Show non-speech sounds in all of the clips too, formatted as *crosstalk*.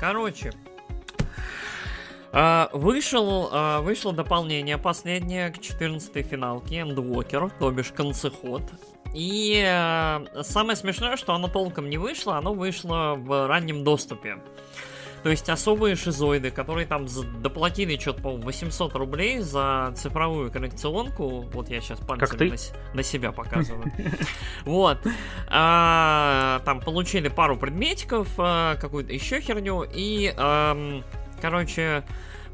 короче, а, вышел, а, вышло дополнение последнее к 14 финалке Endwalker, то бишь концеход. И а, самое смешное, что оно толком не вышло, оно вышло в раннем доступе. То есть особые шизоиды, которые там доплатили что-то, по-моему, 800 рублей за цифровую коллекционку. Вот я сейчас пальцем на, на себя показываю. Вот. А, там получили пару предметиков, а, какую-то еще херню. И, короче,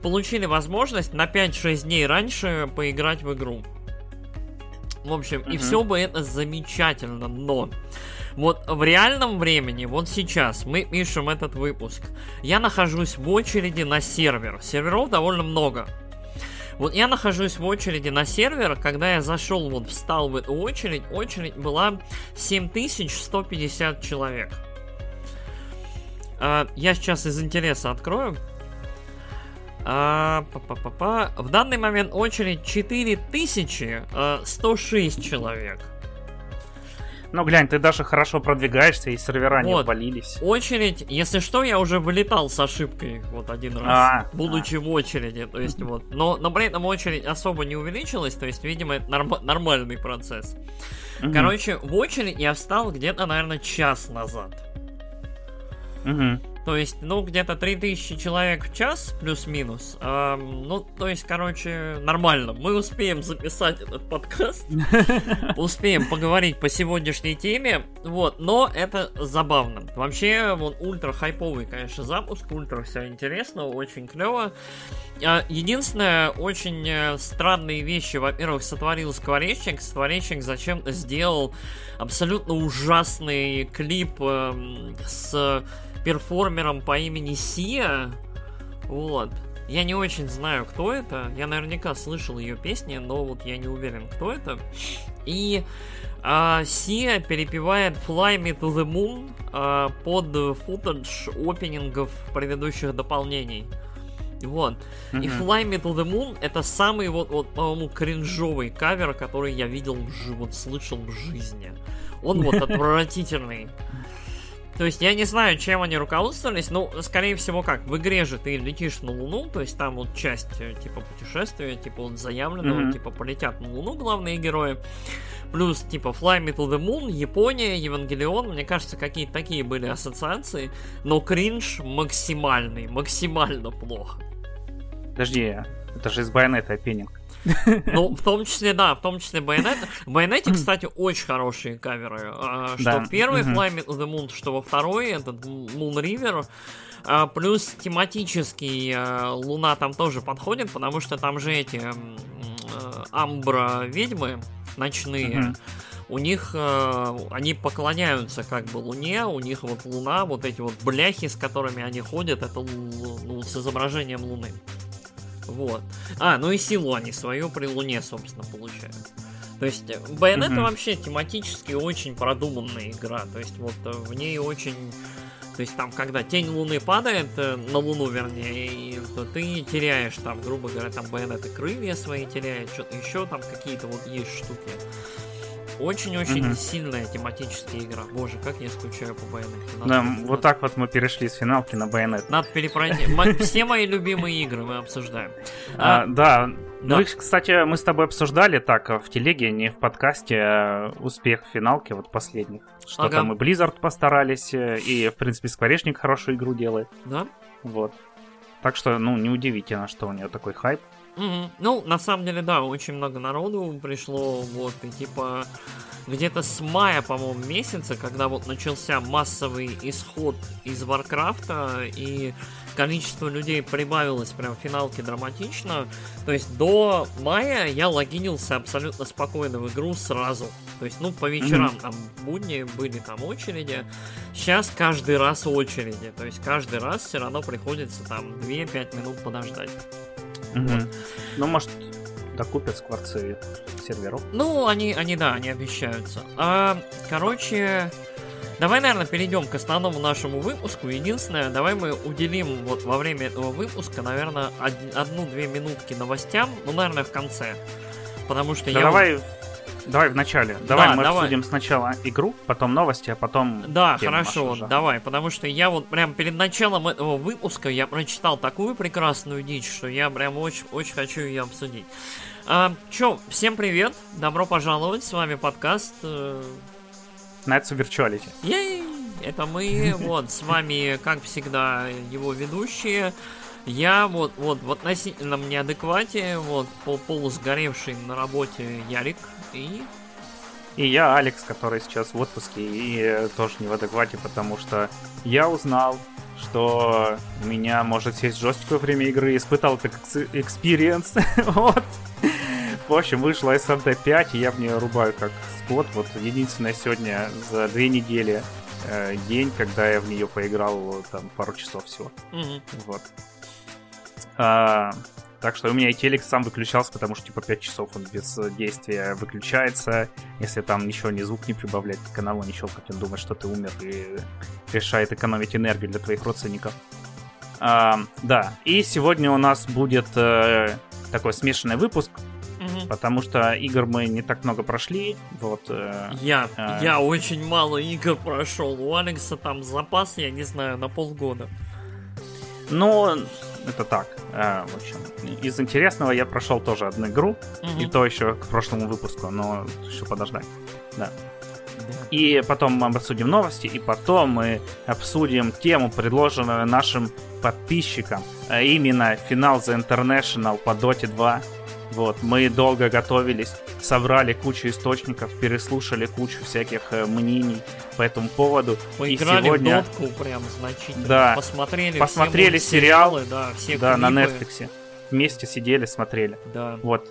получили возможность на 5-6 дней раньше поиграть в игру. В общем, и все бы это замечательно, но вот в реальном времени, вот сейчас мы пишем этот выпуск, я нахожусь в очереди на сервер. Серверов довольно много. Вот я нахожусь в очереди на сервер, когда я зашел, вот встал в эту очередь, очередь была 7150 человек. А, я сейчас из интереса открою. А. В данный момент очередь 4106 человек. Ну, глянь, ты даже хорошо продвигаешься, и сервера вот. не обвалились. Очередь, если что, я уже вылетал с ошибкой вот один раз, а, будучи а. в очереди, то есть вот. Но, но при этом очередь особо не увеличилась, то есть, видимо, это норм, нормальный процесс. Угу. Короче, в очередь я встал где-то, наверное, час назад. Угу. То есть, ну, где-то 3000 человек в час, плюс-минус. Эм, ну, то есть, короче, нормально. Мы успеем записать этот подкаст. *laughs* Успеем поговорить по сегодняшней теме. Вот, но это забавно. Вообще, вот, ультра хайповый, конечно, запуск. Ультра все интересно, очень клево. А, единственное, очень э, странные вещи, во-первых, сотворил Скворечник. Скворечник зачем-то сделал абсолютно ужасный клип э, с перформером по имени Сия. Вот. Я не очень знаю, кто это. Я наверняка слышал ее песни, но вот я не уверен, кто это. И а, Сия перепевает Fly Me to the Moon а, под футаж опенингов предыдущих дополнений. Вот. Mm-hmm. И Fly Me to the Moon это самый вот, вот по-моему, кринжовый кавер, который я видел, вот слышал в жизни. Он вот отвратительный. То есть я не знаю, чем они руководствовались, но, скорее всего, как, в игре же ты летишь на Луну, то есть там вот часть, э, типа, путешествия, типа, вот заявленного, mm-hmm. типа, полетят на Луну главные герои. Плюс, типа, Fly Me to the Moon, Япония, Евангелион, мне кажется, какие-то такие были ассоциации, но кринж максимальный, максимально плохо. Подожди, это же из Байонета опенинг. *laughs* Ну, в том числе, да, в том числе Байонет. В Байонете, кстати, очень хорошие каверы. А, что да. первый Fly Me the Moon, что во второй, этот Moon River. А, плюс тематический а, Луна там тоже подходит, потому что там же эти Амбра ведьмы ночные. у них э, они поклоняются как бы Луне, у них вот Луна, вот эти вот бляхи, с которыми они ходят, это ну, с изображением Луны. Вот. А, ну и силу они свою при Луне, собственно, получают. То есть Bayonetta mm-hmm. вообще тематически очень продуманная игра. То есть вот э, в ней очень... То есть там, когда тень Луны падает, э, на Луну вернее, и, то ты теряешь там, грубо говоря, там Bayonetta крылья свои теряет, что-то еще там какие-то вот есть штуки. Очень-очень угу. сильная тематическая игра. Боже, как я скучаю по Байонетке. Да, надо... вот так вот мы перешли с финалки на Байонет. Надо перепройти. Все мои любимые игры мы обсуждаем. А, а, да. Ну, кстати, мы с тобой обсуждали так в телеге, не в подкасте, а успех финалки вот последних. Что ага. там и Blizzard постарались, э, и, в принципе, Скворечник хорошую игру делает. Да? Вот. Так что, ну, неудивительно, что у нее такой хайп. Угу. Ну, на самом деле, да, очень много народу пришло, вот, и типа где-то с мая, по-моему, месяца, когда вот начался массовый исход из Варкрафта, и количество людей прибавилось прям в финалке драматично. То есть до мая я логинился абсолютно спокойно в игру сразу. То есть, ну, по вечерам mm-hmm. там будни были там очереди. Сейчас каждый раз очереди. То есть каждый раз все равно приходится там 2-5 минут подождать. Угу. Ну, может, докупят скворцы серверов. Ну, они, они, да, они обещаются. А, короче, давай, наверное, перейдем к основному нашему выпуску. Единственное, давай мы уделим вот во время этого выпуска, наверное, од- одну-две минутки новостям. Ну, наверное, в конце. Потому что да я... Давай Давай вначале. Давай да, мы давай. обсудим сначала игру, потом новости, а потом. Да, хорошо, давай. Потому что я вот прям перед началом этого выпуска я прочитал такую прекрасную дичь, что я прям очень, очень хочу ее обсудить. А, чё, всем привет, добро пожаловать, с вами подкаст. Э... Nights Virtuality. Ей! Это мы, *laughs* вот, с вами, как всегда, его ведущие. Я вот, вот в относительном неадеквате, вот, пол полусгоревший на работе Ярик и... И я, Алекс, который сейчас в отпуске и тоже не в адеквате, потому что я узнал, что у меня может сесть жестко во время игры, испытал как experience, *laughs* вот. В общем, вышла SMT 5, и я в нее рубаю как скот. Вот единственное сегодня за две недели э, день, когда я в нее поиграл там пару часов всего. Mm-hmm. Вот. А, так что у меня и телек сам выключался, потому что типа 5 часов он без действия выключается. Если там ничего, ни звук не прибавлять, каналу не щелкать, он думает, что ты умер и решает экономить энергию для твоих родственников. А, да, и сегодня у нас будет э, такой смешанный выпуск, угу. потому что игр мы не так много прошли. Вот. Э, я, э, я очень мало игр прошел. У Алекса там запас, я не знаю, на полгода. Но это так. Э, в общем, из интересного я прошел тоже одну игру, угу. и то еще к прошлому выпуску, но еще подождать. Да. И потом мы обсудим новости, и потом мы обсудим тему, предложенную нашим подписчикам, а именно финал The International по Dota 2. Вот, мы долго готовились, собрали кучу источников, переслушали кучу всяких э, мнений по этому поводу. Поиграли и сегодня... в дотку прям значительно. Да. Посмотрели, посмотрели сериалы, да, все да на Netflix. Вместе сидели, смотрели. Да. Вот.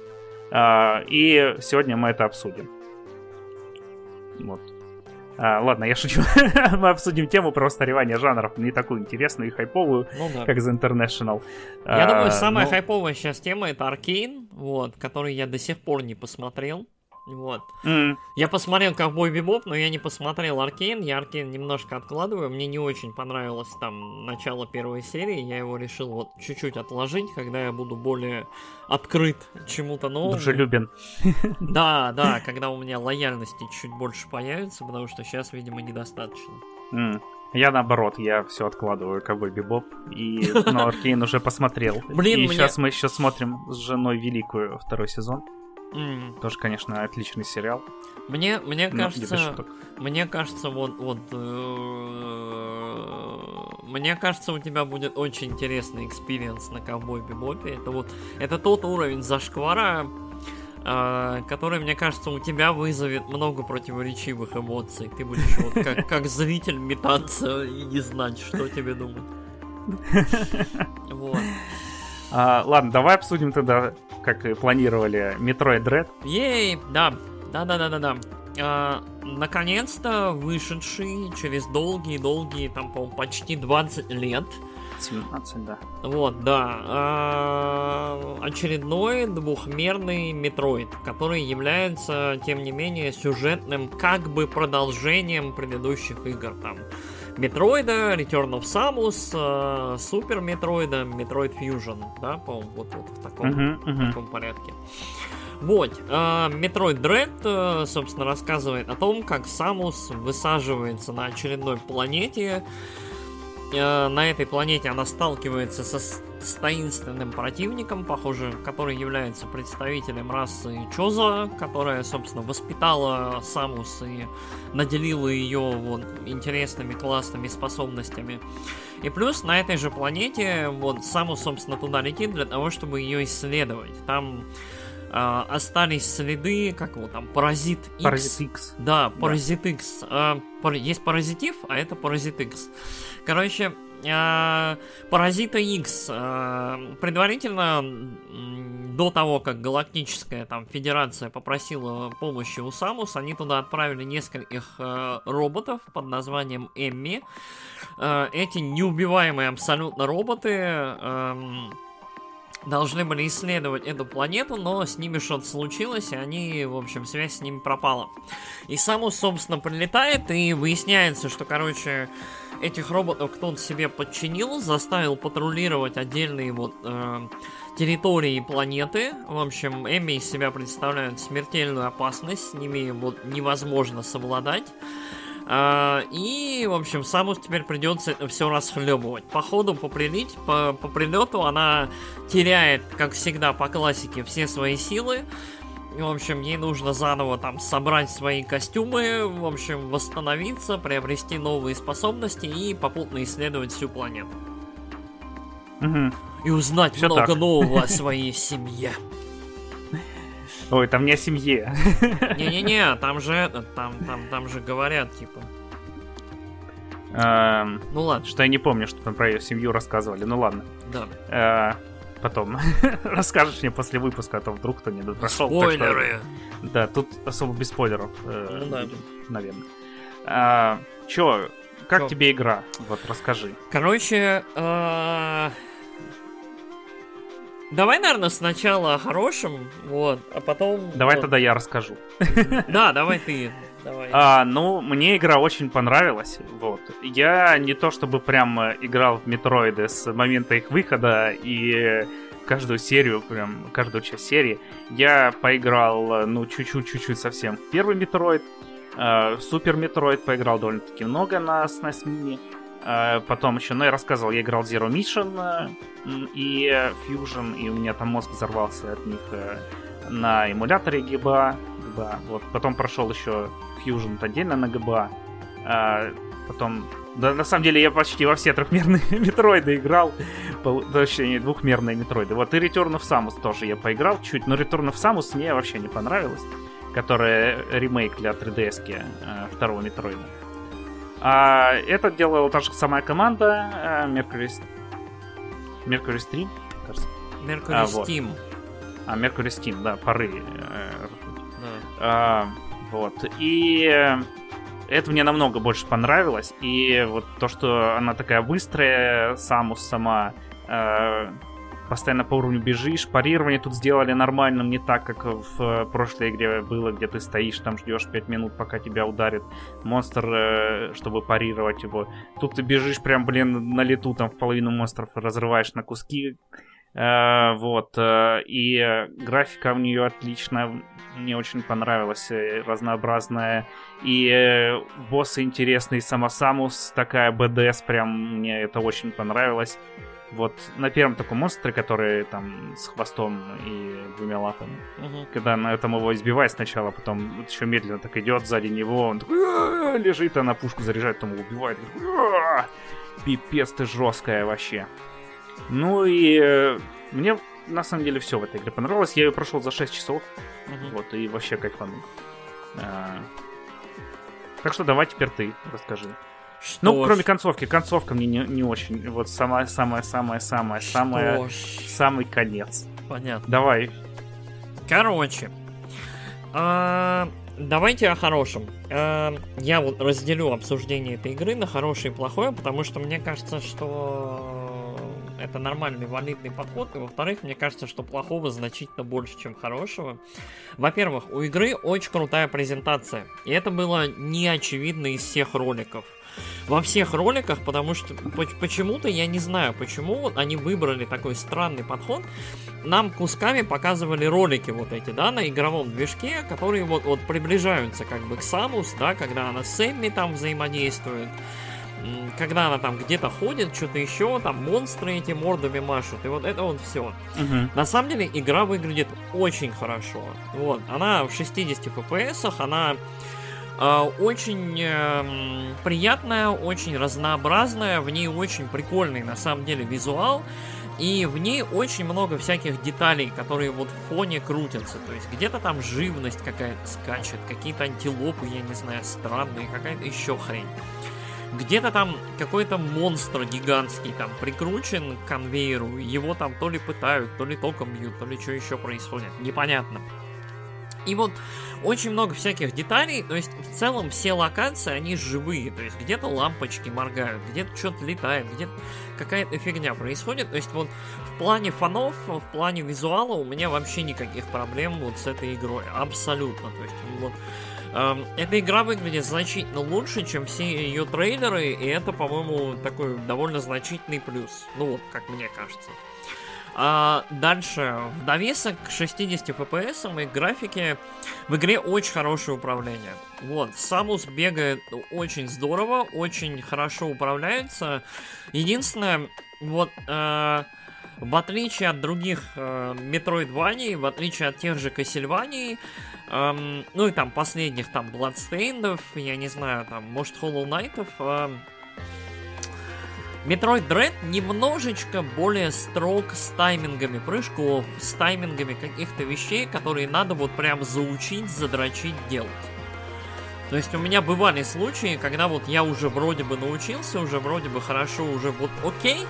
А, и сегодня мы это обсудим. Вот. А, ладно, я шучу. *laughs* Мы обсудим тему про устаревание жанров, не такую интересную и хайповую, ну, да. как The International. Я а, думаю, самая но... хайповая сейчас тема это Аркейн, вот, который я до сих пор не посмотрел. Вот. Mm. Я посмотрел Ковбой Бибоп, но я не посмотрел Аркейн. Я Аркейн немножко откладываю. Мне не очень понравилось там начало первой серии. Я его решил вот чуть-чуть отложить, когда я буду более открыт чему-то новому. Дружелюбен. *laughs* Да, да, *laughs* когда у меня лояльности чуть больше появится, потому что сейчас, видимо, недостаточно. Mm. Я наоборот, я все откладываю, Ковбой Бибоп, и но Аркейн уже посмотрел. Блин, и мне... сейчас мы еще смотрим с женой Великую второй сезон. Mm. Тоже, конечно, отличный сериал. Мне, мне Но кажется, мне кажется, вот, вот, э, мне кажется, у тебя будет очень интересный experience на Ковбой Бибопе. Это вот, это тот уровень зашквара, э, который, мне кажется, у тебя вызовет много противоречивых эмоций. Ты будешь вот *laughs* как, как зритель метаться и не знать, что тебе думать. *laughs* Вот. А, ладно, давай обсудим тогда как и планировали, Metroid Dread. Ей, да, да-да-да-да-да. А, наконец-то вышедший через долгие-долгие, там, по почти 20 лет. 17, да. Вот, да. А, очередной двухмерный Метроид, который является, тем не менее, сюжетным как бы продолжением предыдущих игр. Там Метроида, Return of Samus, э, Super Metroid а, Metroid Fusion, да, по-моему, вот, вот в таком, uh-huh, uh-huh. В таком порядке. Вот, Metroid Dread, э, собственно, рассказывает о том, как Самус высаживается на очередной планете, Э, на этой планете она сталкивается со, с таинственным противником, похоже, который является представителем расы Чоза, которая, собственно, воспитала Самус и наделила ее вот интересными классными способностями. И плюс на этой же планете вот Самус, собственно, туда летит для того, чтобы ее исследовать. Там э, остались следы, как его там, Паразит X. Паразит X. Да, Паразит да. X. Э, пар... Есть Паразитив, а это Паразит X. Короче, э, Паразита X э, предварительно до того, как Галактическая там Федерация попросила помощи у Самус, они туда отправили нескольких э, роботов под названием Эмми. Эти неубиваемые абсолютно роботы эм, должны были исследовать эту планету, но с ними что-то случилось, и они, в общем, связь с ними пропала. И Самус, собственно, прилетает, и выясняется, что, короче, этих роботов кто-то себе подчинил, заставил патрулировать отдельные вот э, территории планеты. В общем, Эми из себя представляют смертельную опасность, с ними вот невозможно совладать. А, и, в общем, Самус теперь придется все расхлебывать. По ходу, по, по, по прилету она теряет, как всегда, по классике, все свои силы. В общем, ей нужно заново там собрать свои костюмы, в общем, восстановиться, приобрести новые способности и попутно исследовать всю планету. Угу. И узнать Всё много так. нового о *laughs* своей семье. Ой, там не о семье. *laughs* Не-не-не, там же там, там, там же говорят, типа. Эм, ну ладно. Что я не помню, что там про ее семью рассказывали. Ну ладно. Да. Э, потом *laughs* расскажешь мне после выпуска, а то вдруг кто не прошел. Спойлеры. Что, да, тут особо без спойлеров. Э, ну да. Наверное. А, чё, как Чё? тебе игра? Вот расскажи. Короче, э, Давай, наверное, сначала о хорошем, вот, а потом... Давай вот. тогда я расскажу. Да, давай ты. А, ну, мне игра очень понравилась. Вот. Я не то чтобы прям играл в Метроиды с момента их выхода и каждую серию, прям каждую часть серии. Я поиграл, ну, чуть-чуть, чуть-чуть совсем первый Метроид. Супер Метроид поиграл довольно-таки много на SNES Mini. Э, потом еще, ну, я рассказывал, я играл Zero Mission э, и Fusion, и у меня там мозг взорвался от них э, на эмуляторе GBA. GBA. Вот. Потом прошел еще Fusion отдельно на GBA. Потом да, на самом деле я почти во все трехмерные *laughs* метроиды играл. Точнее, двухмерные метроиды. Вот и Return of Samus тоже я поиграл чуть, но Return of Samus мне вообще не понравилось. Которая ремейк для 3DS второго метроида. А это делала та же самая команда э, Mercury... Mercury Stream, кажется. Mercury а, Steam. Вот. А, Mercury Steam, да, пары. А, вот. И это мне намного больше понравилось. И вот то, что она такая быстрая, Самус сама, э, постоянно по уровню бежишь. Парирование тут сделали нормальным, не так, как в прошлой игре было, где ты стоишь, там ждешь 5 минут, пока тебя ударит монстр, э, чтобы парировать его. Тут ты бежишь прям, блин, на лету, там в половину монстров разрываешь на куски. Э, вот. Э, и графика у нее отличная. Мне очень понравилась, разнообразная. И боссы интересные, сама Самус такая БДС, прям мне это очень понравилось. Вот на первом таком монстре, который там с хвостом и двумя лапами. Угу. Когда на этом его избивает сначала, потом вот еще медленно так идет сзади него, он такой лежит, а на пушку заряжает, там его убивает. Пипец ты жесткая вообще. Ну и э, мне на самом деле все в этой игре понравилось. Я ее прошел за 6 часов. Угу. Вот, и вообще кайфанул. А... Так что давай теперь ты расскажи. Что ну, ж. кроме концовки. Концовка мне не, не очень. Вот самая-самая-самая-самая, самая, самый конец. Понятно. Давай. Короче. А, давайте о хорошем. А, я вот разделю обсуждение этой игры на хорошее и плохое, потому что мне кажется, что это нормальный, валидный подход. И во-вторых, мне кажется, что плохого значительно больше, чем хорошего. Во-первых, у игры очень крутая презентация. И это было не очевидно из всех роликов во всех роликах, потому что почему-то, я не знаю, почему они выбрали такой странный подход. Нам кусками показывали ролики вот эти, да, на игровом движке, которые вот, вот приближаются как бы к Самус, да, когда она с Эмми там взаимодействует когда она там где-то ходит, что-то еще, там монстры эти мордами машут, и вот это вот все. Угу. На самом деле игра выглядит очень хорошо. Вот, она в 60 FPS, она а, очень э, приятная, очень разнообразная, в ней очень прикольный на самом деле визуал. И в ней очень много всяких деталей, которые вот в фоне крутятся. То есть где-то там живность какая-то скачет, какие-то антилопы, я не знаю, странные, какая-то еще хрень. Где-то там какой-то монстр гигантский там прикручен к конвейеру, его там то ли пытают, то ли током бьют, то ли что еще происходит, непонятно. И вот очень много всяких деталей, то есть в целом все локации, они живые, то есть где-то лампочки моргают, где-то что-то летает, где-то какая-то фигня происходит, то есть вот в плане фанов, в плане визуала у меня вообще никаких проблем вот с этой игрой, абсолютно, то есть вот эта игра выглядит значительно лучше, чем все ее трейлеры, и это, по-моему, такой довольно значительный плюс. Ну вот, как мне кажется. А дальше, в довесок к 60 FPS и графике в игре очень хорошее управление. Вот, Самус бегает очень здорово, очень хорошо управляется. Единственное, вот, э, в отличие от других э, Metroidvania, в отличие от тех же Castlevania, эм, ну и там последних там Bloodstained, я не знаю, там, может, Hollow Knight, э, Metroid Dread немножечко более строг с таймингами прыжков, с таймингами каких-то вещей, которые надо вот прям заучить, задрочить, делать. То есть у меня бывали случаи, когда вот я уже вроде бы научился, уже вроде бы хорошо, уже вот окей,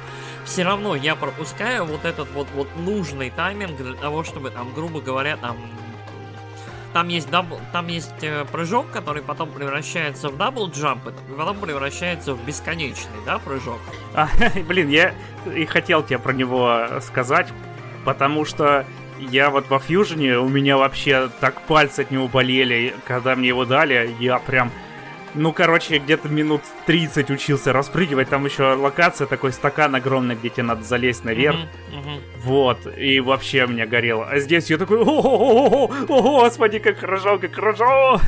все равно я пропускаю вот этот вот, вот нужный тайминг для того, чтобы там, грубо говоря, там там есть, double, там есть э, прыжок, который потом превращается в double jump, и потом превращается в бесконечный, да, прыжок. А, *laughs* блин, я и хотел тебе про него сказать, потому что я вот во фьюжне, у меня вообще так пальцы от него болели, когда мне его дали, я прям ну, короче, где-то минут 30 учился распрыгивать. Там еще локация, такой стакан огромный, где тебе надо залезть наверх. Uh-huh, uh-huh. Вот, и вообще мне горело. А здесь я такой, о, господи, как хорошо, как хорошо.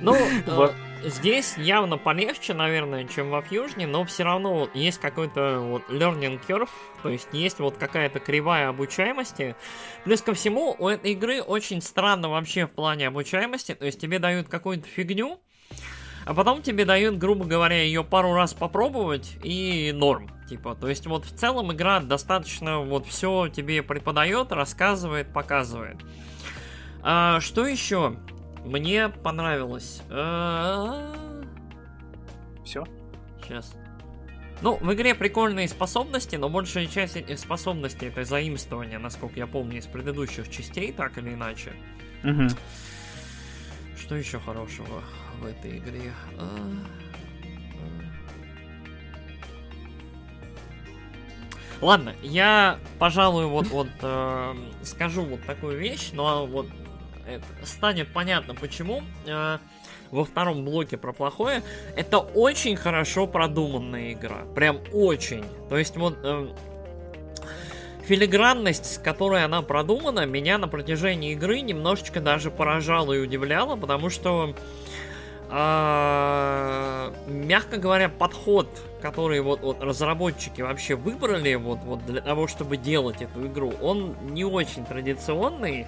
Ну, *laughs* вот. Здесь явно полегче, наверное, чем во Фьюжне, но все равно есть какой-то вот learning curve, то есть есть вот какая-то кривая обучаемости. Плюс ко всему, у этой игры очень странно вообще в плане обучаемости, то есть тебе дают какую-то фигню, а потом тебе дают, грубо говоря, ее пару раз попробовать и норм. Типа, то есть вот в целом игра достаточно вот все тебе преподает, рассказывает, показывает. А, что еще? Мне понравилось. А... Все? Сейчас. Ну, в игре прикольные способности, но большая часть этих способностей это заимствование, насколько я помню, из предыдущих частей, так или иначе. Угу. Что еще хорошего? В этой игре. А, а. Ладно, я, пожалуй, вот, вот э, скажу вот такую вещь, но вот это станет понятно, почему. Э, во втором блоке про плохое, это очень хорошо продуманная игра. Прям очень. То есть вот э, филигранность, с которой она продумана, меня на протяжении игры немножечко даже поражала и удивляла, потому что мягко говоря, подход, который вот, вот разработчики вообще выбрали вот, вот для того, чтобы делать эту игру, он не очень традиционный.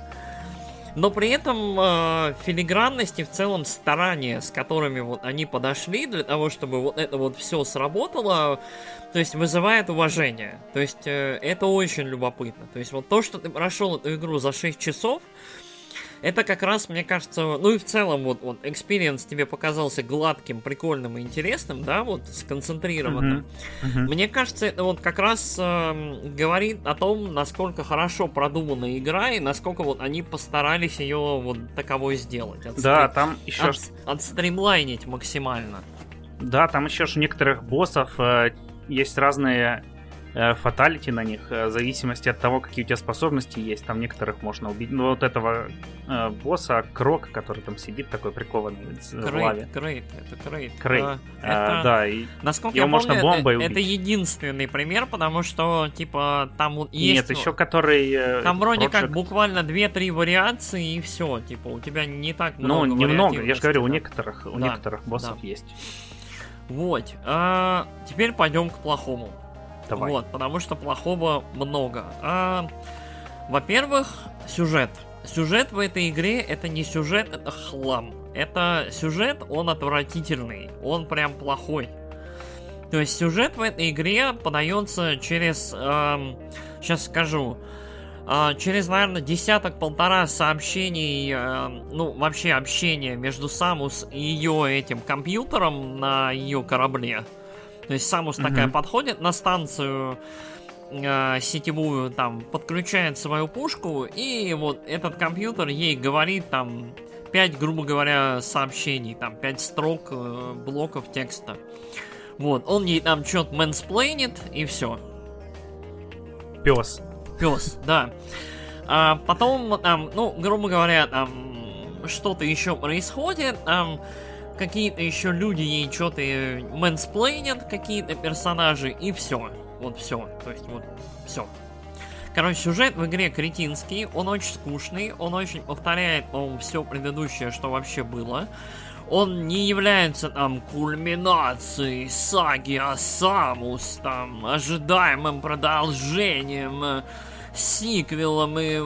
Но при этом э, филигранность и в целом старания, с которыми вот они подошли для того, чтобы вот это вот все сработало, то есть вызывает уважение. То есть э, это очень любопытно. То есть вот то, что ты прошел эту игру за 6 часов, это как раз, мне кажется, ну и в целом вот, вот experience тебе показался гладким, прикольным и интересным, да, вот сконцентрированным. Uh-huh. Uh-huh. Мне кажется, это вот как раз э, говорит о том, насколько хорошо продумана игра и насколько вот они постарались ее вот таковой сделать. Отстри... Да, там еще... От... Отстримлайнить максимально. Да, там еще у некоторых боссов э, есть разные фаталити на них, э, в зависимости от того, какие у тебя способности есть. Там некоторых можно убить. Ну, вот этого э, босса Крок, который там сидит такой прикованный крейт, в лаве. Крейт, это Крейт. Крейт, а, это... да. И Насколько его я можно помню, бомбой это, убить. это единственный пример, потому что, типа, там есть... Нет, еще который... Э, там вроде Project... как буквально 2-3 вариации и все. Типа, у тебя не так ну, много Ну, немного, я же говорю, у некоторых, у да, некоторых боссов да. есть. Вот. А, теперь пойдем к плохому. Давай. Вот, потому что плохого много. А, во-первых, сюжет. Сюжет в этой игре это не сюжет, это хлам. Это сюжет, он отвратительный, он прям плохой. То есть сюжет в этой игре подается через, эм, сейчас скажу, э, через, наверное, десяток-полтора сообщений, э, ну, вообще общения между Самус и ее этим компьютером на ее корабле. То есть Самус mm-hmm. такая подходит на станцию э, сетевую, там, подключает свою пушку, и вот этот компьютер ей говорит там 5, грубо говоря, сообщений, там 5 строк э, блоков текста. Вот, он ей там что-то мэнсплейнит, и все. Пес. Пес, *laughs* да. А потом, там, ну, грубо говоря, там что-то еще происходит, там какие-то еще люди ей что-то мэнсплейнят, какие-то персонажи, и все. Вот все. То есть вот все. Короче, сюжет в игре кретинский, он очень скучный, он очень повторяет, по все предыдущее, что вообще было. Он не является там кульминацией саги Асамус, там, ожидаемым продолжением, сиквелом и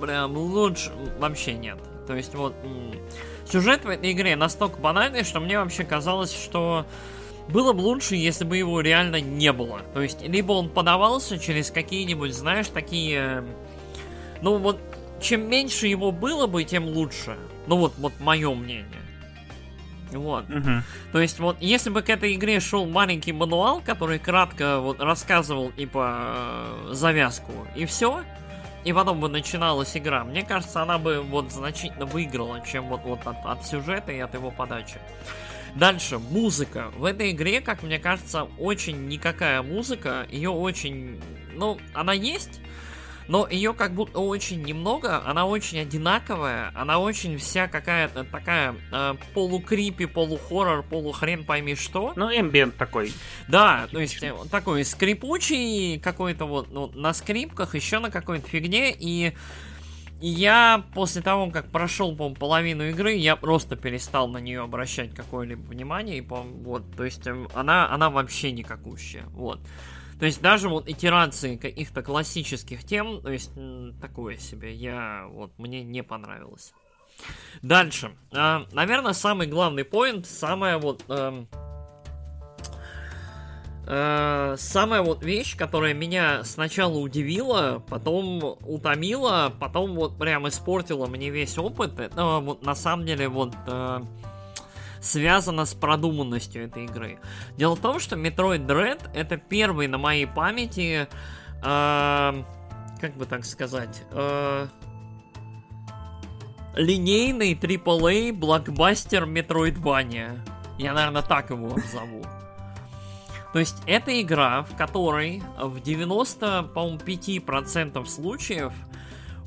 прям лучше вообще нет. То есть вот сюжет в этой игре настолько банальный, что мне вообще казалось, что было бы лучше, если бы его реально не было. То есть, либо он подавался через какие-нибудь, знаешь, такие... Ну вот, чем меньше его было бы, тем лучше. Ну вот, вот мое мнение. Вот. Угу. То есть, вот, если бы к этой игре шел маленький мануал, который кратко вот рассказывал, типа, завязку, и все, и потом бы начиналась игра, мне кажется, она бы вот значительно выиграла, чем вот, вот от, от сюжета и от его подачи. Дальше, музыка. В этой игре, как мне кажется, очень никакая музыка. Ее очень... Ну, она есть, но ее как будто очень немного, она очень одинаковая, она очень вся какая-то такая э, полукрипи, полухоррор, полухрен пойми что. Ну, эмбиент такой. Да, то есть э, такой скрипучий какой-то вот ну, на скрипках, еще на какой-то фигне, и я после того, как прошел, по половину игры, я просто перестал на нее обращать какое-либо внимание, и, по вот, то есть эм, она, она вообще никакущая, вот. То есть даже вот итерации каких-то классических тем, то есть такое себе, я вот мне не понравилось. Дальше. А, наверное, самый главный поинт, самая вот э, э, самая вот вещь, которая меня сначала удивила, потом утомила, потом вот прям испортила мне весь опыт. Это вот на самом деле вот э, связано с продуманностью этой игры. Дело в том, что Metroid Dread это первый на моей памяти, э, как бы так сказать, э, линейный AAA блокбастер Metroidvania. Я, наверное, так его зову. То есть это игра, в которой в 90, по-моему, 5% случаев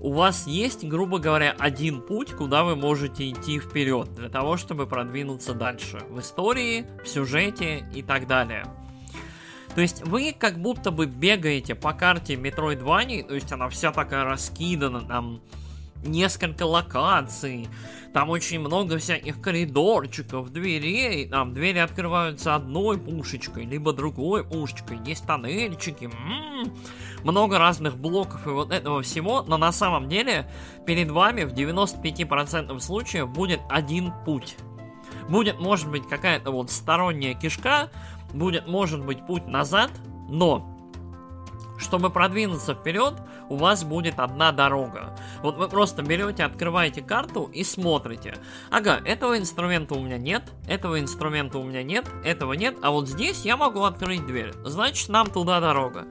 у вас есть, грубо говоря, один путь, куда вы можете идти вперед, для того, чтобы продвинуться дальше. В истории, в сюжете и так далее. То есть вы как будто бы бегаете по карте Metroidvania, то есть она вся такая раскидана, там несколько локаций, там очень много всяких коридорчиков, дверей, там двери открываются одной пушечкой, либо другой пушечкой, есть тоннельчики, м-м-м много разных блоков и вот этого всего, но на самом деле перед вами в 95% случаев будет один путь. Будет, может быть, какая-то вот сторонняя кишка, будет, может быть, путь назад, но чтобы продвинуться вперед, у вас будет одна дорога. Вот вы просто берете, открываете карту и смотрите. Ага, этого инструмента у меня нет, этого инструмента у меня нет, этого нет, а вот здесь я могу открыть дверь. Значит, нам туда дорога.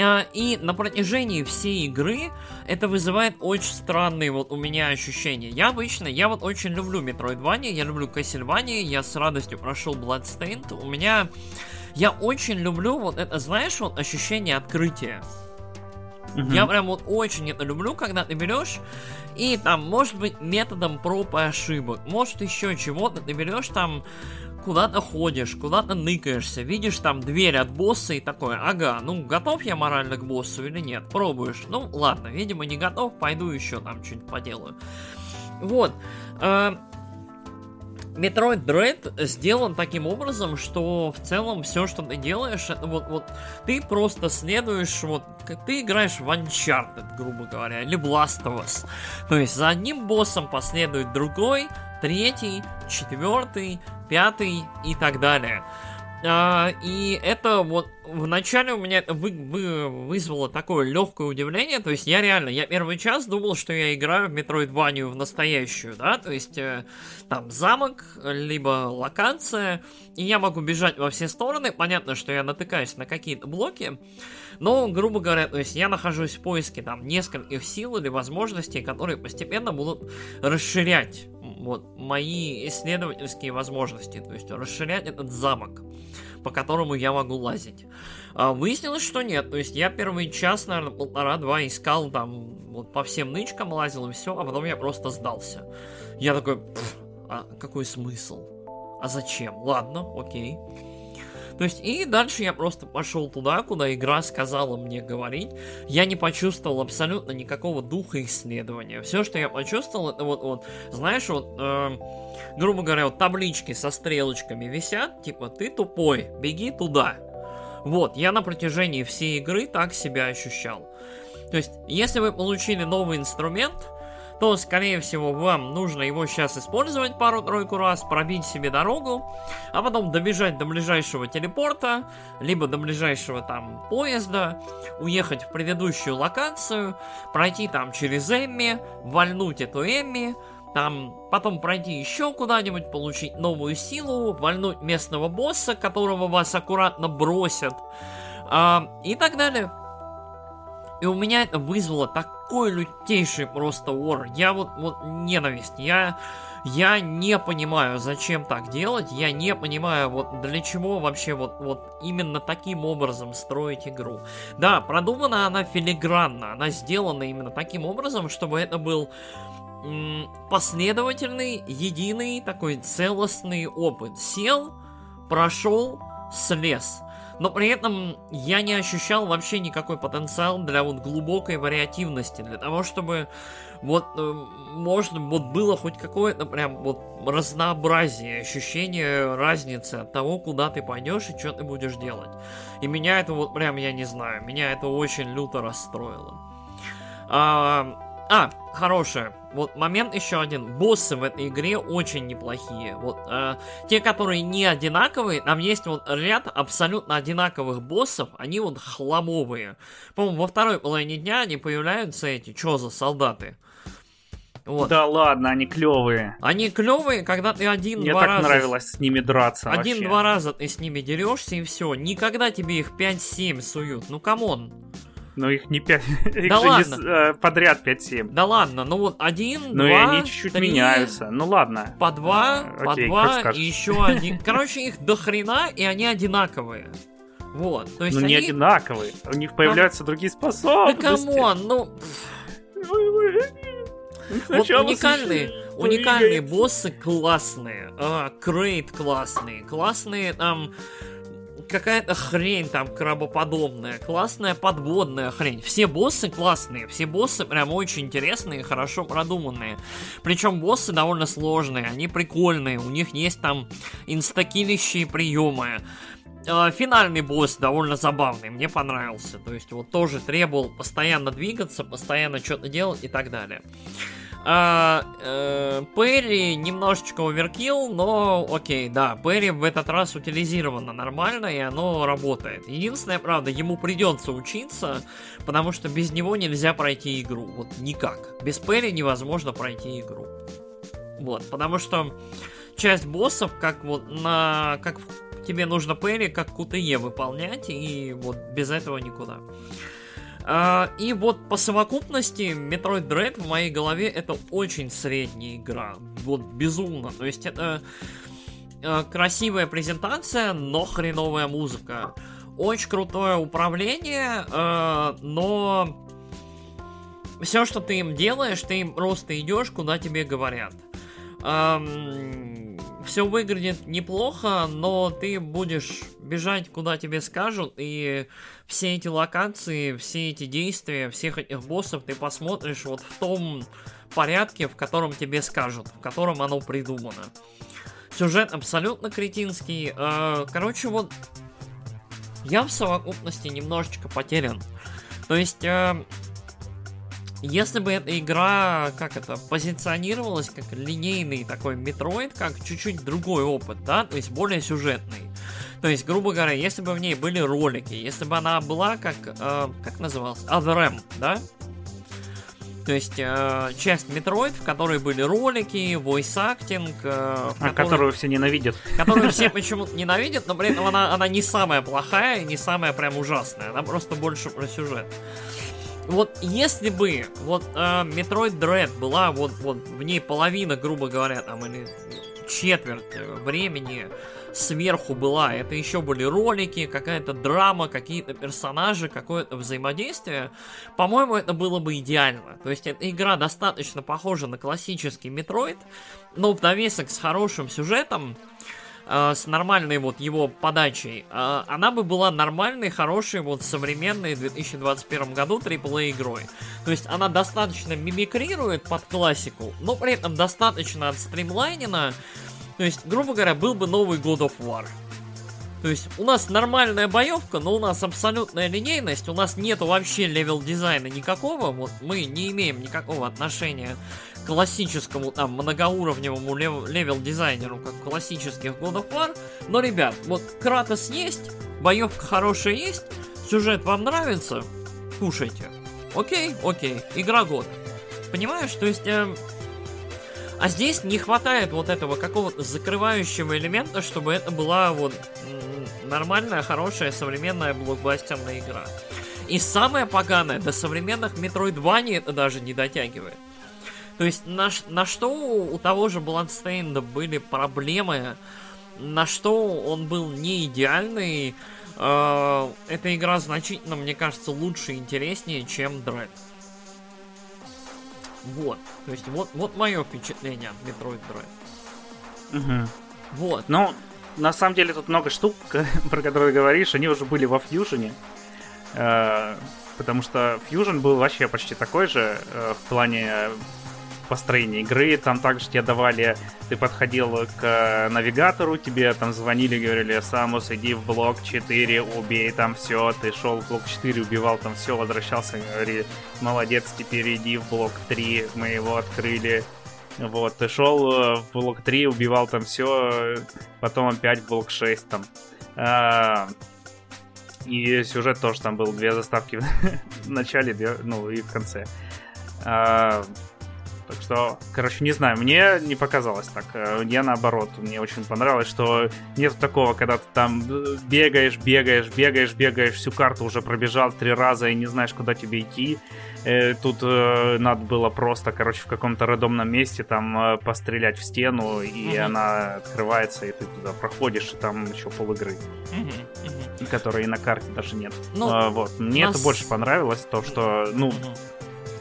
А, и на протяжении всей игры это вызывает очень странные вот у меня ощущения. Я обычно, я вот очень люблю Metroidvania, я люблю Castlevania, я с радостью прошел Bloodstained. У меня... Я очень люблю вот это, знаешь, вот ощущение открытия. Угу. Я прям вот очень это люблю, когда ты берешь и там, может быть, методом проб и ошибок, может еще чего-то, ты берешь там куда-то ходишь, куда-то ныкаешься, видишь там дверь от босса и такое, ага, ну готов я морально к боссу или нет, пробуешь, ну ладно, видимо не готов, пойду еще там что-нибудь поделаю. Вот, э, Metroid Dread сделан таким образом, что в целом все, что ты делаешь, это вот, вот ты просто следуешь, вот ты играешь в Uncharted, грубо говоря, или Last of Us. То есть за одним боссом последует другой, третий, четвертый, пятый и так далее. А, и это вот вначале у меня вы, вы, вызвало такое легкое удивление. То есть я реально, я первый час думал, что я играю в Metroidvania в настоящую, да, то есть э, там замок, либо локация, и я могу бежать во все стороны. Понятно, что я натыкаюсь на какие-то блоки, но, грубо говоря, то есть я нахожусь в поиске там нескольких сил или возможностей, которые постепенно будут расширять вот мои исследовательские возможности, то есть расширять этот замок по которому я могу лазить. А, выяснилось, что нет. То есть я первый час, наверное, полтора-два искал там вот по всем нычкам лазил и все, а потом я просто сдался. Я такой, а какой смысл? А зачем? Ладно, окей. То есть, и дальше я просто пошел туда, куда игра сказала мне говорить. Я не почувствовал абсолютно никакого духа исследования. Все, что я почувствовал, это вот, вот знаешь, вот, э, грубо говоря, вот таблички со стрелочками висят, типа, ты тупой, беги туда. Вот, я на протяжении всей игры так себя ощущал. То есть, если вы получили новый инструмент, то, скорее всего, вам нужно его сейчас использовать пару-тройку раз, пробить себе дорогу, а потом добежать до ближайшего телепорта, либо до ближайшего там поезда, уехать в предыдущую локацию, пройти там через Эмми, вальнуть эту Эмми, там потом пройти еще куда-нибудь, получить новую силу, вальнуть местного босса, которого вас аккуратно бросят, а, и так далее. И у меня это вызвало такой лютейший просто ор. Я вот, вот ненависть. Я, я не понимаю, зачем так делать. Я не понимаю, вот для чего вообще вот, вот именно таким образом строить игру. Да, продумана она филигранно. Она сделана именно таким образом, чтобы это был последовательный, единый, такой целостный опыт. Сел, прошел, слез но при этом я не ощущал вообще никакой потенциал для вот глубокой вариативности, для того, чтобы вот, э, может, вот было хоть какое-то прям вот разнообразие, ощущение разницы от того, куда ты пойдешь и что ты будешь делать. И меня это вот прям, я не знаю, меня это очень люто расстроило. А, а хорошее вот момент еще один. Боссы в этой игре очень неплохие. Вот э, те, которые не одинаковые, там есть вот ряд абсолютно одинаковых боссов, они вот хламовые. По-моему, во второй половине дня они появляются эти, что за солдаты? Вот. Да ладно, они клевые. Они клевые, когда ты один-два раза... Мне так нравилось с ними драться Один-два раза ты с ними дерешься и все. Никогда тебе их 5-7 суют. Ну come on. Но их не 5, *laughs* их да же ладно. не э, подряд 5-7. Да ладно, ну вот один, ну, два, и они чуть-чуть три, меняются. Ну ладно. По два, э, по окей, два и еще один. *laughs* Короче, их до хрена, и они одинаковые. Вот, то есть Ну они... не одинаковые, у них появляются а... другие способности. Да come on, ну... Вот уникальные, уникальные боссы классные, а, Kraid классные, классные там какая-то хрень там крабоподобная, классная подводная хрень. Все боссы классные, все боссы прям очень интересные, хорошо продуманные. Причем боссы довольно сложные, они прикольные, у них есть там инстакилищие приемы. А, финальный босс довольно забавный, мне понравился. То есть вот тоже требовал постоянно двигаться, постоянно что-то делать и так далее. А, э, Перри немножечко оверкил, но окей, да, Перри в этот раз утилизировано нормально, и оно работает. Единственное, правда, ему придется учиться, потому что без него нельзя пройти игру. Вот никак. Без Перри невозможно пройти игру. Вот, потому что часть боссов, как вот на... как тебе нужно Перри, как QTE выполнять, и вот без этого никуда. А, и вот по совокупности Metroid Dread в моей голове это очень средняя игра. Вот безумно. То есть это э, красивая презентация, но хреновая музыка. Очень крутое управление, э, но все, что ты им делаешь, ты им просто идешь, куда тебе говорят. Все выглядит неплохо, но ты будешь бежать, куда тебе скажут, и все эти локации, все эти действия, всех этих боссов ты посмотришь вот в том порядке, в котором тебе скажут, в котором оно придумано. Сюжет абсолютно кретинский. Э, короче, вот я в совокупности немножечко потерян. То есть э, если бы эта игра, как это, позиционировалась как линейный такой метроид, как чуть-чуть другой опыт, да, то есть более сюжетный, То есть, грубо говоря, если бы в ней были ролики, если бы она была как, э, как называлась, Other да? То есть э, часть Metroid, в которой были ролики, voice-acting. Э, а, которую все ненавидят. Которую все *laughs* почему-то ненавидят, но при этом она, она не самая плохая не самая прям ужасная. Она просто больше про сюжет. Вот если бы вот э, Dread была вот, вот в ней половина, грубо говоря, там, или четверть времени сверху была. Это еще были ролики, какая-то драма, какие-то персонажи, какое-то взаимодействие. По-моему, это было бы идеально. То есть эта игра достаточно похожа на классический Metroid, но в довесок с хорошим сюжетом, э, с нормальной вот его подачей, э, она бы была нормальной, хорошей, вот современной в 2021 году AAA игрой. То есть она достаточно мимикрирует под классику, но при этом достаточно отстримлайнена, то есть, грубо говоря, был бы новый God of War. То есть у нас нормальная боевка, но у нас абсолютная линейность, у нас нету вообще level дизайна никакого, вот мы не имеем никакого отношения классическому там многоуровневому level дизайну, как классических God of War. Но, ребят, вот Кратос есть, боевка хорошая есть, сюжет вам нравится, кушайте. Окей, окей, игра года. Понимаешь, то есть... Э, а здесь не хватает вот этого какого-то закрывающего элемента, чтобы это была вот нормальная, хорошая, современная блокбастерная игра. И самое поганое, до современных Metroidvania это даже не дотягивает. То есть на, на что у того же Bloodstained были проблемы, на что он был не идеальный, э, эта игра значительно, мне кажется, лучше и интереснее, чем Dread. Вот. То есть вот, вот мое впечатление от Metroid Dread. Угу. Вот. Ну, на самом деле тут много штук, *laughs* про которые говоришь, они уже были во Фьюжене. Э, потому что Fusion был вообще почти такой же э, в плане построения игры. Там также тебе давали, ты подходил к э, навигатору, тебе там звонили, говорили, Самус, иди в блок 4, убей там все. Ты шел в блок 4, убивал там все, возвращался, говорили, молодец, теперь иди в блок 3, мы его открыли. Вот, ты шел э, в блок 3, убивал там все, потом опять в блок 6 там. А, и сюжет тоже там был, две заставки *laughs* в начале, ну и в конце. А, так что, короче, не знаю, мне не показалось так. Э, я наоборот, мне очень понравилось, что нет такого, когда ты там бегаешь, бегаешь, бегаешь, бегаешь, всю карту уже пробежал три раза и не знаешь, куда тебе идти. Э, тут э, надо было просто, короче, в каком-то рандомном месте там пострелять в стену, и угу. она открывается, и ты туда проходишь, и там еще пол игры. Угу, угу. Которой и на карте даже нет. Ну, а, вот. Мне нас... это больше понравилось, то, что, ну, угу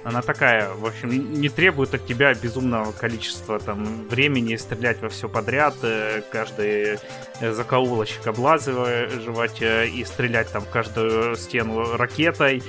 она такая, в общем, не требует от тебя безумного количества там времени стрелять во все подряд, э, каждый э, закоулочек облазывать э, и стрелять там в каждую стену ракетой,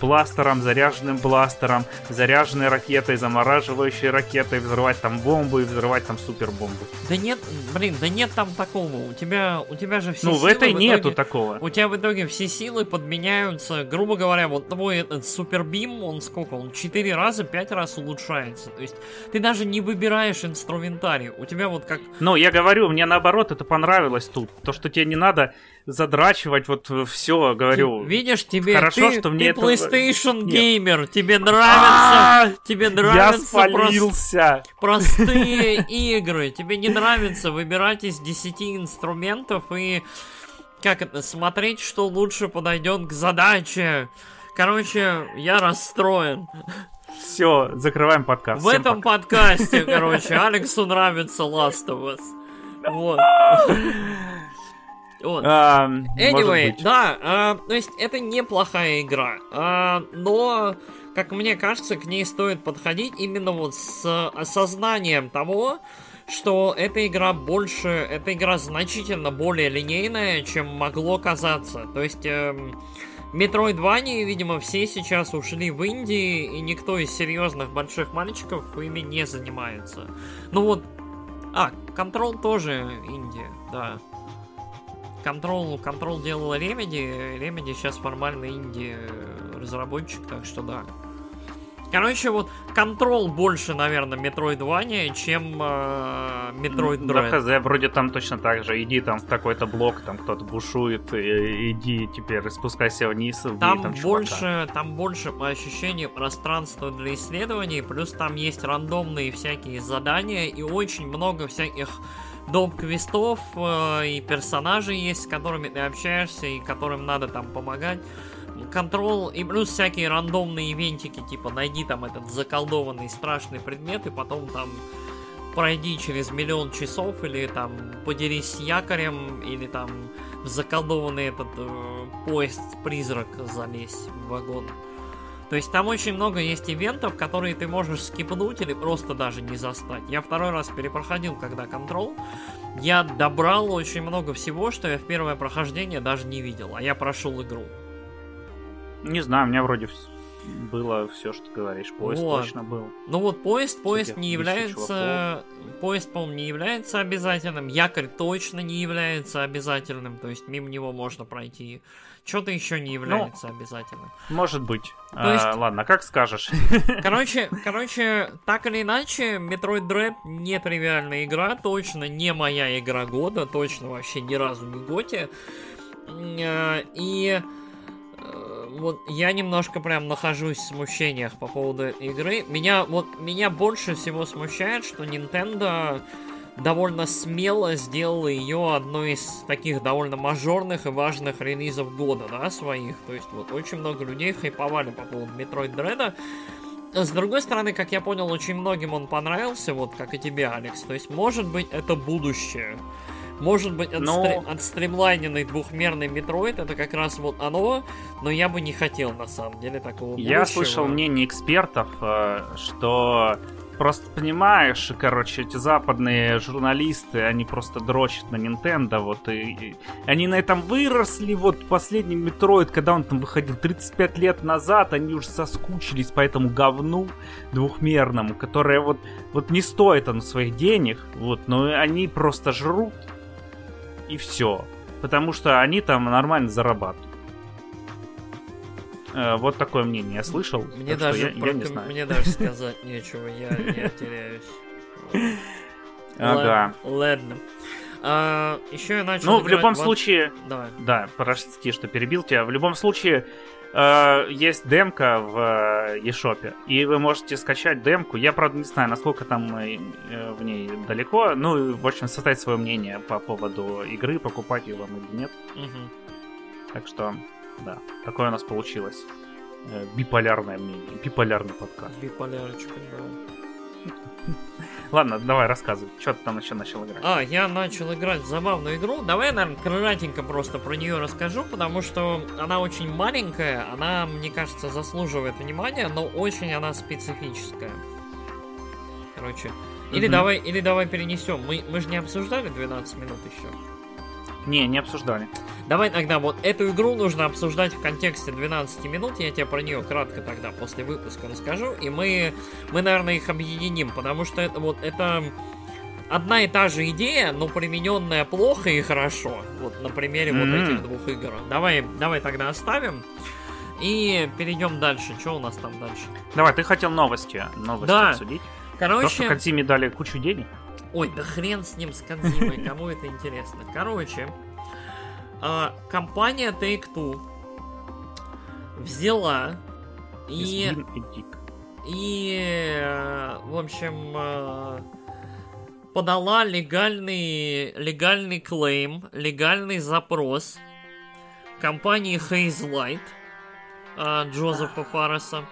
бластером, заряженным бластером, заряженной ракетой, замораживающей ракетой, взрывать там бомбы и взрывать там супербомбы. Да нет, блин, да нет там такого. У тебя, у тебя же все Ну, в этой в итоге, нету такого. У тебя в итоге все силы подменяются, грубо говоря, вот твой этот супербим, он сколько? Он 4 раза, 5 раз улучшается. То есть ты даже не выбираешь инструментарий. У тебя вот как... Ну, я говорю, мне наоборот это понравилось тут. То, что тебе не надо задрачивать вот все, говорю. Ты, видишь, тебе хорошо, ты, что мне ты PlayStation это... геймер, тебе нравится, тебе нравятся Я простые игры, тебе не нравится выбирать из 10 инструментов и как это смотреть, что лучше подойдет к задаче. Короче, я расстроен. Все, закрываем подкаст. В Всем этом пока. подкасте, *laughs* короче, Алексу нравится Last of Us. Вот. Вот. А, anyway, да, а, то есть это неплохая игра, а, но, как мне кажется, к ней стоит подходить именно вот с осознанием того, что эта игра больше, эта игра значительно более линейная, чем могло казаться. То есть эм, Метроидвании, видимо, все сейчас ушли в Индии, и никто из серьезных больших мальчиков ими не занимается. Ну вот... А, Control тоже Индия, да. Control, Control делала Remedy, Remedy сейчас формально Индия разработчик, так что да. Короче, вот контрол больше, наверное, Metroidvania, чем э, Metroid Dread. Да, хз, вроде там точно так же. Иди там в такой-то блок, там кто-то бушует, и, иди теперь спускайся вниз. Там, там больше, там больше по ощущению пространства для исследований, плюс там есть рандомные всякие задания и очень много всяких доп. квестов э, и персонажей есть, с которыми ты общаешься и которым надо там помогать контрол и плюс всякие рандомные ивентики, типа найди там этот заколдованный страшный предмет и потом там пройди через миллион часов или там подерись с якорем или там в заколдованный этот э, поезд-призрак залезь в вагон. То есть там очень много есть ивентов, которые ты можешь скипнуть или просто даже не застать. Я второй раз перепроходил, когда контрол. Я добрал очень много всего, что я в первое прохождение даже не видел, а я прошел игру. Не знаю, у меня вроде было все, что ты говоришь. Поезд вот. точно был. Ну вот поезд, поезд не является... Поезд, по-моему, не является обязательным. Якорь точно не является обязательным. То есть мимо него можно пройти. Что-то еще не является ну, обязательным. Может быть. То а, есть... ладно, как скажешь. *laughs* Короче, короче, так или иначе, Metroid Dread не тривиальная игра, точно не моя игра года, точно вообще ни разу не Готи. Э, и вот я немножко прям нахожусь в смущениях по поводу игры. Меня вот меня больше всего смущает, что Nintendo довольно смело сделала ее одной из таких довольно мажорных и важных релизов года, да, своих. То есть вот очень много людей хайповали по поводу Metroid Dread. С другой стороны, как я понял, очень многим он понравился, вот как и тебе, Алекс. То есть, может быть, это будущее. Может быть, отстр... но... отстримлайненный двухмерный Metroid это как раз вот оно, но я бы не хотел на самом деле такого будущего. Я слышал мнение экспертов, э, что просто понимаешь, короче, эти западные журналисты, они просто дрочат на Nintendo, вот, и, и они на этом выросли, вот, последний Metroid, когда он там выходил 35 лет назад, они уже соскучились по этому говну двухмерному, которое вот, вот не стоит оно своих денег, вот, но они просто жрут и все. Потому что они там нормально зарабатывают. Э, вот такое мнение я слышал. Мне даже, я, я не знаю. мне даже сказать нечего, я, *laughs* теряюсь. Ага. Ладно. А, еще я начал. Ну, в любом случае. Давай. Да, прости, что перебил тебя. В любом случае, э, есть демка в э, eShop, и вы можете скачать демку. Я, правда, не знаю, насколько там э, в ней далеко. Ну, в общем, составить свое мнение по поводу игры, покупать ее вам или нет. Угу. Так что, да, такое у нас получилось. Э, биполярное мнение, биполярный подкаст. Биполярочка, да. Ладно, давай рассказывай, что ты там еще начал играть? А, я начал играть в забавную игру. Давай я, наверное, кратенько просто про нее расскажу, потому что она очень маленькая, она, мне кажется, заслуживает внимания, но очень она специфическая. Короче, или угу. давай, или давай перенесем. Мы, мы же не обсуждали 12 минут еще. Не, не обсуждали. Давай тогда вот эту игру нужно обсуждать в контексте 12 минут. Я тебе про нее кратко тогда после выпуска расскажу. И мы, мы наверное, их объединим, потому что это вот это одна и та же идея, но примененная плохо и хорошо. Вот на примере mm-hmm. вот этих двух игр. Давай, давай тогда оставим. И перейдем дальше. Что у нас там дальше? Давай, ты хотел новости, новости да. обсудить. Короче... То, что Кадзиме дали кучу денег. Ой, да хрен с ним, с Кадзимой, *laughs* кому это интересно. Короче, а, компания Take-Two взяла и... И, в общем, а, подала легальный, легальный клейм, легальный запрос компании Haze Light а, Джозефа Фарреса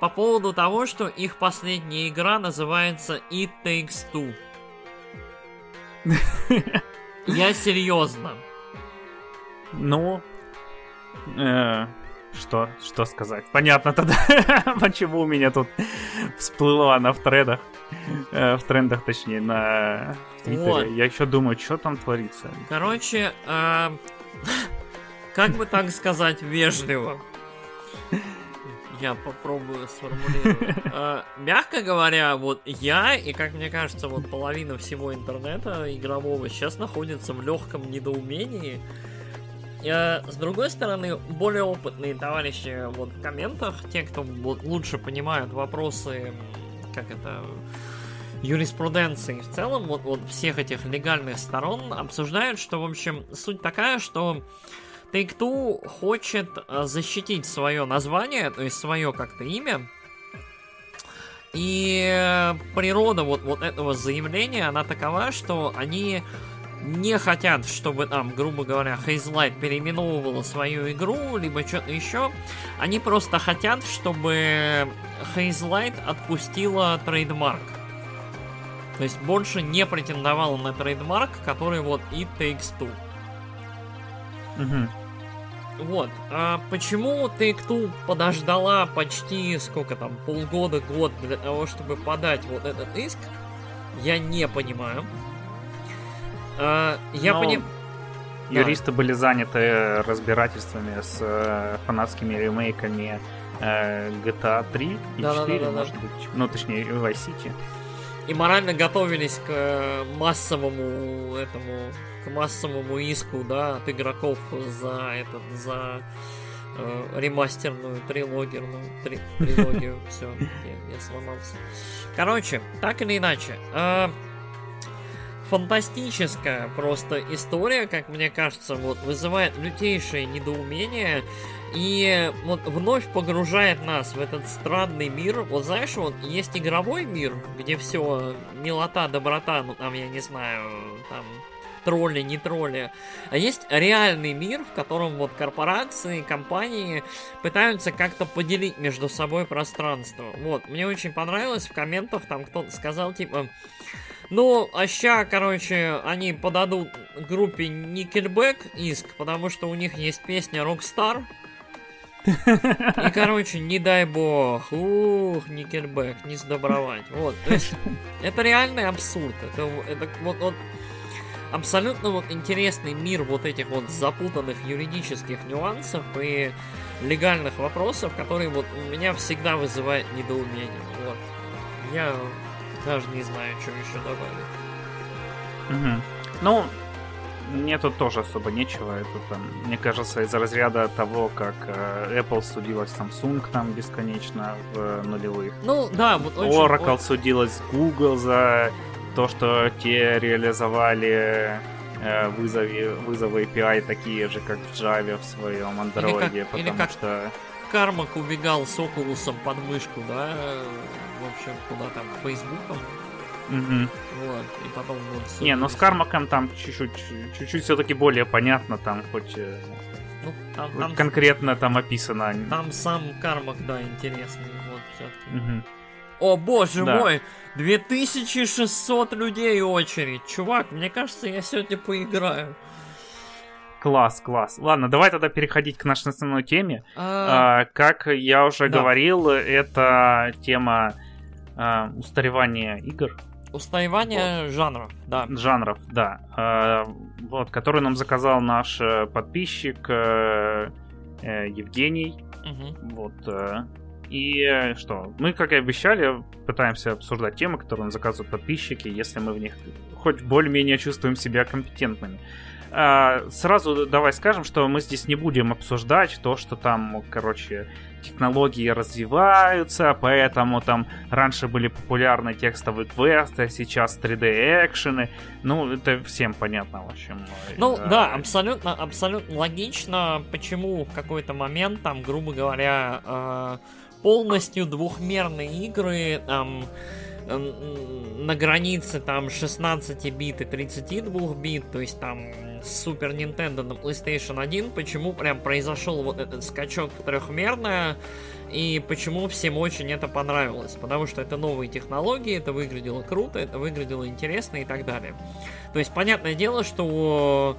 по поводу того, что их последняя игра называется It Takes Two. Я серьезно. Ну, э, что, что сказать? Понятно тогда, *laughs* почему у меня тут всплыло она в трендах. Э, в трендах, точнее, на Твиттере. Вот. Я еще думаю, что там творится. Короче, э, *laughs* как бы так сказать вежливо я попробую сформулировать. А, *laughs* мягко говоря, вот я и, как мне кажется, вот половина всего интернета игрового сейчас находится в легком недоумении э, с другой стороны, более опытные товарищи вот в комментах, те, кто вот, лучше понимают вопросы, как это, юриспруденции в целом, вот, вот всех этих легальных сторон, обсуждают, что, в общем, суть такая, что Take-Two хочет э, защитить свое название, то есть свое как-то имя, и природа вот, вот этого заявления, она такова, что они не хотят, чтобы там, грубо говоря, Hazelight переименовывала свою игру, либо что-то еще. Они просто хотят, чтобы Hazelight отпустила trademark. То есть больше не претендовала на trademark, который вот It Takes Two. Угу. Вот. А почему Take-Two подождала почти, сколько там, полгода, год для того, чтобы подать вот этот иск, я не понимаю. А, я понимаю... Юристы да. были заняты разбирательствами с э, фанатскими ремейками э, GTA 3 и да, 4, да, да, может да. быть. Ну, точнее, Vice City. И морально готовились к э, массовому этому массовому иску, да, от игроков за этот, за э, ремастерную трилогию, ну, три, трилогию, *laughs* все, я, я сломался. Короче, так или иначе, э, фантастическая просто история, как мне кажется, вот вызывает лютейшее недоумение и вот вновь погружает нас в этот странный мир. Вот знаешь, вот есть игровой мир, где все милота, доброта, ну там, я не знаю, там тролли, не тролли. А есть реальный мир, в котором вот корпорации, компании пытаются как-то поделить между собой пространство. Вот, мне очень понравилось в комментах, там кто-то сказал, типа, ну, а ща, короче, они подадут группе Nickelback иск, потому что у них есть песня Rockstar, и, короче, не дай бог, ух, Никельбэк, не сдобровать. Вот, то есть, это реальный абсурд. Это, это вот, вот абсолютно вот интересный мир вот этих вот запутанных юридических нюансов и легальных вопросов, которые вот у меня всегда вызывают недоумение. Вот. Я даже не знаю, что еще добавить. Угу. Ну, мне тут тоже особо нечего. Это там, мне кажется, из разряда того, как э, Apple судилась Samsung там бесконечно в э, нулевых. Ну, да, вот очень... Oracle судилась Google за то, что те реализовали э, вызовы, вызовы API такие же, как в Java в своем андроиде, потому или как что... Кармак убегал с Oculus под мышку, да, в общем, куда там, Фейсбуком. Угу. Вот, и потом вот... Не, но с Кармаком там чуть-чуть, чуть-чуть все-таки более понятно, там хоть... Э, ну, там, там, конкретно там описано. Там сам Кармак, да, интересный, вот, все-таки. Угу. О боже да. мой, 2600 людей очередь. Чувак, мне кажется, я сегодня поиграю. Класс, класс. Ладно, давай тогда переходить к нашей основной теме. А... А, как я уже да. говорил, это тема а, устаревания игр. Устаревание вот. жанров, да. Жанров, да. А, вот, который нам заказал наш э, подписчик э, э, Евгений. Угу. Вот. И что? Мы, как и обещали, пытаемся обсуждать темы, которые нам заказывают подписчики, если мы в них хоть более-менее чувствуем себя компетентными. А, сразу давай скажем, что мы здесь не будем обсуждать то, что там, короче, технологии развиваются, поэтому там раньше были популярны текстовые квесты, а сейчас 3D-экшены. Ну, это всем понятно, в общем. Ну, да, да абсолютно, абсолютно логично, почему в какой-то момент, там, грубо говоря, э, полностью двухмерные игры, там, на границе там 16 бит и 32 бит, то есть там Super Nintendo на PlayStation 1, почему прям произошел вот этот скачок в трехмерное, и почему всем очень это понравилось. Потому что это новые технологии, это выглядело круто, это выглядело интересно и так далее. То есть, понятное дело, что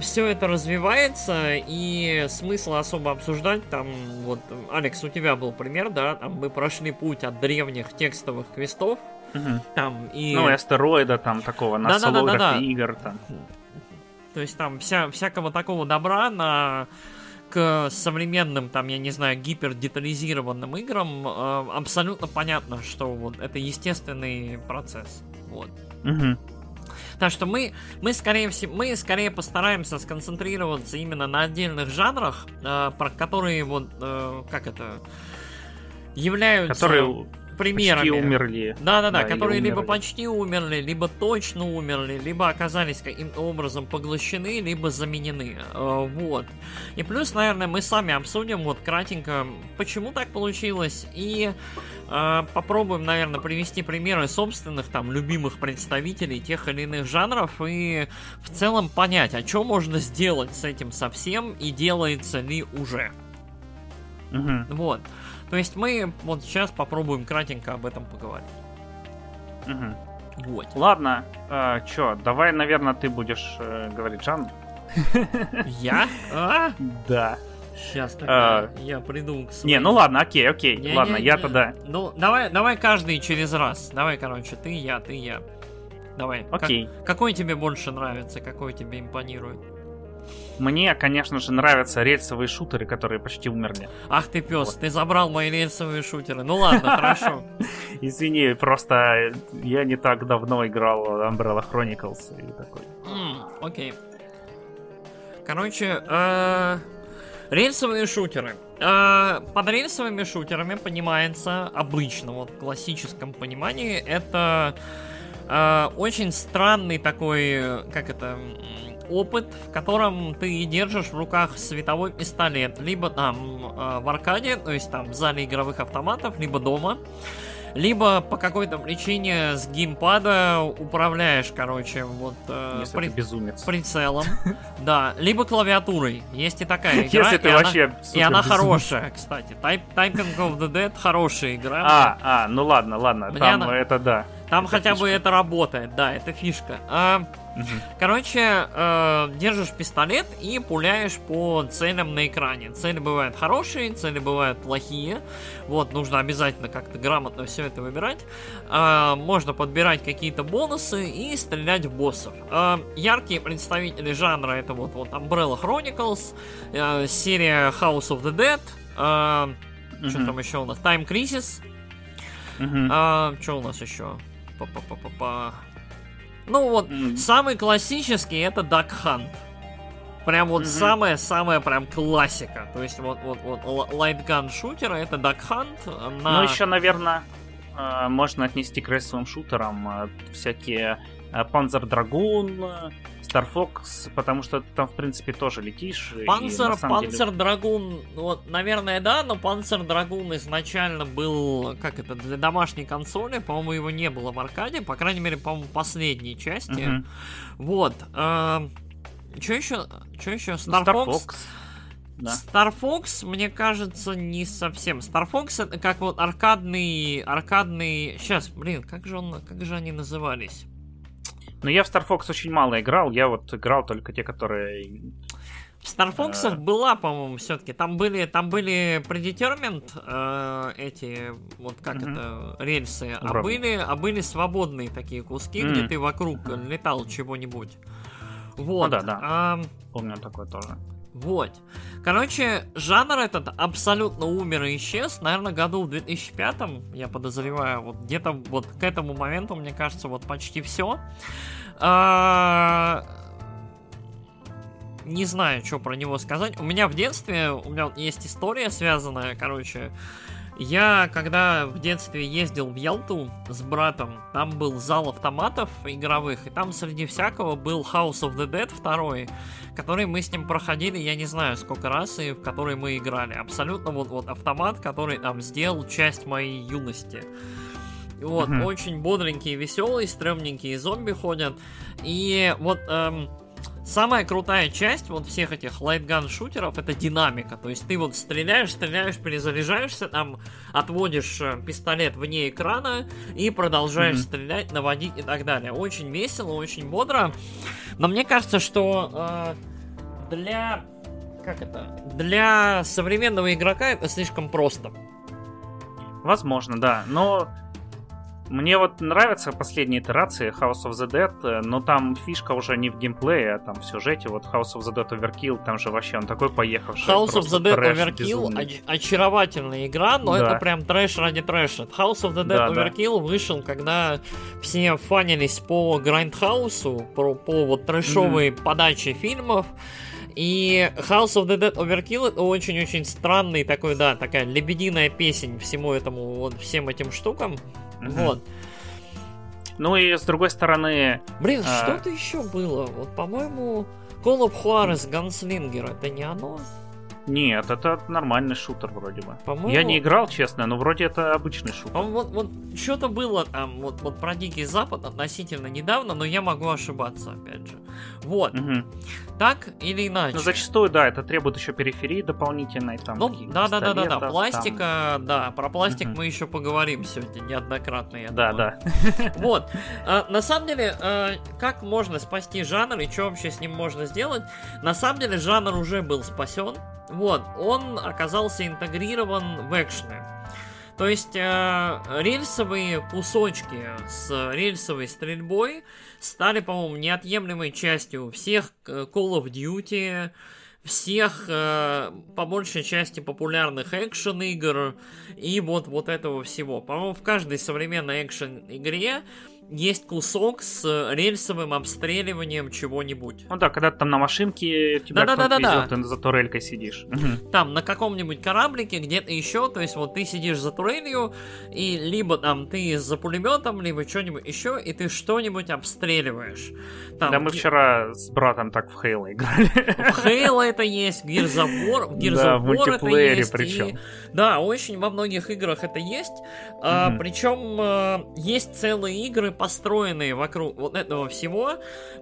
все это развивается, и смысла особо обсуждать, там, вот, Алекс, у тебя был пример, да, там мы прошли путь от древних текстовых квестов, угу. там, и... Ну, и астероида, там, такого, на да, да, да, да, игр, там. То есть там вся, всякого такого добра на к современным, там, я не знаю, гипердетализированным играм э, абсолютно понятно, что вот это естественный процесс. Вот. Угу. Так что мы, мы скорее всего, мы скорее постараемся сконцентрироваться именно на отдельных жанрах, э, про которые вот, э, как это, являются... Которые примерами. Почти умерли. Да-да-да, которые либо почти умерли, либо точно умерли, либо оказались каким-то образом поглощены, либо заменены. Э, вот. И плюс, наверное, мы сами обсудим вот кратенько, почему так получилось, и попробуем, наверное, привести примеры собственных там любимых представителей тех или иных жанров и в целом понять, а что можно сделать с этим совсем и делается ли уже. Угу. Вот. То есть мы вот сейчас попробуем кратенько об этом поговорить. Угу. Вот. Ладно, э, чё, давай, наверное, ты будешь э, говорить Жан. Я? А? Да. Сейчас тогда а, я приду к своим... Не, ну ладно, окей, окей. Не, ладно, не, я не. тогда. Ну, давай, давай каждый через раз. Давай, короче, ты, я, ты, я. Давай. Окей. Как, какой тебе больше нравится, какой тебе импонирует? Мне, конечно же, нравятся рельсовые шутеры, которые почти умерли. Ах ты пес, вот. ты забрал мои рельсовые шутеры. Ну ладно, *laughs* хорошо. Извини, просто я не так давно играл Umbrella Chronicles и такой. Окей. Короче, э, рельсовые шутеры. Э, под рельсовыми шутерами понимается обычно, вот в классическом понимании, это э, очень странный такой, как это, опыт, в котором ты держишь в руках световой пистолет, либо там э, в аркаде, то есть там в зале игровых автоматов, либо дома, либо по какой-то причине с геймпада управляешь, короче, вот э, при... безумец. прицелом, *laughs* да, либо клавиатурой. Есть и такая игра. Если ты вообще И она хорошая, кстати. Typing of the Dead хорошая игра. А, а, ну ладно, ладно, там это да. Там хотя бы это работает, да, это фишка. Короче, э, держишь пистолет и пуляешь по целям на экране. Цели бывают хорошие, цели бывают плохие. Вот, нужно обязательно как-то грамотно все это выбирать. Э, можно подбирать какие-то бонусы и стрелять в боссов. Э, яркие представители жанра это вот, вот Umbrella Chronicles, э, серия House of the Dead, э, что там еще у нас? Time Crisis. Uh-huh. Э, что у нас еще? Па-па-па-па-па. Ну вот, mm. самый классический это Duck Hunt. Прям вот mm-hmm. самая-самая прям классика. То есть вот, вот, вот лайтган шутера это Duck Hunt. На... Ну еще, наверное, э, можно отнести к рейсовым шутерам э, всякие Panzer Dragoon, Star Fox, потому что ты там, в принципе, тоже летишь. Панцер, Панцер Драгун, вот, наверное, да, но Панцер Драгун изначально был, как это, для домашней консоли, по-моему, его не было в аркаде, по крайней мере, по-моему, последней части. Uh-huh. Вот. Э, что еще? Что еще? Star, Star Fox. Fox. Да. Star Fox, мне кажется, не совсем. Star Fox это как вот аркадный, аркадный. Сейчас, блин, как же он, как же они назывались? Но я в Star Fox очень мало играл, я вот играл только те, которые... В Star Fox а... была, по-моему, все-таки. Там были, там были Predetermined э, эти, вот как mm-hmm. это, рельсы, а были, а были свободные такие куски, mm-hmm. где ты вокруг летал чего-нибудь. Вот. Ну да, да. А... Помню такое тоже. Вот. Короче, жанр этот абсолютно умер и исчез, наверное, году в 2005, я подозреваю, вот где-то вот к этому моменту, мне кажется, вот почти все. А... Не знаю, что про него сказать. У меня в детстве, у меня есть история связанная, короче, я, когда в детстве ездил в Ялту с братом, там был зал автоматов игровых, и там среди всякого был House of the Dead 2, который мы с ним проходили, я не знаю сколько раз, и в который мы играли. Абсолютно вот, вот автомат, который там сделал часть моей юности. Вот, mm-hmm. очень бодренькие, веселые, стрёмненькие зомби ходят. И вот эм, Самая крутая часть вот всех этих лайтган шутеров это динамика. То есть ты вот стреляешь, стреляешь, перезаряжаешься, там отводишь э, пистолет вне экрана и продолжаешь mm-hmm. стрелять, наводить и так далее. Очень весело, очень бодро. Но мне кажется, что э, для как это для современного игрока это слишком просто. Возможно, да. Но Мне вот нравятся последние итерации House of the Dead, э, но там фишка уже не в геймплее, а там в сюжете. Вот House of the Dead Overkill, там же вообще он такой поехавший. House of the Dead Overkill оч- очаровательная игра, но да. это прям трэш ради трэша. House of the Dead да, Overkill да. вышел, когда все фанились по Grindhouse, по, по вот трэшовой mm-hmm. подаче фильмов. И House of the Dead Overkill это очень-очень странный такой, да, такая лебединая песень всему этому, вот всем этим штукам. Угу. Вот. Ну и с другой стороны... Блин, а... что-то еще было. Вот, по-моему, of Juarez Gunslinger, это не оно? Нет, это нормальный шутер вроде бы. По-моему... Я не играл, честно, но вроде это обычный шутер. Вот, вот что-то было там, вот, вот про Дикий Запад относительно недавно, но я могу ошибаться, опять же. Вот. Угу. Так или иначе. Но зачастую, да, это требует еще периферии дополнительной. Там, ну, да, да, да, да, да. Пластика, там... да, про пластик угу. мы еще поговорим сегодня неоднократно, я Да, думаю. да. Вот. А, на самом деле, а, как можно спасти жанр и что вообще с ним можно сделать? На самом деле, жанр уже был спасен. Вот, он оказался интегрирован в экшены. То есть э, рельсовые кусочки с рельсовой стрельбой стали, по-моему, неотъемлемой частью всех э, Call of Duty, всех, э, по большей части, популярных экшен игр и вот, вот этого всего. По-моему, в каждой современной экшен игре есть кусок с рельсовым обстреливанием чего-нибудь. Ну да, когда ты там на машинке тебя да, да, да, да, да. ты за турелькой сидишь. Там на каком-нибудь кораблике, где-то еще, то есть вот ты сидишь за турелью, и либо там ты за пулеметом, либо что-нибудь еще, и ты что-нибудь обстреливаешь. Там, да, мы вчера с братом так в Хейла играли. В Хейла это есть, в Gears в Gears да, в это есть. причем. И, да, очень во многих играх это есть. Mm-hmm. А, причем а, есть целые игры, построенные вокруг вот этого всего.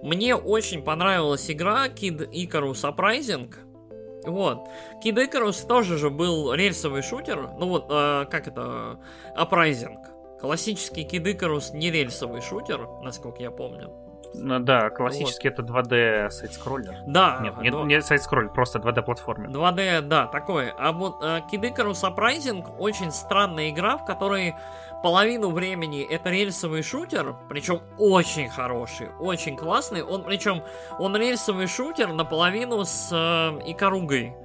Мне очень понравилась игра Kid Icarus Uprising. Вот. Kid Icarus тоже же был рельсовый шутер. Ну вот, э, как это? Uprising. Классический Kid Icarus не рельсовый шутер, насколько я помню. Ну, да, классически вот. это 2D сайт-скроллер. Да. Нет, не, 2... не сайт-скроллер, просто 2D-платформер. 2D, да, такой. А вот э, Kid Icarus Uprising очень странная игра, в которой половину времени это рельсовый шутер, причем очень хороший, очень классный. Он, причем, он рельсовый шутер наполовину с э, Икаругой.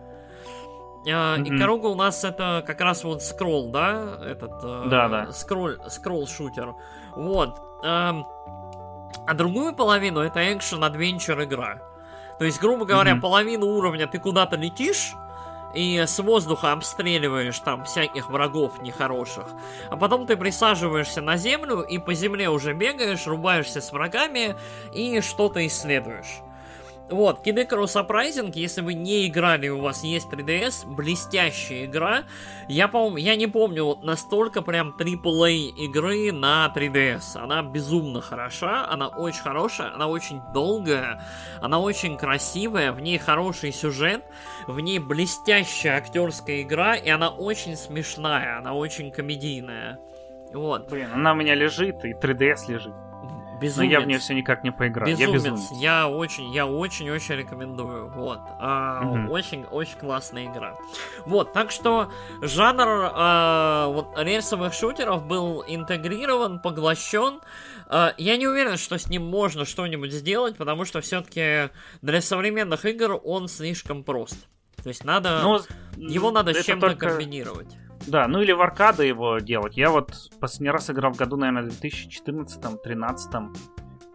Э, mm-hmm. Икаруга у нас это как раз вот скролл, да? Этот э, да, да. скролл, скролл шутер. Вот. Э, а другую половину это экшен адвенчер игра. То есть, грубо говоря, mm-hmm. половину уровня ты куда-то летишь, и с воздуха обстреливаешь там всяких врагов нехороших. А потом ты присаживаешься на землю и по земле уже бегаешь, рубаешься с врагами и что-то исследуешь. Вот, Kid Icarus если вы не играли, у вас есть 3DS, блестящая игра. Я, по я не помню вот настолько прям AAA игры на 3DS. Она безумно хороша, она очень хорошая, она очень долгая, она очень красивая, в ней хороший сюжет, в ней блестящая актерская игра, и она очень смешная, она очень комедийная. Вот. Блин, она у меня лежит, и 3DS лежит. Безумец. Но я в нее все никак не поиграл. Безумец. Я безумец. Я очень, я очень-очень рекомендую. Вот. А, угу. Очень, очень классная игра. Вот, так что жанр а, вот рельсовых шутеров был интегрирован, поглощен. А, я не уверен, что с ним можно что-нибудь сделать, потому что все-таки для современных игр он слишком прост. То есть надо. Ну, его надо с чем-то только... комбинировать. Да, ну или в аркады его делать. Я вот последний раз играл в году, наверное, 2014-13.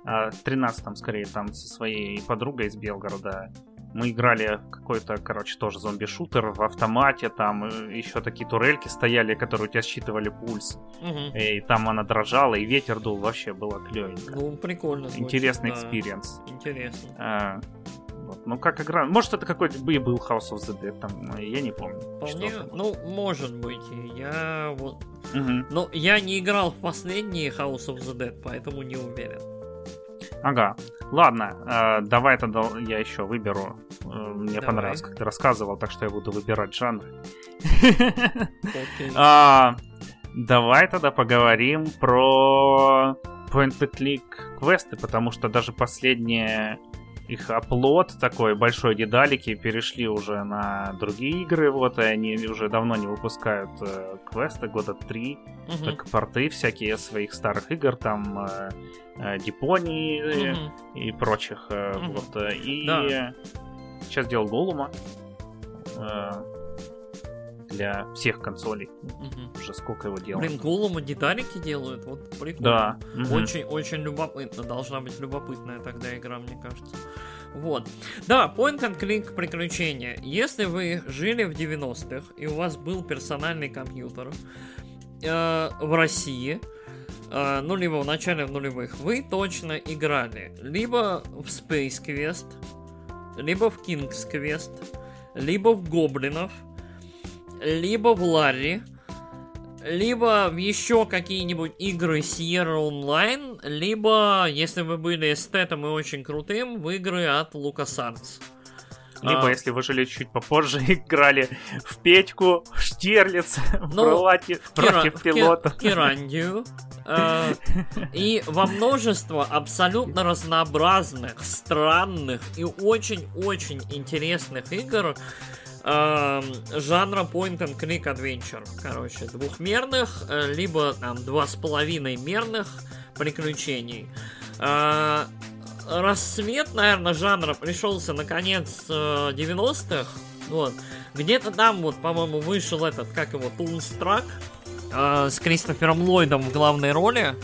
А, 13 скорее, там со своей подругой из Белгорода. Мы играли какой-то, короче, тоже зомби-шутер в автомате, там э, еще такие турельки стояли, которые у тебя считывали пульс. Угу. И там она дрожала, и ветер дул, вообще было клевенько. Ну, прикольно. Звучит, Интересный experience. Да. Интересно. А, вот. Ну, как игра... Может, это какой-то бы и был House of the Dead, там, я не помню. Вполне, ну, может быть. Я вот... Угу. Но я не играл в последние House of the Dead, поэтому не уверен. Ага. Ладно, э, давай тогда я еще выберу. Э, мне давай. понравилось, как ты рассказывал, так что я буду выбирать жанр. А, давай тогда поговорим про point-and-click квесты, потому что даже последние их оплот такой большой дедалики перешли уже на другие игры, вот, и они уже давно не выпускают э, квесты, года три, угу. так порты всякие своих старых игр, там э, э, Дипонии угу. и прочих, э, угу. вот, э, и да. сейчас делал Голума, э, для всех консолей. Угу. Уже сколько его делают. Блин, Голума деталики делают, вот прикольно. Да. Угу. Очень, очень любопытно. Должна быть любопытная тогда игра, мне кажется. Вот. Да, point and click приключения. Если вы жили в 90-х и у вас был персональный компьютер э, в России, э, ну, либо в начале нулевых, вы точно играли либо в Space Quest, либо в King's Quest, либо в Гоблинов, либо в Ларри, либо в еще какие-нибудь игры Sierra Online, либо, если вы были эстетом и очень крутым, в игры от LucasArts. Либо, а... если вы жили чуть попозже, *laughs* играли в Петьку, в Штирлиц, ну, в Крылате, против пилота. В Кирандию. Э, и во множество абсолютно разнообразных, странных и очень-очень интересных игр, э, жанра point and click adventure. Короче, двухмерных, э, либо там два с половиной мерных приключений. Э, рассвет, наверное, жанра пришелся на конец э, 90-х. Вот. Где-то там, вот, по-моему, вышел этот, как его, Тунстрак э, с Кристофером Ллойдом в главной роли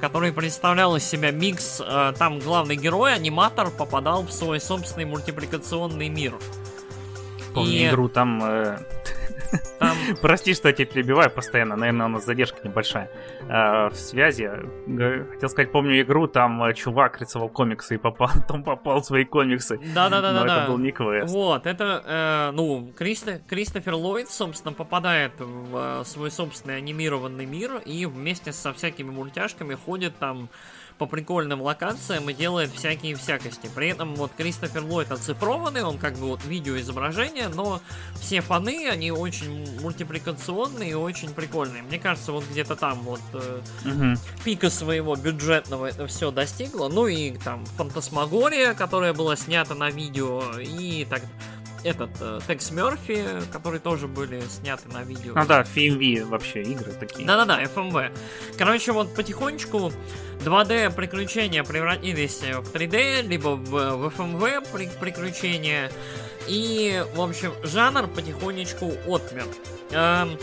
который представлял из себя микс, э, там главный герой, аниматор, попадал в свой собственный мультипликационный мир помню и... игру, там... Э... *laughs* Там... *laughs* Прости, что я тебя перебиваю постоянно, наверное, у нас задержка небольшая э, в связи. Хотел сказать, помню игру, там э, чувак рисовал комиксы и попал, *laughs* потом попал в свои комиксы. Да-да-да. Но это был не квест. Вот, это, э, ну, Кристо... Кристофер Ллойд, собственно, попадает в э, свой собственный анимированный мир и вместе со всякими мультяшками ходит там по прикольным локациям и делает всякие всякости. При этом вот Кристофер Ллойд оцифрованный, он как бы вот видеоизображение, но все фаны, они очень мультипликационные и очень прикольные. Мне кажется, вот где-то там вот э, угу. пика своего бюджетного это все достигло. Ну и там Фантасмагория, которая была снята на видео и так этот э, Текс Мерфи, которые тоже были сняты на видео. Ну да, FMV вообще игры такие. Да-да-да, FMV. Короче, вот потихонечку 2D приключения превратились в 3D, либо в, в FMV при, приключения. И, в общем, жанр потихонечку отмер. Эм,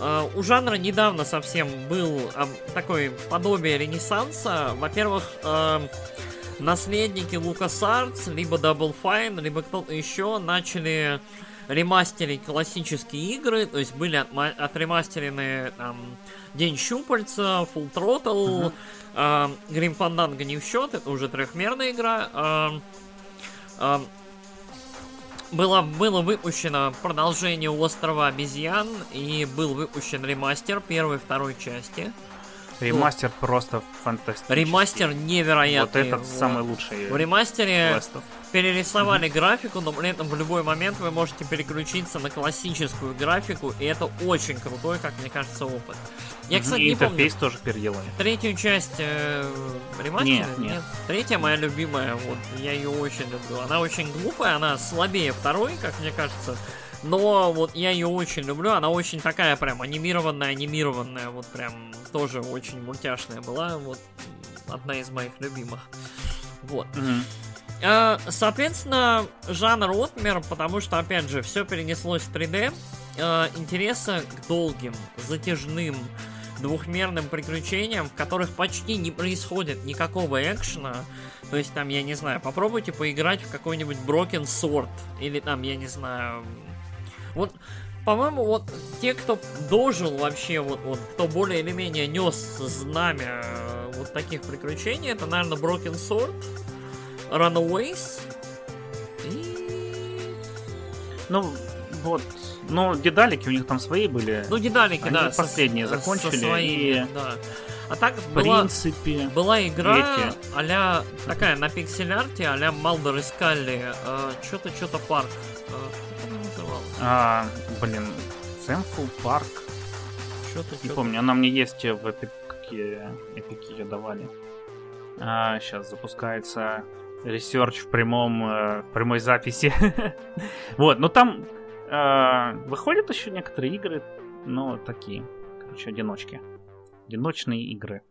э, у жанра недавно совсем был э, такой подобие ренессанса. Во-первых, э, наследники LucasArts, либо Double Fine, либо кто-то еще начали ремастерить классические игры, то есть были отремастерены там День Щупальца, Full Throttle, uh-huh. э, Grim Fandango не в счет, это уже трехмерная игра. Э, э, было, было выпущено продолжение Острова Обезьян и был выпущен ремастер первой и второй части. Ремастер вот. просто фантастический. Ремастер невероятный. Вот этот вот. самый лучший. В ремастере Квестов. перерисовали mm-hmm. графику, но при этом в любой момент вы можете переключиться на классическую графику, и это очень крутой, как мне кажется, опыт. Я, кстати, и не интерфейс помню. тоже переделали. Третью часть э, ремастера? Нет, нет, нет. Третья моя любимая, вот я ее очень люблю. Она очень глупая, она слабее второй, как мне кажется. Но вот я ее очень люблю, она очень такая прям анимированная, анимированная, вот прям тоже очень мультяшная была, вот одна из моих любимых. Вот. Mm-hmm. Соответственно, жанр отмер, потому что, опять же, все перенеслось в 3D. А, интереса к долгим, затяжным, двухмерным приключениям, в которых почти не происходит никакого экшена. То есть там, я не знаю, попробуйте поиграть в какой-нибудь Broken Sword. Или там, я не знаю, вот, по-моему, вот те, кто дожил вообще, вот, вот кто более или менее нес знамя э, вот таких приключений, это, наверное, Broken Sword, Runaways и... Ну, вот, ну, дедалики у них там свои были. Ну, дедалики, Они да. последние со, закончили. Со своими, и... да. А так в была, принципе, была игра а такая на пиксель-арте, а-ля Малдер и Скалли, э, что-то, что-то парк. Э, а, блин, Сэмфул Парк. Что-то Не помню, она мне есть в эпике, эпике ее давали. А, сейчас запускается research в прямом, э, в прямой записи. *laughs* вот, но там э, выходят еще некоторые игры, но такие, короче, одиночки. Одиночные игры.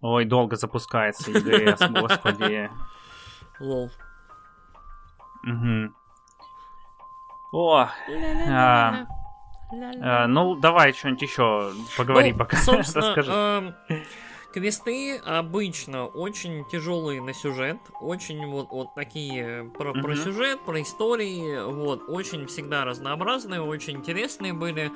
Ой, долго запускается EGS, *laughs* господи. Lol. Угу. О, а, а, ну давай что-нибудь еще поговори ну, пока. *laughs* Собственно, Расскажи. Э, квесты обычно очень тяжелые на сюжет, очень вот, вот такие про, mm-hmm. про сюжет, про истории, вот, очень всегда разнообразные, очень интересные были.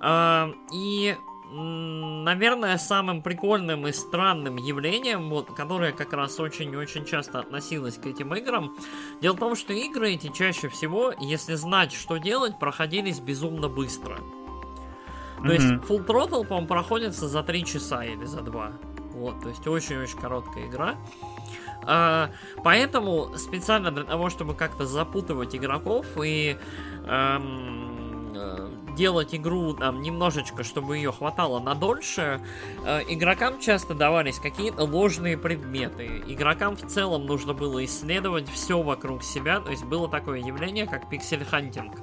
Э, и наверное, самым прикольным и странным явлением, вот, которое как раз очень-очень часто относилось к этим играм. Дело в том, что игры эти чаще всего, если знать, что делать, проходились безумно быстро. То mm-hmm. есть Full Throttle, по-моему, проходится за 3 часа или за 2. Вот, то есть очень-очень короткая игра. А, поэтому специально для того, чтобы как-то запутывать игроков и эм, э, делать игру там немножечко, чтобы ее хватало на дольше, э, игрокам часто давались какие-то ложные предметы. Игрокам в целом нужно было исследовать все вокруг себя, то есть было такое явление, как pixel hunting.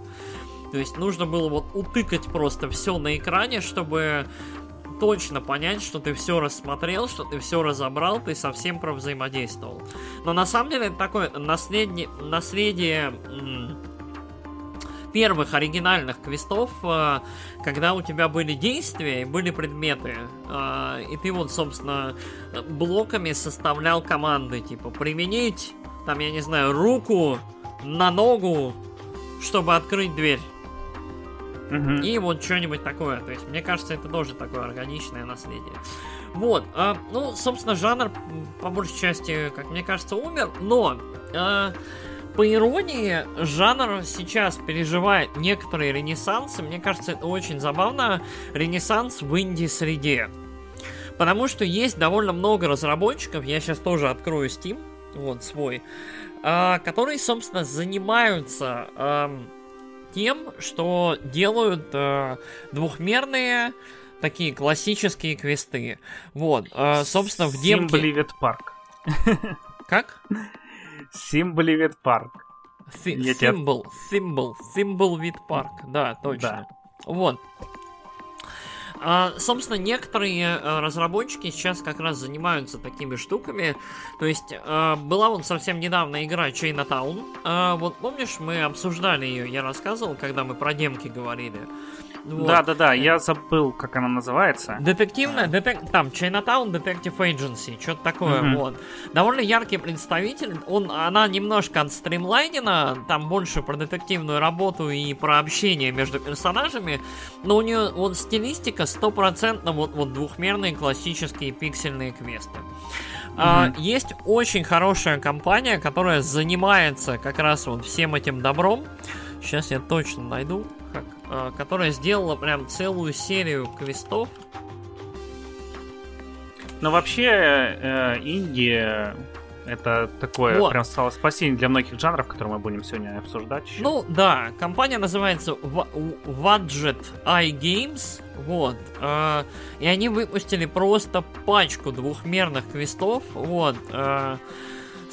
То есть нужно было вот утыкать просто все на экране, чтобы точно понять, что ты все рассмотрел, что ты все разобрал, ты совсем взаимодействовал. Но на самом деле это такое наследие, наследие первых оригинальных квестов, э, когда у тебя были действия и были предметы, э, и ты вот, собственно, блоками составлял команды, типа применить, там, я не знаю, руку на ногу, чтобы открыть дверь. Угу. И вот что-нибудь такое. То есть, мне кажется, это тоже такое органичное наследие. Вот, э, ну, собственно, жанр по большей части, как мне кажется, умер, но э, по иронии, жанр сейчас переживает некоторые ренессансы. Мне кажется, это очень забавно. Ренессанс в инди-среде. Потому что есть довольно много разработчиков, я сейчас тоже открою Steam, вот свой, э, которые, собственно, занимаются э, тем, что делают э, двухмерные такие классические квесты. Вот, э, собственно, в демке... Симбливет Парк. Как? *laughs* Симболивит парк. Симбол, симбол, симбол вид парк, да, точно. Да. Вот. А, собственно, некоторые а, разработчики сейчас как раз занимаются такими штуками. То есть, а, была вот совсем недавно игра Chinatown. А, вот помнишь, мы обсуждали ее, я рассказывал, когда мы про демки говорили. Вот. Да, да, да, я забыл, как она называется. Детективная, детек... там, Chinatown Detective Agency, что-то такое, mm-hmm. вот. Довольно яркий представитель, он, она немножко отстримлайнена, там больше про детективную работу и про общение между персонажами, но у нее вот стилистика стопроцентно вот, вот двухмерные классические пиксельные квесты. Mm-hmm. А, есть очень хорошая компания, которая занимается как раз вот всем этим добром. Сейчас я точно найду. А, которая сделала прям целую серию квестов. Но вообще э, Индия это такое вот. прям стало спасение для многих жанров, которые мы будем сегодня обсуждать. Еще. Ну да, компания называется Wadget Eye Games. Вот. Э, и они выпустили просто пачку двухмерных квестов. Вот. Э,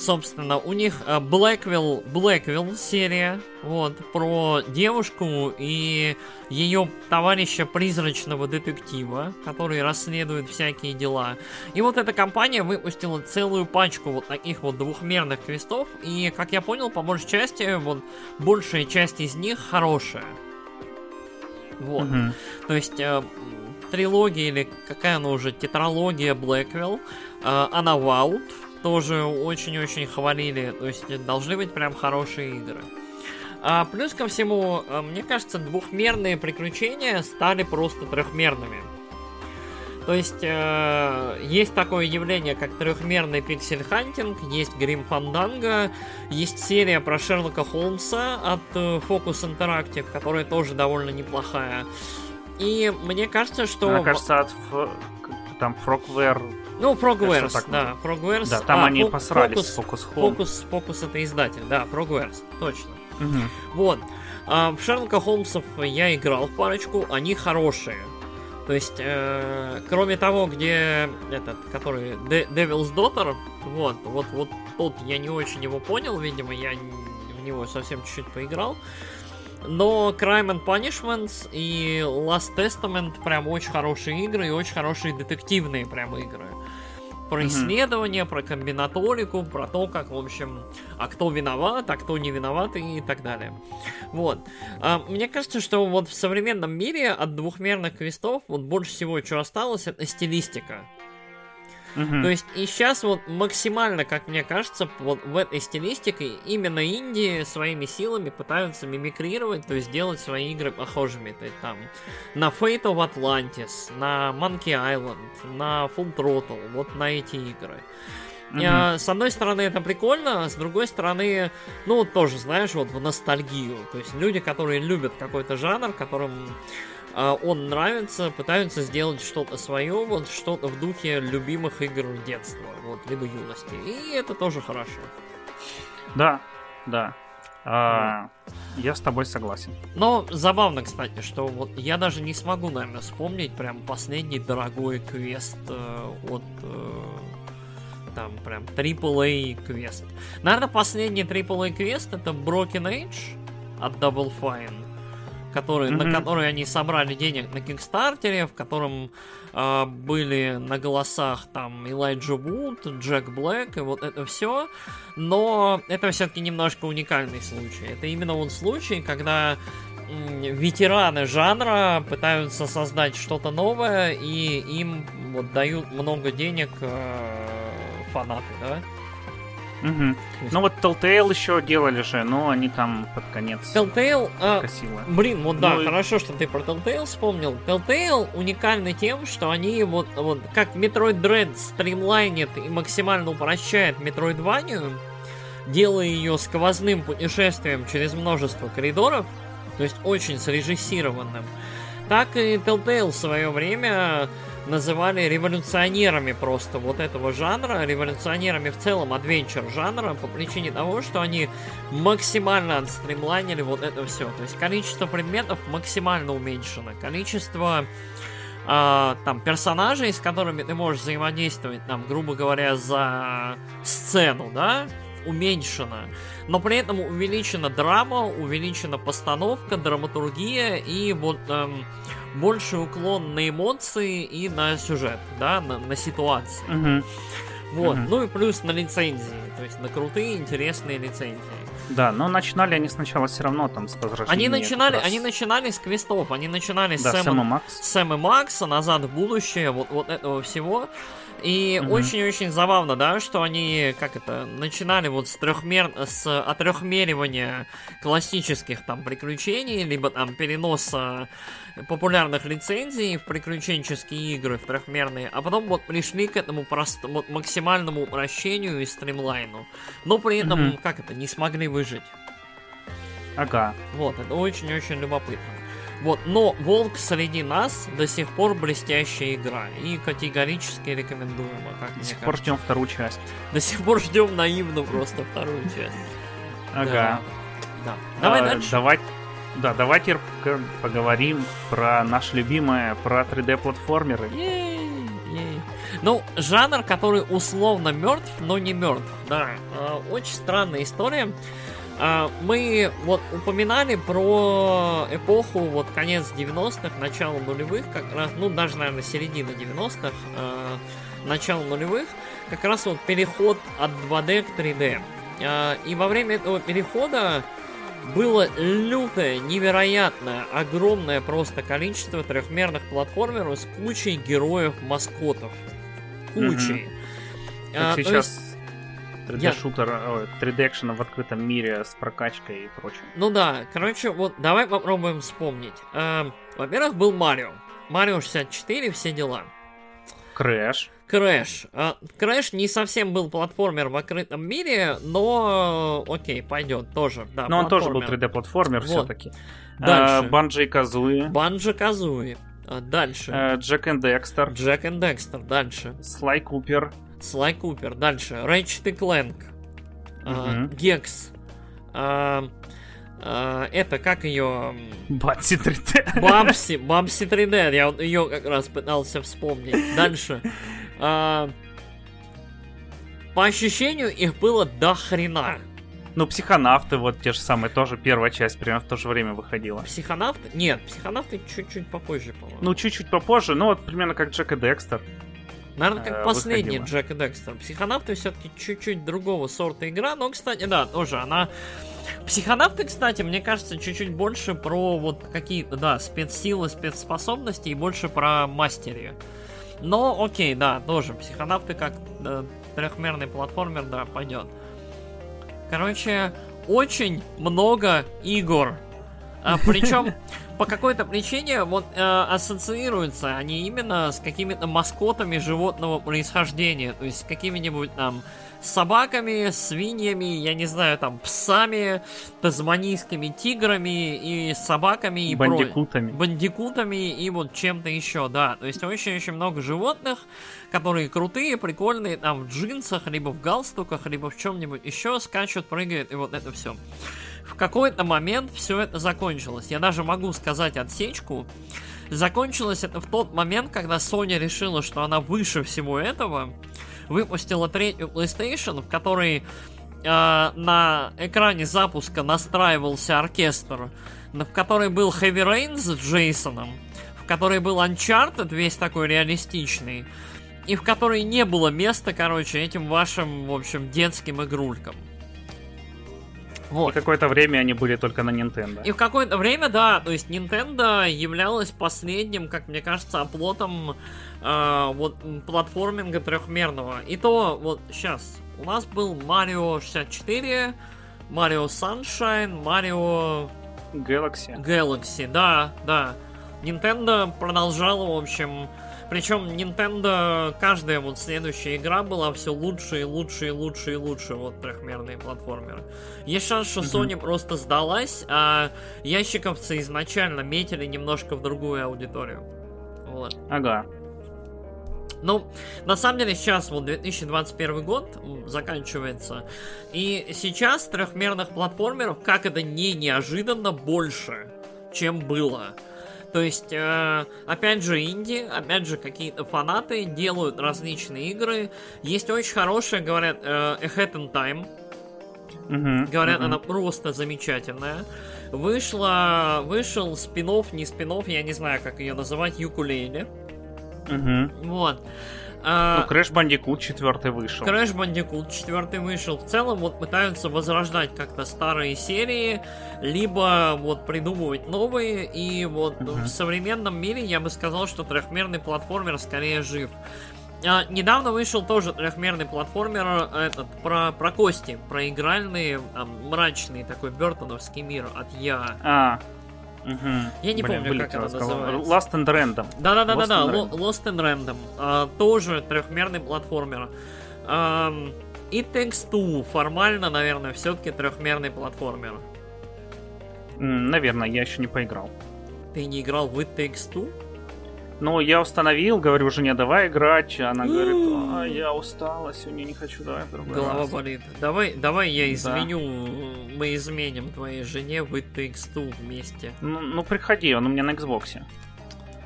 собственно, у них Blackwell, Blackwell серия, вот, про девушку и ее товарища призрачного детектива, который расследует всякие дела. И вот эта компания выпустила целую пачку вот таких вот двухмерных квестов, и, как я понял, по большей части, вот, большая часть из них хорошая. Вот. Mm-hmm. То есть, э, трилогия или какая она уже, тетралогия Blackwell, э, Unavowed, тоже очень-очень хвалили. То есть должны быть прям хорошие игры. А плюс ко всему, э, мне кажется, двухмерные приключения стали просто трехмерными. То есть э, есть такое явление, как трехмерный pixel hunting, есть Grim Fandango, есть серия про Шерлока Холмса от э, Focus Interactive, которая тоже довольно неплохая. И мне кажется, что... Мне кажется, от там Frogware ну, Frogwares, так, да, Frogwares. Да, там а, они посрались с Focus Home. Focus, Focus это издатель, да, Frogwares, точно. Угу. Вот. А, в Шерлока Холмсов я играл в парочку, они хорошие. То есть, э, кроме того, где этот, который De- Devil's Daughter, вот, вот, вот тот я не очень его понял, видимо, я в него совсем чуть-чуть поиграл. Но Crime and Punishment и Last Testament прям очень хорошие игры и очень хорошие детективные прям игры. Про исследования, про комбинаторику, про то, как, в общем, а кто виноват, а кто не виноват и так далее. Вот. А, мне кажется, что вот в современном мире от двухмерных квестов вот больше всего, что осталось, это стилистика. Угу. То есть и сейчас вот максимально, как мне кажется, вот в этой стилистике именно Индии своими силами пытаются мимикрировать, то есть делать свои игры похожими. То есть там на Fate of Atlantis, на Monkey Island, на Full Throttle, вот на эти игры. Mm-hmm. С одной стороны, это прикольно, а с другой стороны, ну, тоже, знаешь, вот в ностальгию. То есть люди, которые любят какой-то жанр, которым он нравится, пытаются сделать что-то свое, вот что-то в духе любимых игр детства, вот, либо юности. И это тоже хорошо. Да, да. А, я с тобой согласен. Но забавно, кстати, что вот я даже не смогу, наверное, вспомнить прям последний дорогой квест э, от э, там прям AAA квест. Наверное, последний AAA квест это Broken Age от Double Fine который, mm-hmm. на который они собрали денег на Кикстартере, в котором э, были на голосах там Элайджа Вуд, Джек Блэк и вот это все. Но это все-таки немножко уникальный случай. Это именно вот случай, когда ветераны жанра пытаются создать что-то новое, и им вот дают много денег э, фанаты, да? Угу. Есть... Ну вот Telltale еще делали же, но они там под конец Telltale, а. Блин, вот да, ну, хорошо, что ты про Telltale вспомнил. Telltale уникальны тем, что они вот, вот как Metroid Dread стримлайнит и максимально упрощает Metroidvania, делая ее сквозным путешествием через множество коридоров, то есть очень срежиссированным, так и Telltale в свое время называли революционерами просто вот этого жанра, революционерами в целом адвенчер жанра по причине того, что они максимально отстримлайнили вот это все. То есть количество предметов максимально уменьшено, количество э, там персонажей, с которыми ты можешь взаимодействовать, там, грубо говоря, за сцену, да, уменьшено. Но при этом увеличена драма, увеличена постановка, драматургия и вот эм, больше уклон на эмоции и на сюжет, да, на, на ситуации. Угу. Вот, угу. ну и плюс на лицензии, то есть на крутые, интересные лицензии. Да, но начинали они сначала все равно там с возвращением. Они начинали, они начинали с квестов, они начинали да, с Сэма, Макс. Сэма Макса, назад в будущее, вот, вот этого всего. И очень-очень забавно, да, что они, как это, начинали вот с трехмер... с отрехмеривания классических там приключений, либо там переноса популярных лицензий в приключенческие игры, в трехмерные, а потом вот пришли к этому простому, вот, максимальному упрощению и стримлайну. Но при этом, mm как это, не смогли выжить. Ага. Вот, это очень-очень любопытно. Вот, но Волк среди нас до сих пор блестящая игра. И категорически рекомендуема, как До сих пор ждем вторую часть. До сих пор ждем наивно просто вторую часть. Ага. Да. Давай а, дальше. Давай, да, давайте поговорим про наш любимое, про 3D-платформеры. Ну, жанр, который условно мертв, но не мертв. Да, а, очень странная история. А, мы вот упоминали про эпоху, вот конец 90-х, начало нулевых, как раз, ну даже, наверное, середина 90-х, э, начало нулевых, как раз вот переход от 2D к 3D. Э, и во время этого перехода было лютое, невероятное, огромное просто количество трехмерных платформеров с кучей героев-маскотов. Кучей. Mm-hmm. А, сейчас 3D-шутер, Я... 3D-экшена в открытом мире с прокачкой и прочим. Ну да, короче, вот давай попробуем вспомнить. Э, во-первых, был Марио. Марио 64, все дела. Crash. Crash. А, Crash не совсем был платформер в открытом мире, но окей, пойдет тоже. Да, но он тоже был 3D-платформер вот. все-таки. Дальше. Banjo-Kazooie. Banjo-Kazooie. Дальше. Джек и Декстер. Джек и Декстер. Дальше. Слай Купер. Слай Купер. Дальше. Ratchet и Clank. Гекс. Это как ее... Бамси 3D. Бамси, Бамси 3D, я ее как раз пытался вспомнить. Дальше. *laughs* Э, по ощущению, их было до хрена. Ну, психонавты, вот те же самые, тоже первая часть примерно в то же время выходила. Психонавты? Нет, психонавты чуть-чуть попозже, по-моему. Ну, чуть-чуть попозже, ну вот примерно как Джек и Декстер. Наверное, как э, последний выходила. Джек и Декстер. Психонавты все-таки чуть-чуть другого сорта игра, но, кстати, да, тоже она... Психонавты, кстати, мне кажется, чуть-чуть больше про вот какие-то, да, спецсилы, спецспособности и больше про мастерию. Но, окей, да, тоже. Психонавты как да, трехмерный платформер, да, пойдет. Короче, очень много игр. А, *laughs* причем по какой-то причине вот э, ассоциируются они именно с какими-то маскотами животного происхождения, то есть с какими-нибудь там собаками, свиньями, я не знаю, там, псами, тазманийскими тиграми и собаками и бандикутами. Про... Бандикутами и вот чем-то еще, да. То есть очень-очень много животных, которые крутые, прикольные, там, в джинсах, либо в галстуках, либо в чем-нибудь еще скачут, прыгают, и вот это все. В какой-то момент все это закончилось. Я даже могу сказать отсечку. Закончилось это в тот момент, когда Sony решила, что она выше всего этого, выпустила третью PlayStation, в которой э, на экране запуска настраивался оркестр, в которой был Heavy Rain с Джейсоном, в которой был Uncharted весь такой реалистичный, и в которой не было места, короче, этим вашим, в общем, детским игрулькам. Вот. И какое-то время они были только на Nintendo. И в какое-то время, да, то есть Nintendo являлась последним, как мне кажется, оплотом э, вот платформинга трехмерного. И то, вот сейчас, у нас был Mario 64, Mario Sunshine, Mario... Galaxy. Galaxy, да, да. Nintendo продолжала, в общем, причем Nintendo, каждая вот следующая игра была все лучше и лучше и лучше и лучше, вот трехмерные платформеры. Есть шанс, что Sony mm-hmm. просто сдалась, а ящиковцы изначально метили немножко в другую аудиторию. Вот. Ага. Ну, на самом деле сейчас вот 2021 год заканчивается, и сейчас трехмерных платформеров, как это не неожиданно, больше, чем было. То есть, э, опять же, инди, опять же, какие-то фанаты делают различные игры. Есть очень хорошая, говорят, э, A Hat in Time. Uh-huh, говорят, uh-huh. она просто замечательная. Вышла, вышел спинов, не спинов, я не знаю, как ее называть, Юкулеле. Угу. Вот. А, ну, Crash Bandicoot 4 вышел. Crash Bandicoot 4 вышел. В целом вот пытаются возрождать как-то старые серии, либо вот придумывать новые. И вот uh-huh. в современном мире я бы сказал, что трехмерный платформер скорее жив. А, недавно вышел тоже трехмерный платформер этот про, про кости, про игральный, а, мрачный такой бертоновский мир от Я. А, Угу. Я не Блин, помню, как она называется. Lost and Random. Да-да-да-да, да, Lost and Random. А, тоже трехмерный платформер. А, It Takes Two формально, наверное, все-таки трехмерный платформер. Наверное, я еще не поиграл. Ты не играл в It Takes Two? Ну, я установил, говорю жене, давай играть. Она говорит, а, я устала, сегодня не хочу, давай другой Голова раз. болит. Давай, давай я изменю, да. мы изменим твоей жене в Two вместе. Ну, ну приходи, он у меня на Xbox.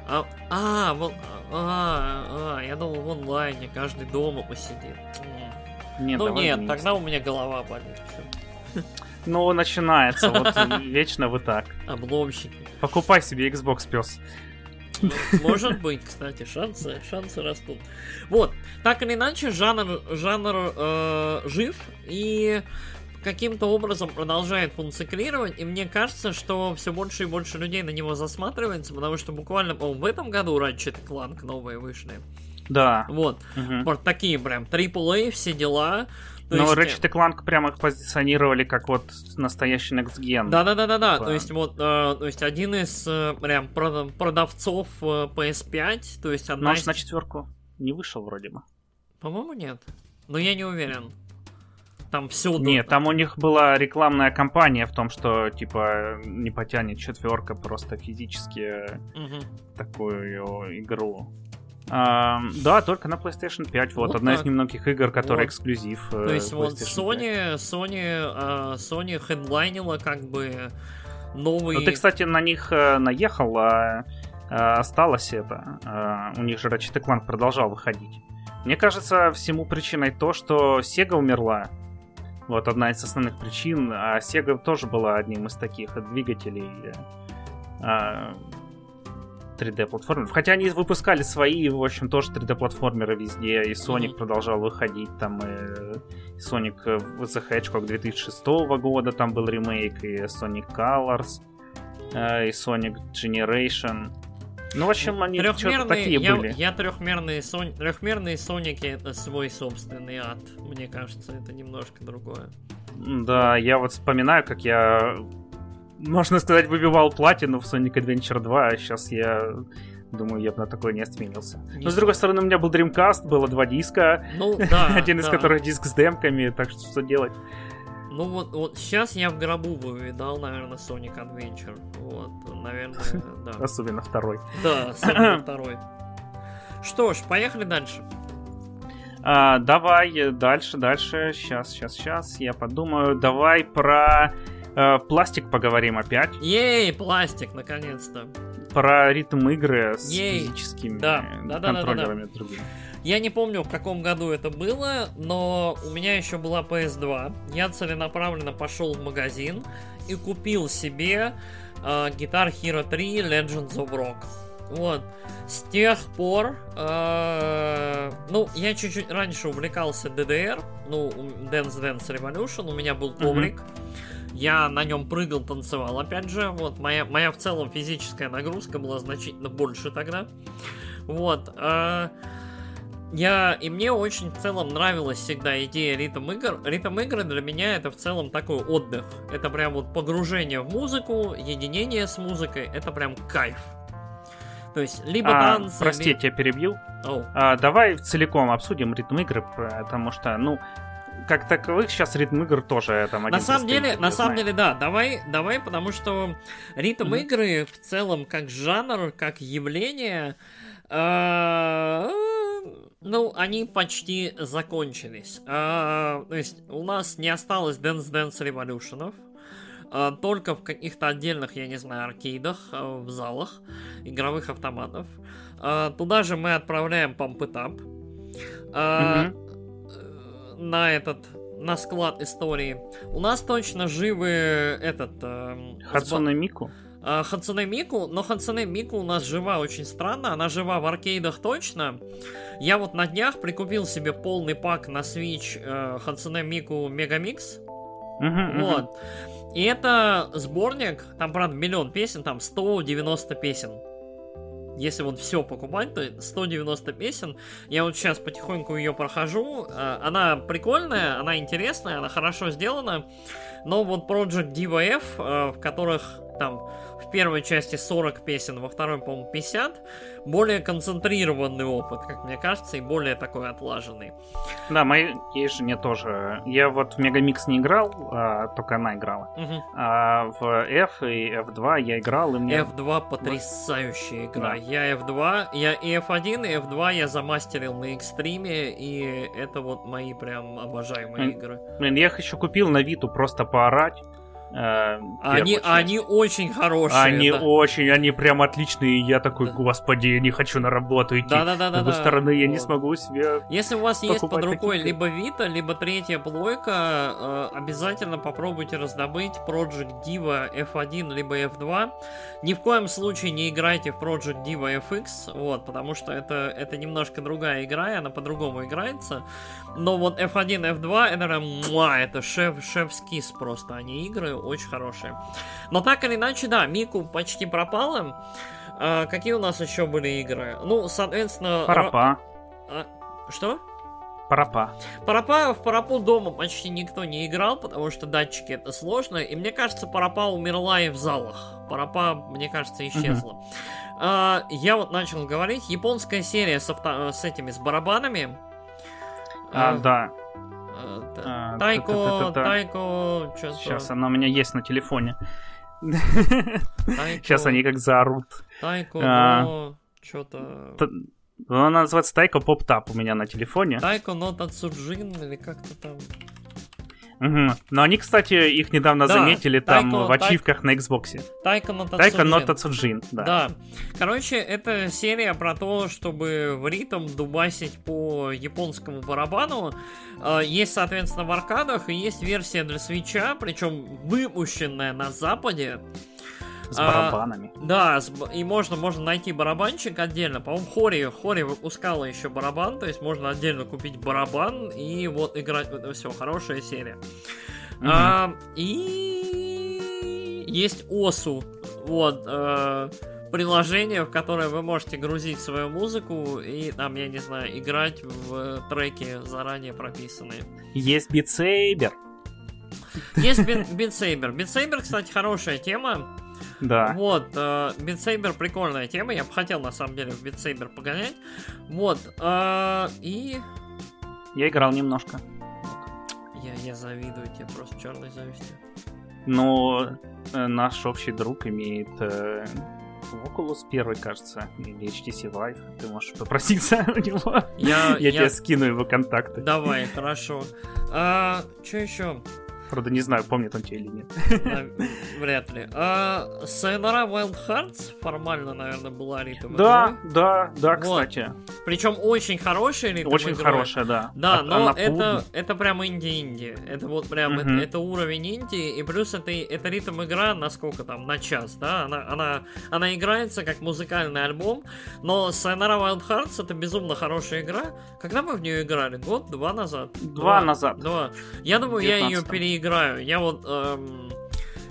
А, а, вот, а, а, я думал в онлайне, каждый дома посидит. Нет, ну нет, вместе. тогда у меня голова болит. Ну, начинается, вот *laughs* вечно вы так. Обломщики. Покупай себе Xbox, пес. *laughs* Может быть, кстати, шансы, шансы растут. Вот, так или иначе, жанр, жанр э, жив и каким-то образом продолжает функционировать, и мне кажется, что все больше и больше людей на него засматривается, потому что буквально, по-моему, в этом году Ratchet Clank новые вышли. Да. Вот. Угу. Вот такие прям AAA, все дела. То Но есть... Ratchet Clank прямо их позиционировали как вот настоящий Next Gen. Да-да-да-да-да. Типа... То есть вот, э, то есть один из э, прям продавцов э, PS5, то есть одна Наш из... на четверку не вышел вроде бы. По-моему, нет. Но я не уверен. Там все. Нет, там у них была рекламная кампания в том, что типа не потянет четверка просто физически угу. такую игру. А, да, только на PlayStation 5. Вот, вот одна так. из немногих игр, которая вот. эксклюзив. То есть вот Sony, Sony, uh, Sony хедлайнила как бы новые... Ну ты, кстати, на них э, наехал, а осталось это. У них же Ratchet Clank продолжал выходить. Мне кажется, всему причиной то, что Sega умерла. Вот одна из основных причин. А Sega тоже была одним из таких двигателей 3D-платформеров. Хотя они выпускали свои, в общем, тоже 3D-платформеры везде. И Sonic mm-hmm. продолжал выходить. Там и Sonic the Hedgehog 2006 года там был ремейк. И Sonic Colors. И Sonic Generation. Ну, в общем, они что-то такие я, были. Я трехмерные, сон... трехмерные Соники это свой собственный ад. Мне кажется, это немножко другое. Да, я вот вспоминаю, как я можно сказать, выбивал платину в Sonic Adventure 2, а сейчас я думаю, я бы на такое не осмелился. Не Но, с другой стороны, у меня был Dreamcast, было два диска, ну, да, *laughs* один из которых диск с демками, так что что делать? Ну вот, вот сейчас я в гробу бы видал, наверное, Sonic Adventure. Вот, наверное, *laughs* да. Особенно второй. Да, особенно *clears throat* второй. Что ж, поехали дальше. А, давай дальше, дальше. Сейчас, сейчас, сейчас. Я подумаю. Давай про Э, пластик поговорим опять. Ей, пластик, наконец-то. Про ритм игры с Ей. физическими да. Да, да, контроллерами да, да, да. другими. Я не помню, в каком году это было, но у меня еще была PS2. Я целенаправленно пошел в магазин и купил себе э, Guitar Hero 3 Legends of Rock. Вот. С тех пор, э, ну, я чуть-чуть раньше увлекался DDR, ну, Dance Dance Revolution, у меня был коврик. Mm-hmm. Я на нем прыгал, танцевал, опять же. Вот, моя, моя в целом физическая нагрузка была значительно больше тогда. Вот. Э, я, и мне очень в целом нравилась всегда идея ритм игр. Ритм игры для меня это в целом такой отдых. Это прям вот погружение в музыку, единение с музыкой. Это прям кайф. То есть, либо а, танцы... Прости, ли... я тебя перебью. Oh. А, давай целиком обсудим ритм игры, потому что, ну, как таковых сейчас ритм игр тоже там На самом деле, на самом деле, да, давай, давай, потому что ритм mm-hmm. игры в целом как жанр, как явление, э, ну, они почти закончились. Э, то есть у нас не осталось Dance Dance Revolution, э, только в каких-то отдельных, я не знаю, аркейдах, в залах игровых автоматов. Туда же мы отправляем Pump It Up. Mm-hmm на этот на склад истории. У нас точно живы этот... Э, Хацуне Мику? Э, Хацуне Мику, но Хацуне Мику у нас жива очень странно. Она жива в аркейдах точно. Я вот на днях прикупил себе полный пак на Switch э, Хацуне Мику Мегамикс. Uh-huh, вот. Uh-huh. И это сборник, там, правда, миллион песен, там 190 песен если вот все покупать, то 190 песен. Я вот сейчас потихоньку ее прохожу. А, она прикольная, она интересная, она хорошо сделана. Но вот Project Diva F, а, в которых там в первой части 40 песен, во второй, по-моему, 50. Более концентрированный опыт, как мне кажется, и более такой отлаженный. Да, моей жене тоже. Я вот в Мегамикс не играл, а, только она играла. Угу. А в F и F2 я играл, и мне... F2 потрясающая игра. Да. Я F2, я и F1, и F2 я замастерил на экстриме, и это вот мои прям обожаемые игры. Блин, я их еще купил на Виту просто поорать. Э, они, они очень хорошие. Они да. очень, они прям отличные. И я такой, господи, я не хочу на работу идти. Да, да, да. С другой да, стороны, да. я не смогу себе. Если у вас есть под рукой такие... либо Vita, либо третья плойка, э, обязательно попробуйте раздобыть Project Diva F1 либо F2. Ни в коем случае не играйте в Project Diva FX, вот, потому что это, это немножко другая игра, и она по-другому играется. Но вот F1, F2 это муа, это шеф, шеф-скис просто, они игры очень хорошие. Но так или иначе, да, Мику почти пропала. А, какие у нас еще были игры? Ну, соответственно... Парапа. А, что? Парапа. Парапа в Парапу дома почти никто не играл, потому что датчики это сложно. И мне кажется, Парапа умерла и в залах. Парапа, мне кажется, исчезла. Uh-huh. А, я вот начал говорить. Японская серия с, авто... с этими, с барабанами. А, а да. А, тайко, Тайко, что Сейчас она у меня есть на телефоне. Сейчас они как заорут. Тайко, а, что-то... Она называется Тайко Поп Тап у меня на телефоне. Тайко Нота Цуджин или как-то там. Угу. Но они, кстати, их недавно да, заметили там Тайко, в ачивках Тай... на Xbox. Тайко Нота Тайко Нота Цуджин, да. Да. Короче, это серия про то, чтобы в ритм дубасить по японскому барабану. А, есть, соответственно, в аркадах, и есть версия для свеча, причем выпущенная на Западе. С барабанами. А, да, и можно, можно найти барабанчик отдельно. По-моему, Хори, Хори выпускала еще барабан, то есть можно отдельно купить барабан и вот играть. Это все, хорошая серия. Угу. А, и есть Осу. Вот. А, приложение, в которое вы можете грузить свою музыку и там, я не знаю, играть в треки заранее прописанные. Есть битсейбер. Есть битсейбер. Битсейбер, кстати, хорошая тема. Да. Вот, э, Beat прикольная тема, я бы хотел на самом деле в Beat погонять. Вот, э, и... Я играл немножко. Я, я завидую тебе просто черной завистью. Но э, наш общий друг имеет э, Oculus первый, кажется, или HTC Vive. Ты можешь попроситься у него. Я, я, я тебе скину его контакты. Давай, хорошо. А, что еще? Правда, не знаю, помнит он тебя или нет. Вряд ли. А, Sayonara Wild Hearts формально, наверное, была ритм Да, да, да, кстати. Причем очень хорошая ритм Очень хорошая, да. Да, но это, это прям инди-инди. Это вот прям, это, это уровень инди, и плюс это, это ритм игра на сколько там, на час, да? Она, она, она играется как музыкальный альбом, но Sayonara Wild Hearts это безумно хорошая игра. Когда мы в нее играли? Год, два назад? Два, два назад. Два. Я думаю, я ее играю. Я вот... Эм,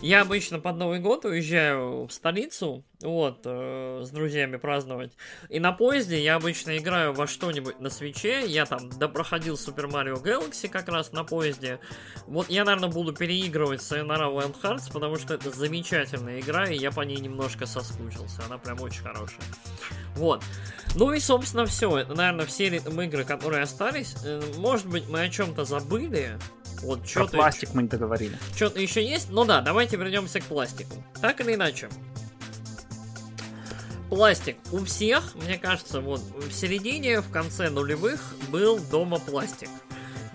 я обычно под Новый год уезжаю в столицу, вот, э, с друзьями праздновать. И на поезде я обычно играю во что-нибудь на свече. Я там допроходил Super Mario Galaxy как раз на поезде. Вот я, наверное, буду переигрывать Sayonara Wild Hearts, потому что это замечательная игра, и я по ней немножко соскучился. Она прям очень хорошая. Вот. Ну и, собственно, все. Это, наверное, все игры, которые остались. Э, может быть, мы о чем-то забыли. Вот Про пластик мы не договорили. Что-то еще есть? Ну да, давайте вернемся к пластику. Так или иначе. Пластик. У всех, мне кажется, вот в середине, в конце нулевых был дома пластик.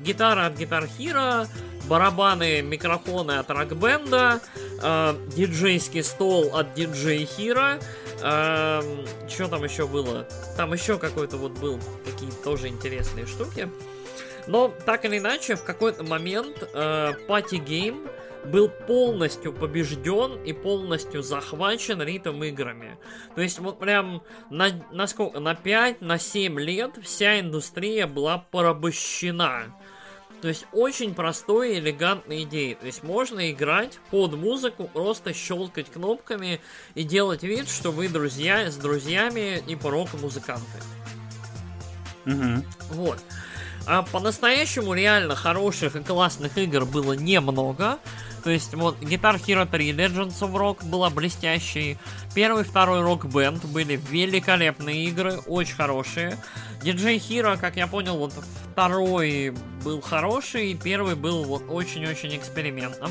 Гитара от Guitar Hero, барабаны, микрофоны от Рокбенда, э, диджейский стол от DJ Hero, э, что там еще было? Там еще какой-то вот был, какие тоже интересные штуки. Но так или иначе, в какой-то момент э, Party Game был полностью побежден и полностью захвачен ритм играми. То есть вот прям на, на сколько? На 5, на 7 лет вся индустрия была порабощена. То есть очень простой и элегантной идеей. То есть можно играть под музыку, просто щелкать кнопками и делать вид, что вы друзья с друзьями и порок музыканты. Угу. Вот. А по-настоящему реально хороших и классных игр было немного. То есть вот Guitar Hero 3 Legends of Rock была блестящей. Первый, второй Rock Band были великолепные игры, очень хорошие. DJ Hero, как я понял, вот второй был хороший, первый был вот очень-очень экспериментом.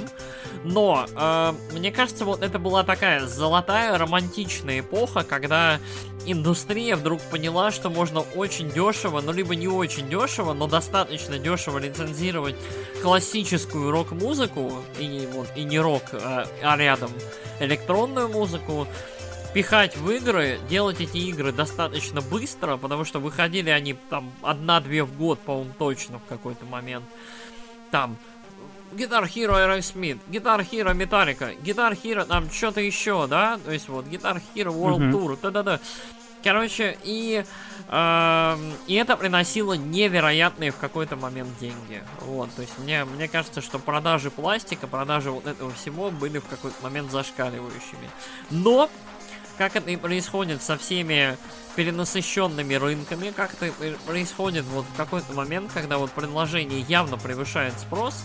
Но э, мне кажется, вот это была такая золотая романтичная эпоха, когда индустрия вдруг поняла, что можно очень дешево, ну либо не очень дешево, но достаточно дешево лицензировать классическую рок-музыку и вот и не рок, а, а рядом электронную музыку пихать в игры, делать эти игры достаточно быстро, потому что выходили они там одна-две в год, по-моему, точно в какой-то момент. Там Guitar Hero Aerosmith, Guitar Hero Metallica, Guitar Hero там что-то еще, да? То есть вот Guitar Hero World uh-huh. Tour, да-да-да. Короче, и, э, и это приносило невероятные в какой-то момент деньги. Вот, то есть мне, мне кажется, что продажи пластика, продажи вот этого всего были в какой-то момент зашкаливающими. Но как это и происходит со всеми перенасыщенными рынками, как это происходит вот в какой-то момент, когда вот предложение явно превышает спрос,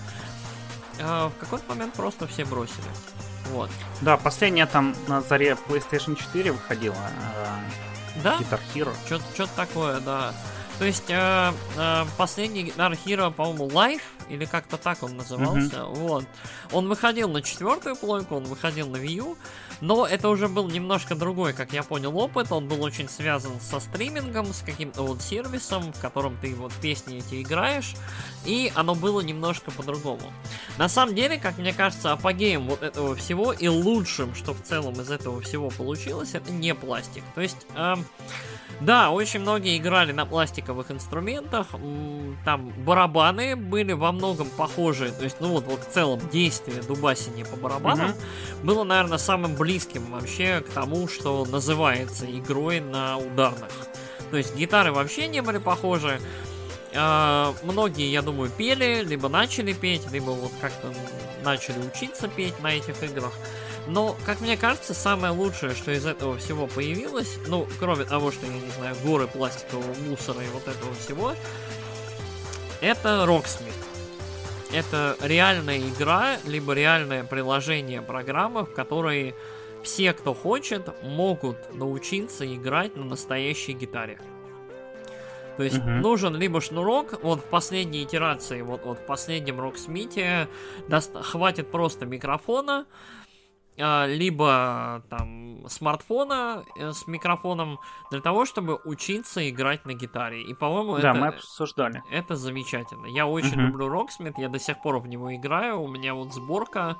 э, в какой-то момент просто все бросили. Вот. Да, последняя там на заре PlayStation 4 выходила. Э, да? Guitar Hero. Что-то такое, да. То есть э, э, последний Guitar Hero, по-моему, Life, или как-то так он назывался, mm-hmm. вот. Он выходил на четвертую плойку, он выходил на Wii U, но это уже был немножко другой, как я понял, опыт. Он был очень связан со стримингом, с каким-то вот сервисом, в котором ты вот песни эти играешь, и оно было немножко по-другому. На самом деле, как мне кажется, апогеем вот этого всего и лучшим, что в целом из этого всего получилось, это не пластик. То есть, э, да, очень многие играли на пластиковых инструментах, там барабаны были во многом похожи, то есть, ну вот, вот в целом действие дубасения по барабанам mm-hmm. было, наверное, самым близким вообще к тому, что называется игрой на ударных. То есть гитары вообще не были похожи. А, многие, я думаю, пели, либо начали петь, либо вот как-то начали учиться петь на этих играх. Но, как мне кажется, самое лучшее, что из этого всего появилось, ну, кроме того, что, я не знаю, горы пластикового мусора и вот этого всего, это Rocksmith это реальная игра, либо реальное приложение программы, в которой все, кто хочет, могут научиться играть на настоящей гитаре. То есть uh-huh. нужен либо шнурок, вот в последней итерации, вот, вот в последнем даст, хватит просто микрофона, либо там смартфона э, с микрофоном для того, чтобы учиться играть на гитаре. И, по-моему, да, это, мы обсуждали. это замечательно. Я очень uh-huh. люблю Rocksmith, я до сих пор в него играю, у меня вот сборка.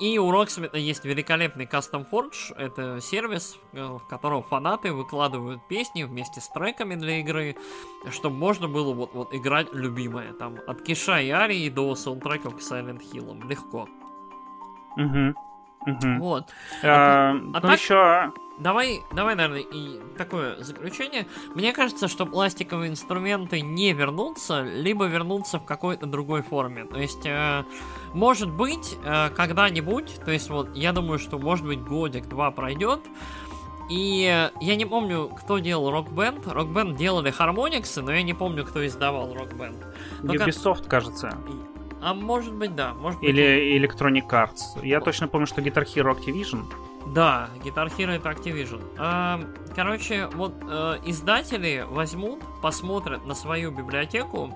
И у Rocksmith есть великолепный Custom Forge, это сервис, э, в котором фанаты выкладывают песни вместе с треками для игры, чтобы можно было вот, вот играть любимое, там, от Киша и Арии до саундтреков к Silent Hill, легко. Угу. Угу. Вот. А, а, ну а так, еще... Давай, давай, наверное, и такое заключение. Мне кажется, что пластиковые инструменты не вернутся, либо вернутся в какой-то другой форме. То есть, э, может быть, э, когда-нибудь, то есть, вот, я думаю, что, может быть, годик-два пройдет, и я не помню, кто делал Rock Band. Rock Band делали Harmonix, но я не помню, кто издавал Rock Band. Ubisoft, как... кажется. А может быть, да. Может быть, Или Electronic Arts. Я точно помню, что Guitar Hero Activision. Да, Guitar Hero это Activision. А, короче, вот э, издатели возьмут, посмотрят на свою библиотеку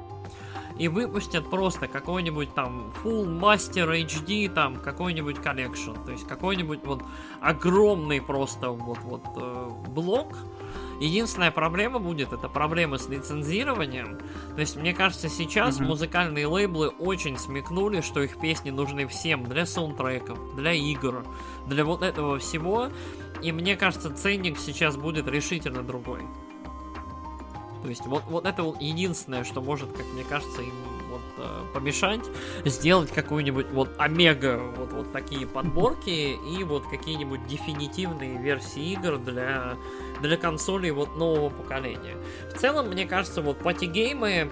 и выпустят просто какой-нибудь там Full Master HD, там какой-нибудь collection. То есть какой-нибудь вот огромный просто вот, вот э, блок, Единственная проблема будет, это проблема с лицензированием. То есть, мне кажется, сейчас mm-hmm. музыкальные лейблы очень смекнули, что их песни нужны всем для саундтреков, для игр, для вот этого всего. И мне кажется, ценник сейчас будет решительно другой. То есть вот, вот это единственное, что может, как мне кажется, им помешать, сделать какую-нибудь вот омега, вот, вот такие подборки и вот какие-нибудь дефинитивные версии игр для для консолей вот нового поколения. В целом, мне кажется, вот party game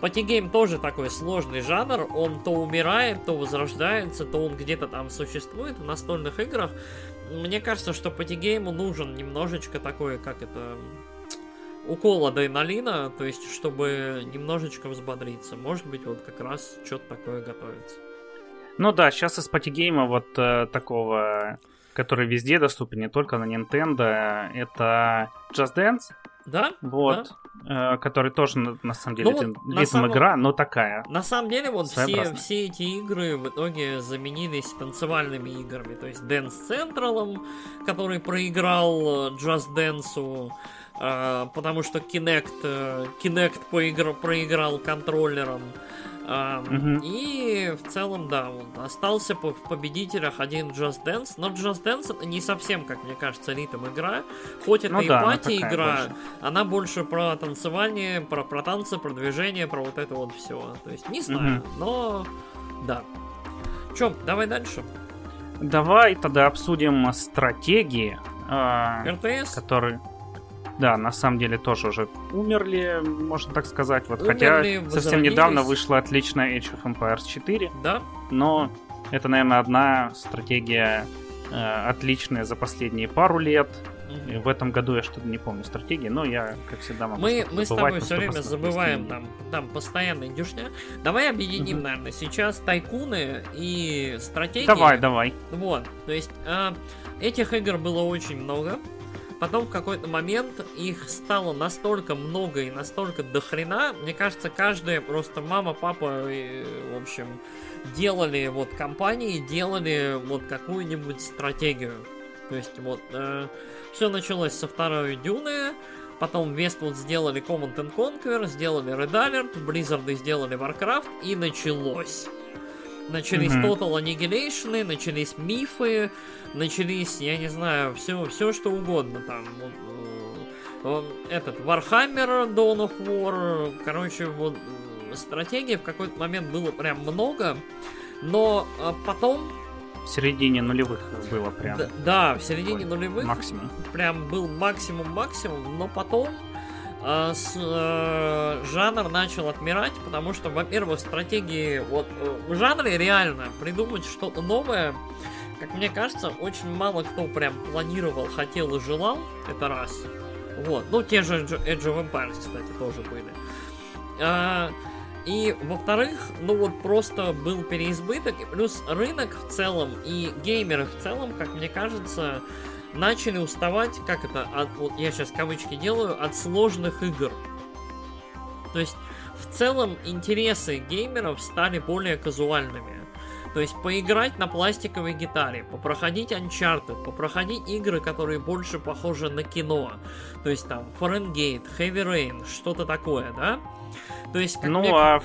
ы Party game тоже такой сложный жанр, он то умирает, то возрождается, то он где-то там существует в настольных играх. Мне кажется, что party game у нужен немножечко такое, как это, укол адреналина, то есть, чтобы немножечко взбодриться. Может быть, вот как раз что-то такое готовится. Ну да, сейчас из party game а вот э, такого который везде доступен, не только на Nintendo. Это Just Dance. Да? Вот. Да. Э, который тоже, на, на самом деле, ну, вот, ритм самом... игра, но такая. На самом деле, вот все, все эти игры в итоге заменились танцевальными играми. То есть Dance Central, который проиграл Just Dance, э, потому что Kinect, э, Kinect поигр... проиграл контроллером. А, угу. И в целом, да, остался в победителях один Just Dance, но Just Dance это не совсем, как мне кажется, ритм игра. Хоть это ну, и да, пати игра, больше. она больше про танцевание, про, про танцы, про движение, про вот это вот все. То есть, не знаю, угу. но да. Че, давай дальше. Давай тогда обсудим стратегии, РТС, а, которые да, на самом деле тоже уже умерли, можно так сказать. Вот, умерли, хотя совсем недавно вышла отличная Age of Empires 4. Да. Но это, наверное, одна стратегия э, отличная за последние пару лет. И в этом году я что-то не помню стратегии, но я, как всегда, могу Мы, мы с тобой все время забываем там, там постоянно индюшня. Давай объединим, угу. наверное, сейчас тайкуны и стратегии. Давай, давай. Вот, то есть э, этих игр было очень много. Потом в какой-то момент их стало настолько много и настолько дохрена, мне кажется, каждая просто мама, папа, и, в общем, делали вот компании, делали вот какую-нибудь стратегию. То есть вот э, все началось со второй Дюны, потом Westwood сделали Command and Conquer, сделали Red Alert, Blizzard сделали Warcraft, и началось. Начались mm-hmm. Total Annihilation, начались мифы, начались, я не знаю, все, все что угодно там. Вот, э, этот Warhammer Dawn of War, короче, вот стратегии в какой-то момент было прям много, но а, потом в середине нулевых было прям. Да, да в середине нулевых. Максимум. Прям был максимум-максимум, но потом э, с, э, жанр начал отмирать, потому что, во-первых, стратегии вот э, в жанре реально придумать что-то новое, как мне кажется, очень мало кто прям планировал, хотел и желал. Это раз. Вот. Ну, те же Edge of Empires, кстати, тоже были. А, и, во-вторых, ну вот просто был переизбыток, и плюс рынок в целом и геймеры в целом, как мне кажется, начали уставать, как это, от, вот я сейчас кавычки делаю, от сложных игр. То есть, в целом, интересы геймеров стали более казуальными. То есть поиграть на пластиковой гитаре, попроходить Uncharted, попроходить игры, которые больше похожи на кино. То есть там Фаренгейт, Heavy Rain, что-то такое, да? То есть, как ну, мне... а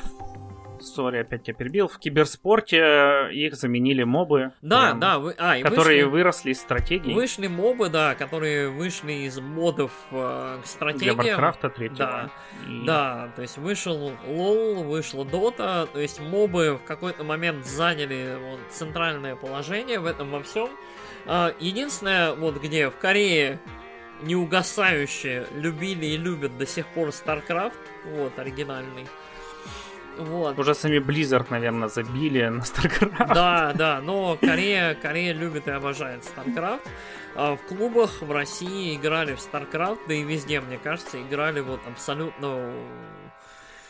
сори, опять тебя перебил, в киберспорте э, их заменили мобы. Да, прям, да, вы, а, которые вышли, выросли из стратегии. Вышли мобы, да, которые вышли из модов э, к стратегиям. Для Warcraft 3. Да, и... да, то есть вышел LoL, вышла Dota, то есть мобы в какой-то момент заняли вот, центральное положение в этом во всем. Э, единственное, вот где в Корее неугасающе любили и любят до сих пор StarCraft, вот, оригинальный. Вот. Уже сами Blizzard, наверное, забили на StarCraft. Да, да, но Корея, Корея любит и обожает StarCraft. А в клубах в России играли в StarCraft, да и везде, мне кажется, играли вот абсолютно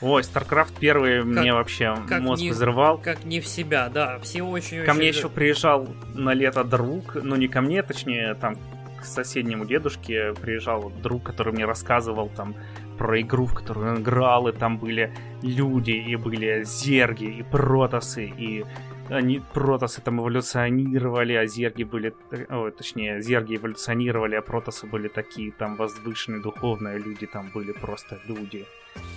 Ой, StarCraft первый как, мне вообще как мозг не, взрывал. Как не в себя, да. Все очень Ко очень... мне еще приезжал на лето друг, ну не ко мне, точнее, там к соседнему дедушке приезжал друг, который мне рассказывал там про игру, в которую он играл, и там были люди, и были зерги, и протасы, и они протасы там эволюционировали, а зерги были, о, точнее, зерги эволюционировали, а протасы были такие там возвышенные, духовные люди, там были просто люди.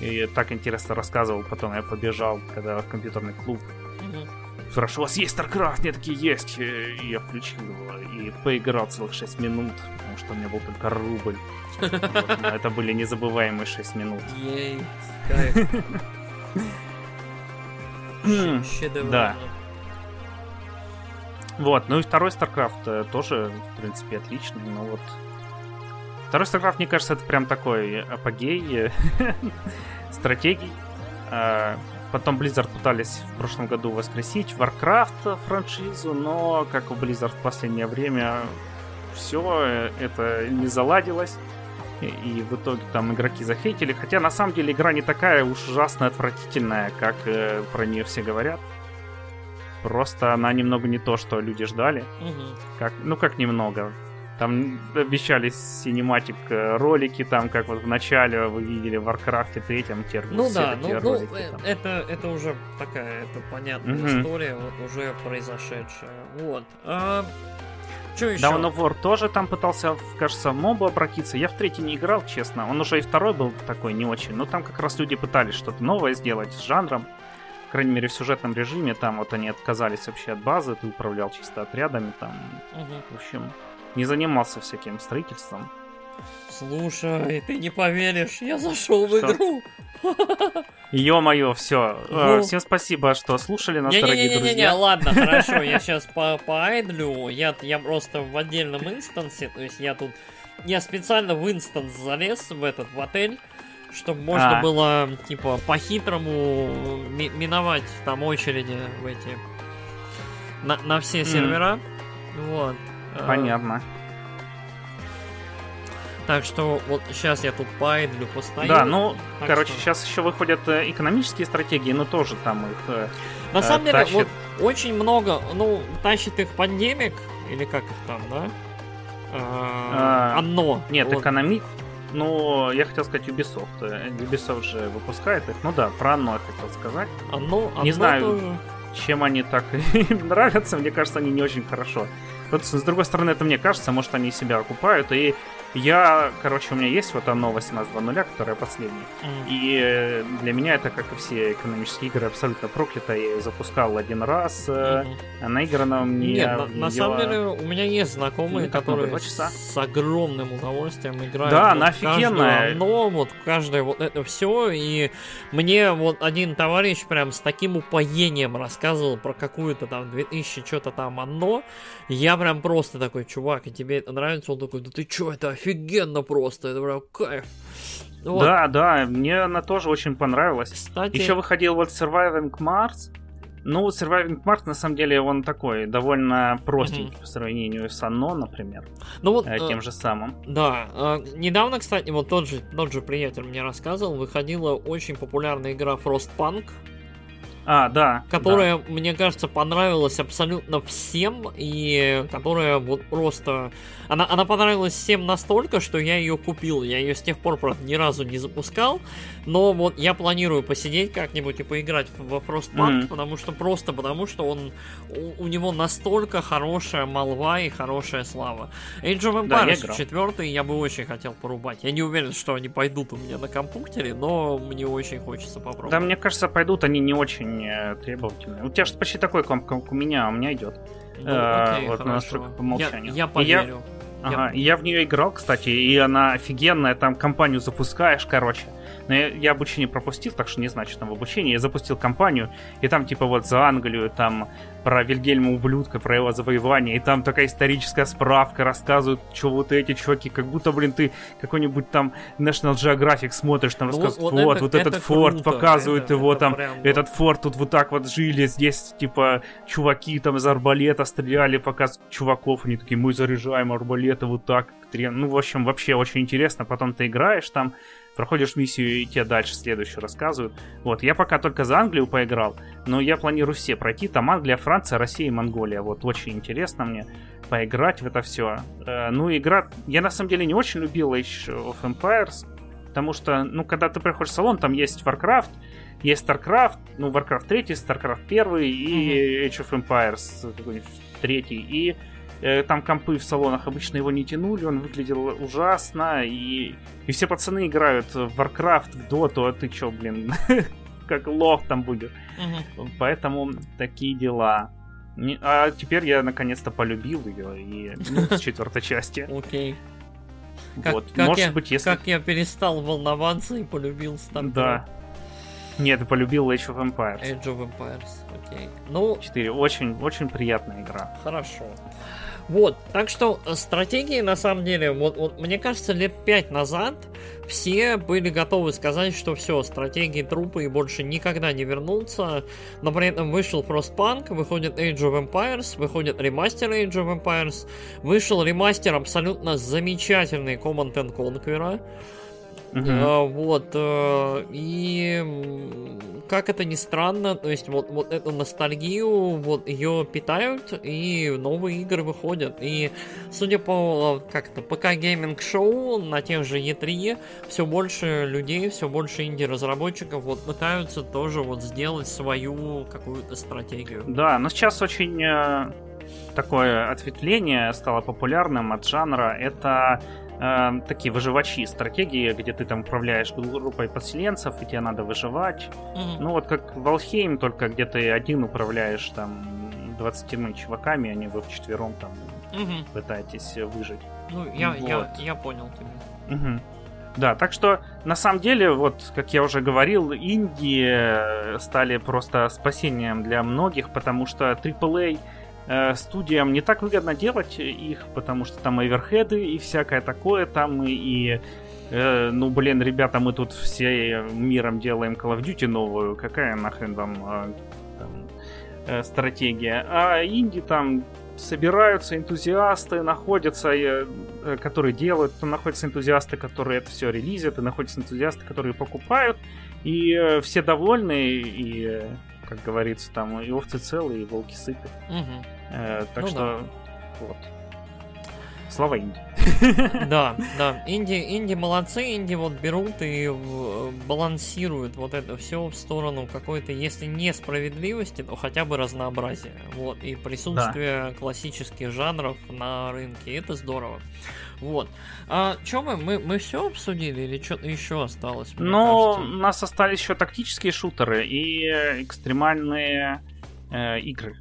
И так интересно рассказывал, потом я побежал, когда в компьютерный клуб. Спрашиваю, у вас есть StarCraft? Мне такие, есть. И я включил его и поиграл целых 6 минут, потому что у меня был только рубль. Это были незабываемые 6 минут. Ей, кайф. Да. Вот, ну и второй StarCraft э, тоже, в принципе, отличный, но вот... Второй StarCraft, мне кажется, это прям такой апогей *laughs* стратегий. А, потом Blizzard пытались в прошлом году воскресить Warcraft франшизу, но, как у Blizzard в последнее время, все э, это не заладилось и в итоге там игроки захейтили. Хотя на самом деле игра не такая уж ужасно отвратительная, как э, про нее все говорят. Просто она немного не то, что люди ждали. Угу. Как, ну как немного. Там обещали синематик э, ролики, там, как вот в начале вы видели в Warcraft 3, те Ну да, ну, ну э, это, это уже такая, это понятная угу. история, вот уже произошедшая. Вот. А, что еще? Dawn of War тоже там пытался, кажется, в мобу обратиться. Я в третий не играл, честно. Он уже и второй был такой не очень. Но там как раз люди пытались что-то новое сделать с жанром. По крайней мере, в сюжетном режиме. Там вот они отказались вообще от базы. Ты управлял чисто отрядами там. Угу. В общем, не занимался всяким строительством. Слушай, ты не поверишь, я зашел в игру. Ё-моё, все. Э. Всем спасибо, что слушали нас, не, дорогие не, не, друзья. Не-не-не, ладно, хорошо, я сейчас по поайдлю. Я, я просто в отдельном инстансе, то есть я тут... Я специально в инстанс залез в этот, в отель, чтобы можно а. было, типа, по-хитрому ми миновать там очереди в эти... На, на все сервера. Mm. Вот. Понятно. Так что вот сейчас я тут пайдлю постою. Да, ну, короче, что... сейчас еще выходят э, экономические стратегии, но тоже там их э, На э, самом деле, тащит... вот очень много, ну, тащит их пандемик, или как их там, да? А, Оно. Нет, вот. экономик. Ну, я хотел сказать Ubisoft. Ubisoft же выпускает их. Ну да, про Оно я хотел сказать. Оно, Не знаю, тоже. чем они так *laughs* нравятся. Мне кажется, они не очень хорошо. Вот, с другой стороны, это мне кажется, может, они себя окупают. И я, короче, у меня есть вот оно 18.2.0, которая последняя. Mm. И э, для меня это, как и все экономические игры, абсолютно проклято. Я ее запускал один раз, mm-hmm. она играна мне... Нет, на, на самом деле у меня есть знакомые, которые с огромным удовольствием играют. Да, вот она офигенная. Но вот каждое вот это все. И мне вот один товарищ прям с таким упоением рассказывал про какую-то там 2000 что-то там оно. Я прям просто такой, чувак, и тебе это нравится? Он такой, да ты чё, это офигенно просто, это прям кайф. Вот. Да, да, мне она тоже очень понравилась. Кстати... Еще выходил вот Surviving Mars. Ну, Surviving Mars, на самом деле, он такой, довольно простенький mm-hmm. по сравнению с Anno, например. Ну вот, э, тем э, же самым. Да. Э, недавно, кстати, вот тот же, тот же приятель мне рассказывал, выходила очень популярная игра Frostpunk. А, да. Которая, да. мне кажется, понравилась абсолютно всем, и которая вот просто... Она, она понравилась всем настолько, что я ее купил. Я ее с тех пор, правда, ни разу не запускал, но вот я планирую посидеть как-нибудь и поиграть во Frostpunk, mm-hmm. потому что просто потому, что он у, у него настолько хорошая молва и хорошая слава. Age of Empires да, 4 я бы очень хотел порубать. Я не уверен, что они пойдут у меня на компьютере, но мне очень хочется попробовать. Да, мне кажется, пойдут они не очень очень требовательный. У тебя же почти такой комп, как у меня, а у меня идет. Ну, окей, вот хорошо. настройка по умолчанию. Я, я поверю. Я, ага, я... я в нее играл, кстати, и она офигенная, там компанию запускаешь, короче. Но я, я обучение пропустил, так что не знаю, что там в обучении. Я запустил компанию, и там типа вот за Англию, там про Вильгельма Ублюдка, про его завоевание, и там такая историческая справка, рассказывают, что вот эти чуваки, как будто, блин, ты какой-нибудь там National Geographic смотришь, там ну, рассказывают, вот, вот, это, вот этот это форт, круто. показывают это, его это там, прям, этот форт тут вот так вот жили, здесь, типа, чуваки там из арбалета стреляли, показывают чуваков, они такие, мы заряжаем арбалеты вот так, ну, в общем, вообще очень интересно, потом ты играешь там, проходишь миссию и тебе дальше следующую рассказывают. Вот, я пока только за Англию поиграл, но я планирую все пройти. Там Англия, Франция, Россия и Монголия. Вот, очень интересно мне поиграть в это все. Э, ну, игра... Я на самом деле не очень любил Age of Empires, потому что, ну, когда ты приходишь в салон, там есть Warcraft, есть StarCraft, ну, Warcraft 3, StarCraft 1 и Age of Empires 3. И Э, там компы в салонах обычно его не тянули, он выглядел ужасно, и, и все пацаны играют в Warcraft, в Dota, а ты чё, блин, *laughs* как лох там будет. Угу. Поэтому такие дела. А теперь я наконец-то полюбил ее и ну, с четвертой части. *laughs* Окей. Вот. Как, Может я, быть, если... Как я перестал волноваться и полюбил StarCraft. Да. Нет, полюбил Age of Empires. Age of Empires, окей. Ну... 4. Очень, очень приятная игра. Хорошо. Вот, так что э, стратегии, на самом деле, вот, вот мне кажется, лет пять назад все были готовы сказать, что все, стратегии трупы и больше никогда не вернутся, но при этом вышел Frostpunk, выходит Age of Empires, выходит ремастер Age of Empires, вышел ремастер абсолютно замечательный Command Conqueror, Uh-huh. А, вот. А, и как это ни странно, то есть вот, вот эту ностальгию, вот ее питают, и новые игры выходят. И судя по как-то ПК гейминг шоу на тех же E3, все больше людей, все больше инди-разработчиков вот пытаются тоже вот сделать свою какую-то стратегию. Да, но сейчас очень э, такое ответвление стало популярным от жанра. Это э, такие выживачи стратегии, где ты там управляешь группой подселенцев, и тебе надо выживать. Mm-hmm. Ну вот как Валхейм, только где ты один управляешь там 20 чуваками, не вы вчетвером там mm-hmm. пытаетесь выжить. Ну, я, вот. я, я понял тебя. Угу. Да, так что на самом деле, вот как я уже говорил, Индии стали просто спасением для многих, потому что AAA Э, студиям не так выгодно делать их, потому что там оверхеды и всякое такое, там и, и э, ну блин, ребята, мы тут все миром делаем Call of Duty новую, какая нахрен вам э, там, э, стратегия? А инди там собираются энтузиасты, находятся, э, которые делают, там находятся энтузиасты, которые это все релизят, и находятся энтузиасты, которые покупают, и э, все довольны, и э, как говорится, там и овцы целые, и волки сыты. Угу. Э, так ну, что, да. вот. Слава Инди. *laughs* Да, да. Инди, инди молодцы, инди вот берут и балансируют вот это все в сторону какой-то, если не справедливости, то хотя бы разнообразия. Вот, и присутствие да. классических жанров на рынке. Это здорово. Вот. А что мы, мы, мы все обсудили или что-то еще осталось? Ну, у нас остались еще тактические шутеры и экстремальные э, игры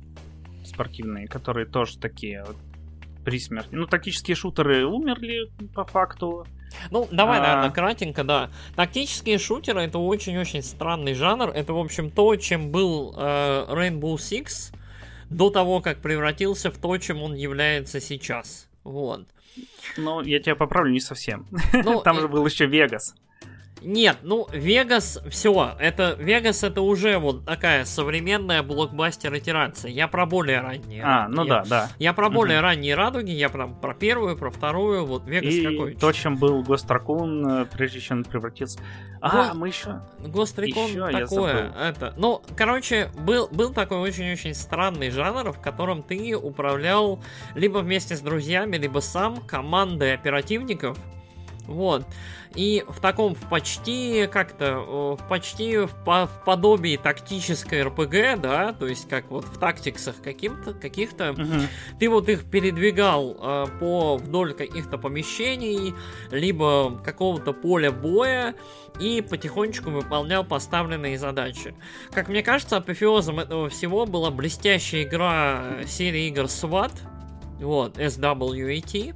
спортивные, которые тоже такие вот при смерти. Ну, тактические шутеры умерли по факту. Ну, давай, а... наверное, кратенько, да. Тактические шутеры это очень-очень странный жанр. Это, в общем, то, чем был э, Rainbow Six до того, как превратился в то, чем он является сейчас. Вот. Ну, я тебя поправлю, не совсем. Ну, *laughs* Там же был еще Вегас. Нет, ну, Вегас, все, это, Вегас это уже вот такая современная блокбастер итерация. Я про более ранние. А, ну я, да, да. Я про более угу. ранние радуги, я про, про первую, про вторую, вот Вегас И какой. то, чем был Гостракун, э, прежде чем он превратился. А, Го... мы еще... Гострикон еще такое, это... Ну, короче, был, был такой очень-очень странный жанр, в котором ты управлял либо вместе с друзьями, либо сам командой оперативников, вот. И в таком, в почти, как-то, в почти в, по, в подобии тактической РПГ, да, то есть как вот в тактиксах каким-то, каких-то, угу. ты вот их передвигал э, по вдоль каких-то помещений, либо какого-то поля боя, и потихонечку выполнял поставленные задачи. Как мне кажется, апофеозом этого всего была блестящая игра серии игр SWAT, вот, SWAT,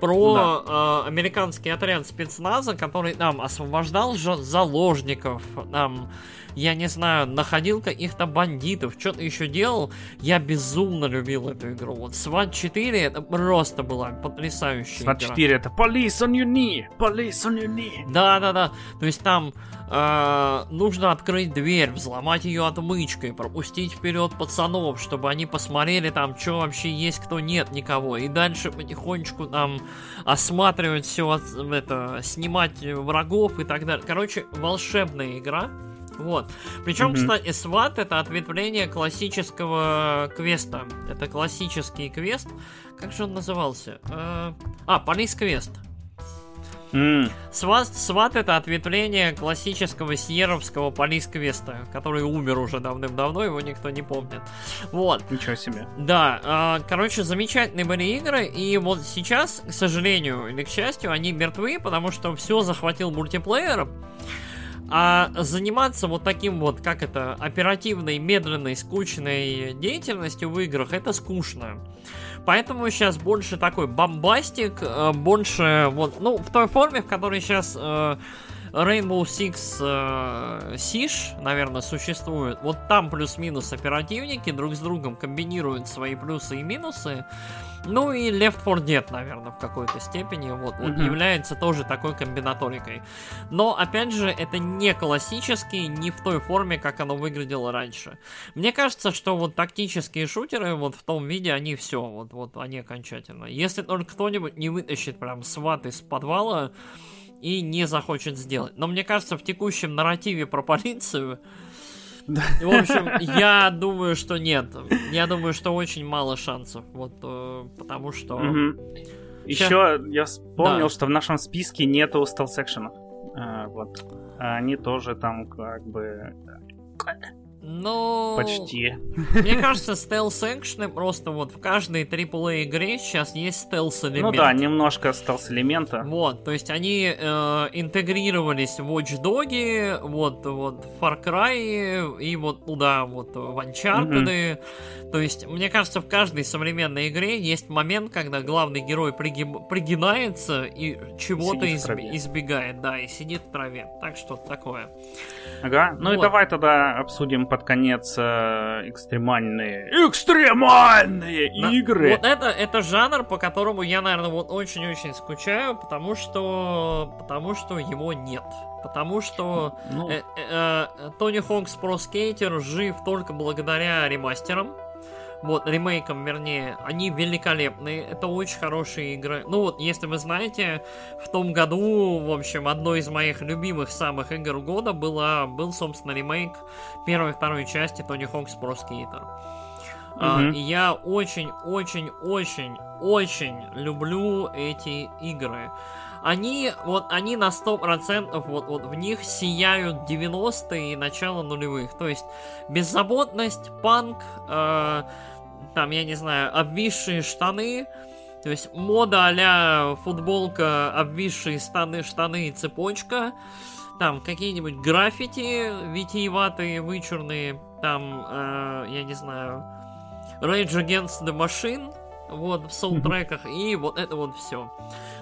про да. э, американский отряд спецназа, который там освобождал заложников, там я не знаю, находил каких-то бандитов, что-то еще делал. Я безумно любил эту игру. Вот SWAT 4 это просто была потрясающая SWAT игра. 4 это Police on your knee, Police on your knee. Да, да, да. То есть там э, нужно открыть дверь, взломать ее отмычкой, пропустить вперед пацанов, чтобы они посмотрели там, что вообще есть, кто нет никого. И дальше потихонечку там осматривать все, это, снимать врагов и так далее. Короче, волшебная игра. Вот. Причем, mm-hmm. кстати, SWAT это ответвление классического квеста. Это классический квест. Как же он назывался? Э, а, Police Quest. Mm. SWAT, SWAT это ответвление классического сьеровского полис-квеста, который умер уже давным-давно, его никто не помнит. Вот. Ничего себе. Да, э, короче, замечательные были игры, и вот сейчас, к сожалению или к счастью, они мертвы, потому что все захватил мультиплеер. А заниматься вот таким вот, как это, оперативной, медленной, скучной деятельностью в играх, это скучно. Поэтому сейчас больше такой бомбастик, э, больше вот, ну, в той форме, в которой сейчас э, Rainbow Six э, Siege, наверное, существует. Вот там плюс-минус оперативники друг с другом комбинируют свои плюсы и минусы. Ну и Left 4 Dead, наверное, в какой-то степени вот, mm-hmm. вот является тоже такой комбинаторикой. Но, опять же, это не классический, не в той форме, как оно выглядело раньше. Мне кажется, что вот тактические шутеры вот в том виде, они все, вот, вот они окончательно. Если только кто-нибудь не вытащит прям сват из подвала и не захочет сделать. Но мне кажется, в текущем нарративе про полицию в общем, я думаю, что нет. Я думаю, что очень мало шансов. Вот э, потому что. Угу. Еще я вспомнил, да. что в нашем списке нету стелс-экшенов. А, вот. Они тоже там как бы ну... Почти. Мне кажется, стелс-экшены просто вот в каждой AAA игре сейчас есть стелс-элемент. Ну да, немножко стелс-элемента. Вот, то есть они э, интегрировались в Watch Dogs, вот, вот в Far Cry и вот туда, вот в Uncharted. Mm-hmm. То есть, мне кажется, в каждой современной игре есть момент, когда главный герой пригиб... пригинается и чего-то изб... избегает, да, и сидит в траве. Так что такое. Ага, ну вот. и давай тогда обсудим под конец э, экстремальные... Экстремальные да. игры! Вот это, это жанр, по которому я, наверное, вот очень-очень скучаю, потому что... Потому что его нет. Потому что ну... э, э, э, Тони Хокс Про Скейтер жив только благодаря ремастерам вот, ремейком, вернее, они великолепные, это очень хорошие игры. Ну вот, если вы знаете, в том году, в общем, одной из моих любимых самых игр года была, был, собственно, ремейк первой и второй части Тони Хокс Про Skater. Uh, я очень-очень-очень-очень люблю эти игры. Они, вот, они на 100% вот, вот в них сияют 90-е и начало нулевых. То есть беззаботность, панк, э, там, я не знаю, обвисшие штаны, то есть мода а футболка, обвисшие штаны, штаны и цепочка, там какие-нибудь граффити витиеватые, вычурные, там, э, я не знаю, Rage Against the Machine, вот, в саундтреках, и вот это вот все.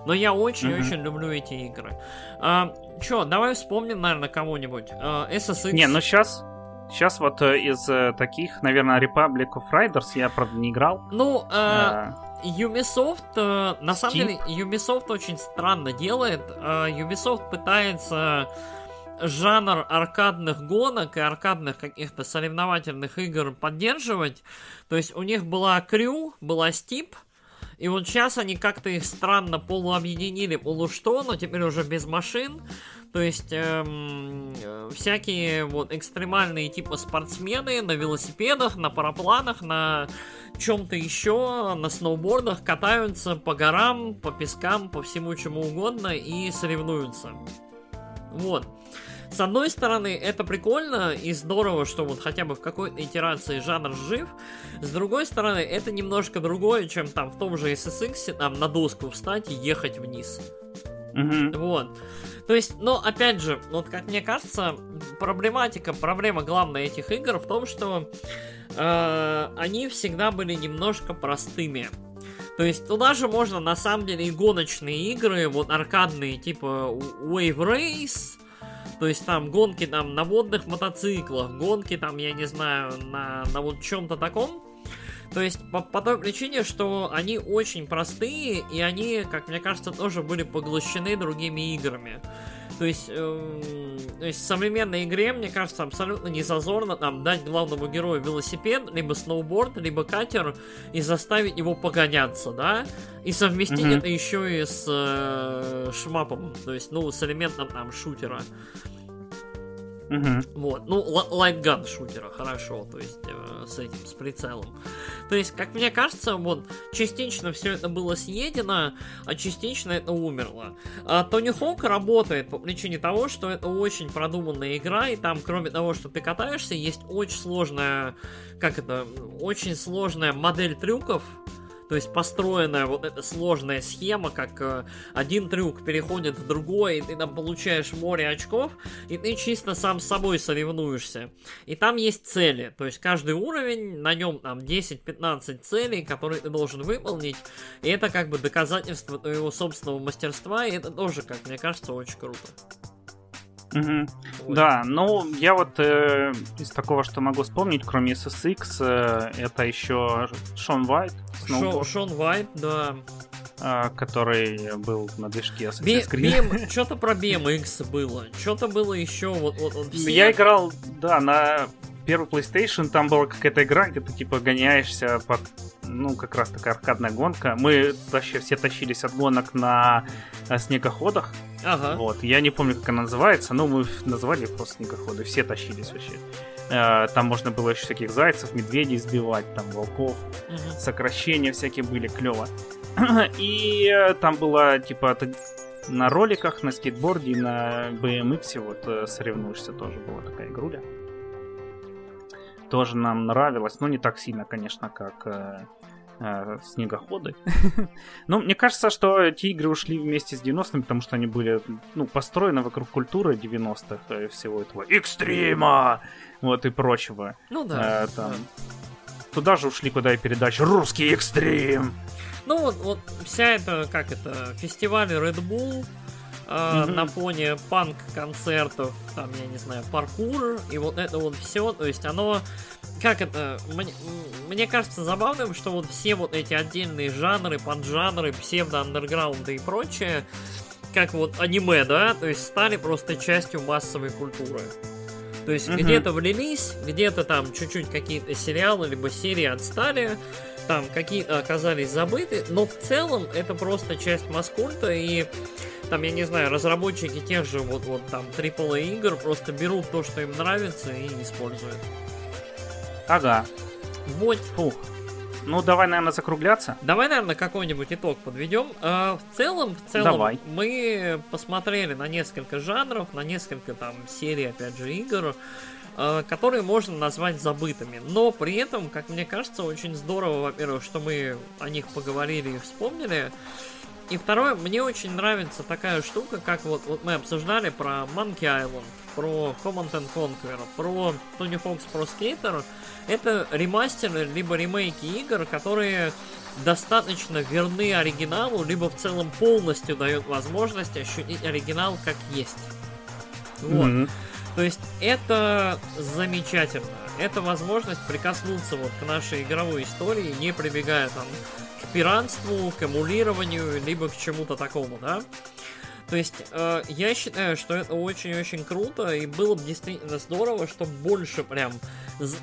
Но я очень-очень люблю эти игры. А, чё, давай вспомним, наверное, кого-нибудь. А, SSX. Не, ну сейчас... Сейчас вот э, из э, таких, наверное, Republic of Riders я, правда, не играл. Ну, э, Ubisoft, э, на самом деле, Ubisoft очень странно делает. Э, Ubisoft пытается жанр аркадных гонок и аркадных каких-то соревновательных игр поддерживать. То есть у них была Крю, была Steep, и вот сейчас они как-то их странно полуобъединили, полушто, но теперь уже без машин. То есть эм, всякие вот экстремальные типа спортсмены на велосипедах, на парапланах, на чем-то еще, на сноубордах катаются по горам, по пескам, по всему чему угодно и соревнуются. Вот. С одной стороны, это прикольно и здорово, что вот хотя бы в какой-то итерации жанр жив. С другой стороны, это немножко другое, чем там в том же SSX, там на доску встать и ехать вниз. Mm-hmm. Вот. То есть, но опять же, вот как мне кажется, проблематика, проблема главная этих игр в том, что э, они всегда были немножко простыми. То есть туда же можно на самом деле и гоночные игры, вот аркадные, типа Wave Race, то есть там гонки там на водных мотоциклах, гонки там, я не знаю, на, на вот чем-то таком. То есть по, по той причине, что они очень простые, и они, как мне кажется, тоже были поглощены другими играми. То есть, э, то есть в современной игре, мне кажется, абсолютно не зазорно там дать главному герою велосипед, либо сноуборд, либо катер и заставить его погоняться, да? И совместить mm-hmm. это еще и с э, шмапом, то есть, ну, с элементом там шутера. Угу. Вот, ну, лайтган шутера, хорошо, то есть э, с этим, с прицелом. То есть, как мне кажется, вот, частично все это было съедено, а частично это умерло. А Тони Хоук работает по причине того, что это очень продуманная игра, и там, кроме того, что ты катаешься, есть очень сложная, как это, очень сложная модель трюков, то есть построенная вот эта сложная схема, как э, один трюк переходит в другой, и ты там получаешь море очков, и ты чисто сам с собой соревнуешься. И там есть цели, то есть каждый уровень, на нем там 10-15 целей, которые ты должен выполнить, и это как бы доказательство твоего собственного мастерства, и это тоже, как мне кажется, очень круто. Угу. Да, ну я вот э, из такого, что могу вспомнить, кроме SSX, э, это еще Шон Вайт. Шо, Шон Вайт, да. Э, который был на движке Assassin's Creed. *laughs* что-то про BMX было, что-то было еще. Вот, вот, вот все... Я играл, да, на первый PlayStation, там была какая-то игра, где ты типа гоняешься под ну, как раз такая аркадная гонка. Мы вообще все тащились от гонок на э, снегоходах. Ага. Вот. Я не помню, как она называется, но мы назвали просто снегоходы. Все тащились вообще. Э, там можно было еще всяких зайцев, медведей сбивать, там волков. Угу. Сокращения всякие были, клево. *clears throat* И э, там было, типа, на роликах, на скейтборде и на BMX вот соревнуешься тоже была такая игруля тоже нам нравилось, но не так сильно, конечно, как э, э, снегоходы. *laughs* Но мне кажется, что эти игры ушли вместе с 90-ми, потому что они были ну, построены вокруг культуры 90-х, э, всего этого экстрима, вот и прочего. Ну да. Э, там. Туда же ушли, куда и передача «Русский экстрим». Ну вот, вот вся эта, как это, фестиваль Red Bull, mm-hmm. на фоне панк-концертов, там, я не знаю, паркур, и вот это вот все, то есть оно, как это, мне, мне кажется забавным, что вот все вот эти отдельные жанры, поджанры, псевдо-андерграунды и прочее, как вот аниме, да, то есть стали просто частью массовой культуры. То есть mm-hmm. где-то влились, где-то там чуть-чуть какие-то сериалы либо серии отстали, там какие-то оказались забыты, но в целом это просто часть маскульта, и там, я не знаю, разработчики тех же вот, вот там AAA игр просто берут то, что им нравится и используют. Ага. Вот. Фух. Ну, давай, наверное, закругляться. Давай, наверное, какой-нибудь итог подведем. А, в целом, в целом, давай. мы посмотрели на несколько жанров, на несколько там серий, опять же, игр, а, которые можно назвать забытыми. Но при этом, как мне кажется, очень здорово, во-первых, что мы о них поговорили и вспомнили. И второе, мне очень нравится такая штука, как вот, вот мы обсуждали про Monkey Island, про Command and Conquer, про Tony Hawk's Pro Skater. Это ремастеры, либо ремейки игр, которые достаточно верны оригиналу, либо в целом полностью дают возможность ощутить оригинал как есть. Вот. Mm-hmm. То есть это замечательно. Это возможность прикоснуться вот к нашей игровой истории, не прибегая там к пиратству, к эмулированию, либо к чему-то такому, да? То есть э, я считаю, что это очень-очень круто, и было бы действительно здорово, чтобы больше прям,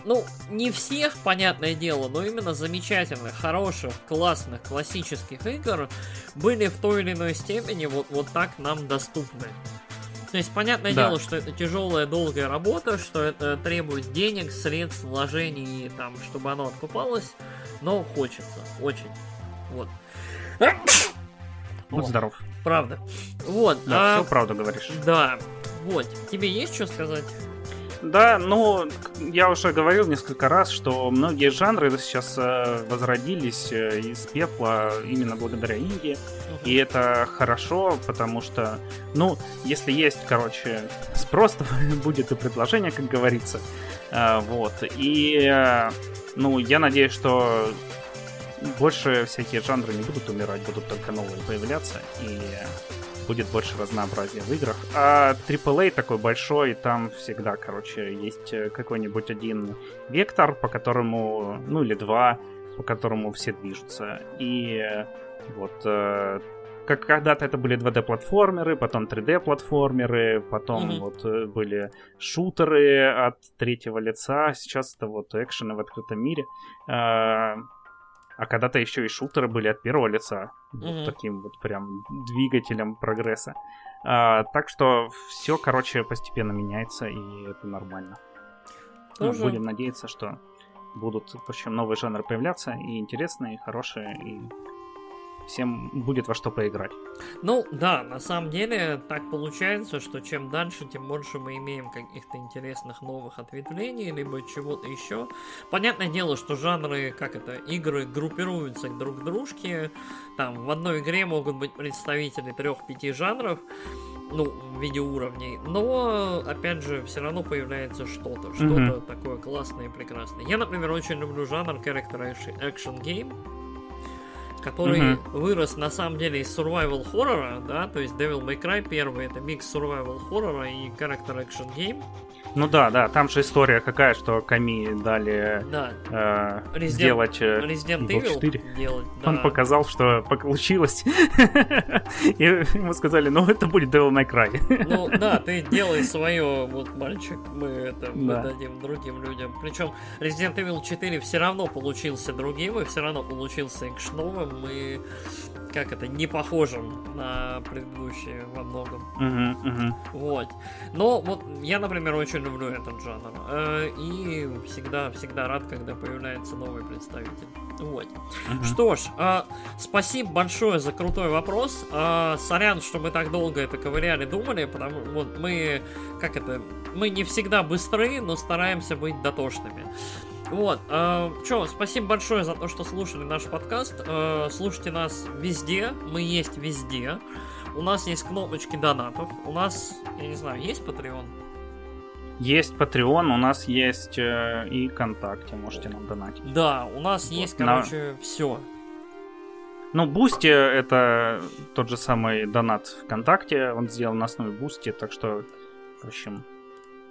ну, не всех, понятное дело, но именно замечательных, хороших, классных, классических игр были в той или иной степени вот, вот так нам доступны. То есть, понятное да. дело, что это тяжелая, долгая работа, что это требует денег, средств, вложений, там, чтобы оно окупалось, но хочется, очень. Вот. Будь здоров. Правда. Вот. Да, а, все правду говоришь. Да. Вот. Тебе есть что сказать? Да, ну, я уже говорил несколько раз, что многие жанры сейчас э, возродились э, из пепла именно благодаря Индии. Uh-huh. И это хорошо, потому что, ну, если есть, короче, спрос, *laughs* то будет и предложение, как говорится. Э, вот. И, э, ну, я надеюсь, что больше всякие жанры не будут умирать, будут только новые появляться. И будет больше разнообразия в играх. А AAA такой большой, там всегда, короче, есть э, какой-нибудь один вектор, по которому, ну или два, по которому все движутся. И вот э, как когда-то это были 2D-платформеры, потом 3D-платформеры, потом mm-hmm. вот были шутеры от третьего лица, сейчас это вот экшены в открытом мире. А когда-то еще и шутеры были от первого лица. Mm-hmm. Вот таким вот прям двигателем прогресса. А, так что все, короче, постепенно меняется, и это нормально. Ну, Тоже... Ну, будем надеяться, что будут, в общем, новые жанры появляться, и интересные, и хорошие, и всем будет во что поиграть. Ну да, на самом деле так получается, что чем дальше, тем больше мы имеем каких-то интересных новых ответвлений, либо чего-то еще. Понятное дело, что жанры, как это, игры группируются друг к дружке. Там в одной игре могут быть представители трех-пяти жанров, ну, в виде уровней. Но, опять же, все равно появляется что-то, что-то mm-hmm. такое классное и прекрасное. Я, например, очень люблю жанр character action game который угу. вырос на самом деле из survival хоррора, да, то есть Devil May Cry первый это микс survival хоррора и character action game. Ну да, да, там же история какая, что Ками дали да. э, Resident, сделать э, Resident Evil 4. делать. Да. Он показал, что получилось. *laughs* И ему сказали, ну это будет Devil May Cry. Ну *laughs* да, ты делай свое, вот мальчик, мы это да. дадим другим людям. Причем Resident Evil 4 все равно получился другим, и все равно получился экшновым, и как это, не похожим на предыдущие во многом. Uh-huh, uh-huh. Вот. Но вот я, например, очень люблю этот жанр. Э, и всегда, всегда рад, когда появляется новый представитель. Вот. Uh-huh. Что ж, э, спасибо большое за крутой вопрос. Э, сорян, что мы так долго это ковыряли, думали, потому вот мы, как это, мы не всегда быстры, но стараемся быть дотошными. Вот, э, чё, спасибо большое за то, что слушали наш подкаст. Э, слушайте нас везде, мы есть везде. У нас есть кнопочки донатов. У нас, я не знаю, есть Patreon? Есть Patreon, у нас есть э, и ВКонтакте, можете нам донатить. Да, у нас вот, есть, короче, на... все. Ну, Boosty это тот же самый донат ВКонтакте, он сделан на основе Boosty, так что, в общем,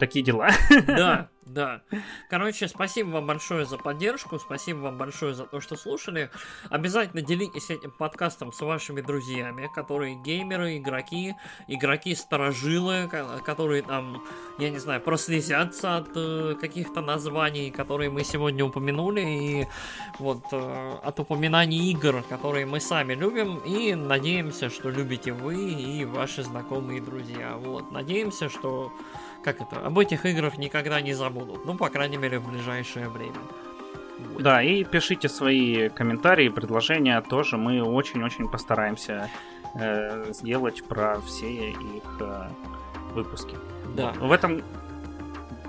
такие дела. Да, *laughs* да. Короче, спасибо вам большое за поддержку, спасибо вам большое за то, что слушали. Обязательно делитесь этим подкастом с вашими друзьями, которые геймеры, игроки, игроки-старожилы, которые там, я не знаю, прослезятся от э, каких-то названий, которые мы сегодня упомянули, и вот э, от упоминаний игр, которые мы сами любим, и надеемся, что любите вы и ваши знакомые друзья. Вот, надеемся, что как это, об этих играх никогда не забудут. Ну, по крайней мере, в ближайшее время. Да, и пишите свои комментарии, предложения тоже. Мы очень-очень постараемся э, сделать про все их э, выпуски. Да. В этом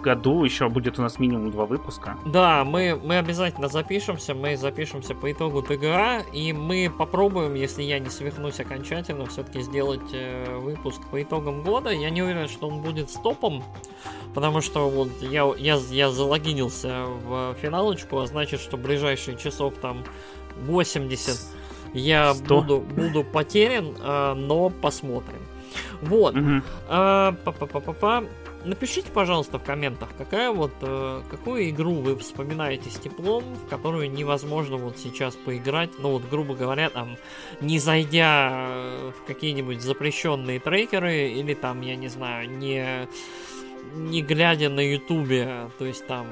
году еще будет у нас минимум два выпуска. Да, мы, мы обязательно запишемся, мы запишемся по итогу ТГА, и мы попробуем, если я не свихнусь окончательно, все-таки сделать э, выпуск по итогам года. Я не уверен, что он будет стопом, потому что вот я, я, я залогинился в финалочку, а значит, что ближайшие часов там 80 я буду, буду потерян, э, но посмотрим. Вот. Угу. А, па -па -па -па -па. Напишите, пожалуйста, в комментах, какая вот, э, какую игру вы вспоминаете с теплом, в которую невозможно вот сейчас поиграть, ну вот, грубо говоря, там, не зайдя в какие-нибудь запрещенные трекеры, или там, я не знаю, не, не глядя на ютубе, то есть там,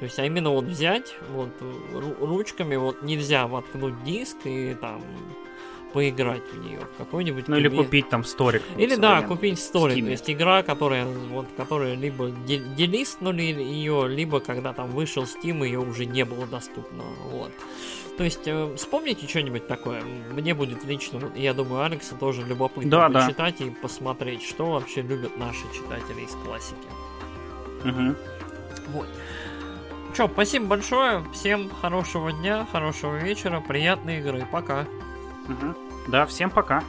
то есть, а именно вот взять, вот, ручками вот нельзя воткнуть диск и там поиграть в нее. Какой-нибудь. Ну или купить там сторик. Или да, купить сторик. То есть игра, которая вот которая либо делистнули ее, либо когда там вышел Steam, ее уже не было доступно. Вот. То есть э, вспомните что-нибудь такое. Мне будет лично, я думаю, Алекса тоже любопытно да, почитать да. и посмотреть, что вообще любят наши читатели из классики. Угу. Вот. Че, спасибо большое. Всем хорошего дня, хорошего вечера, приятной игры. Пока. Угу. Да, всем пока.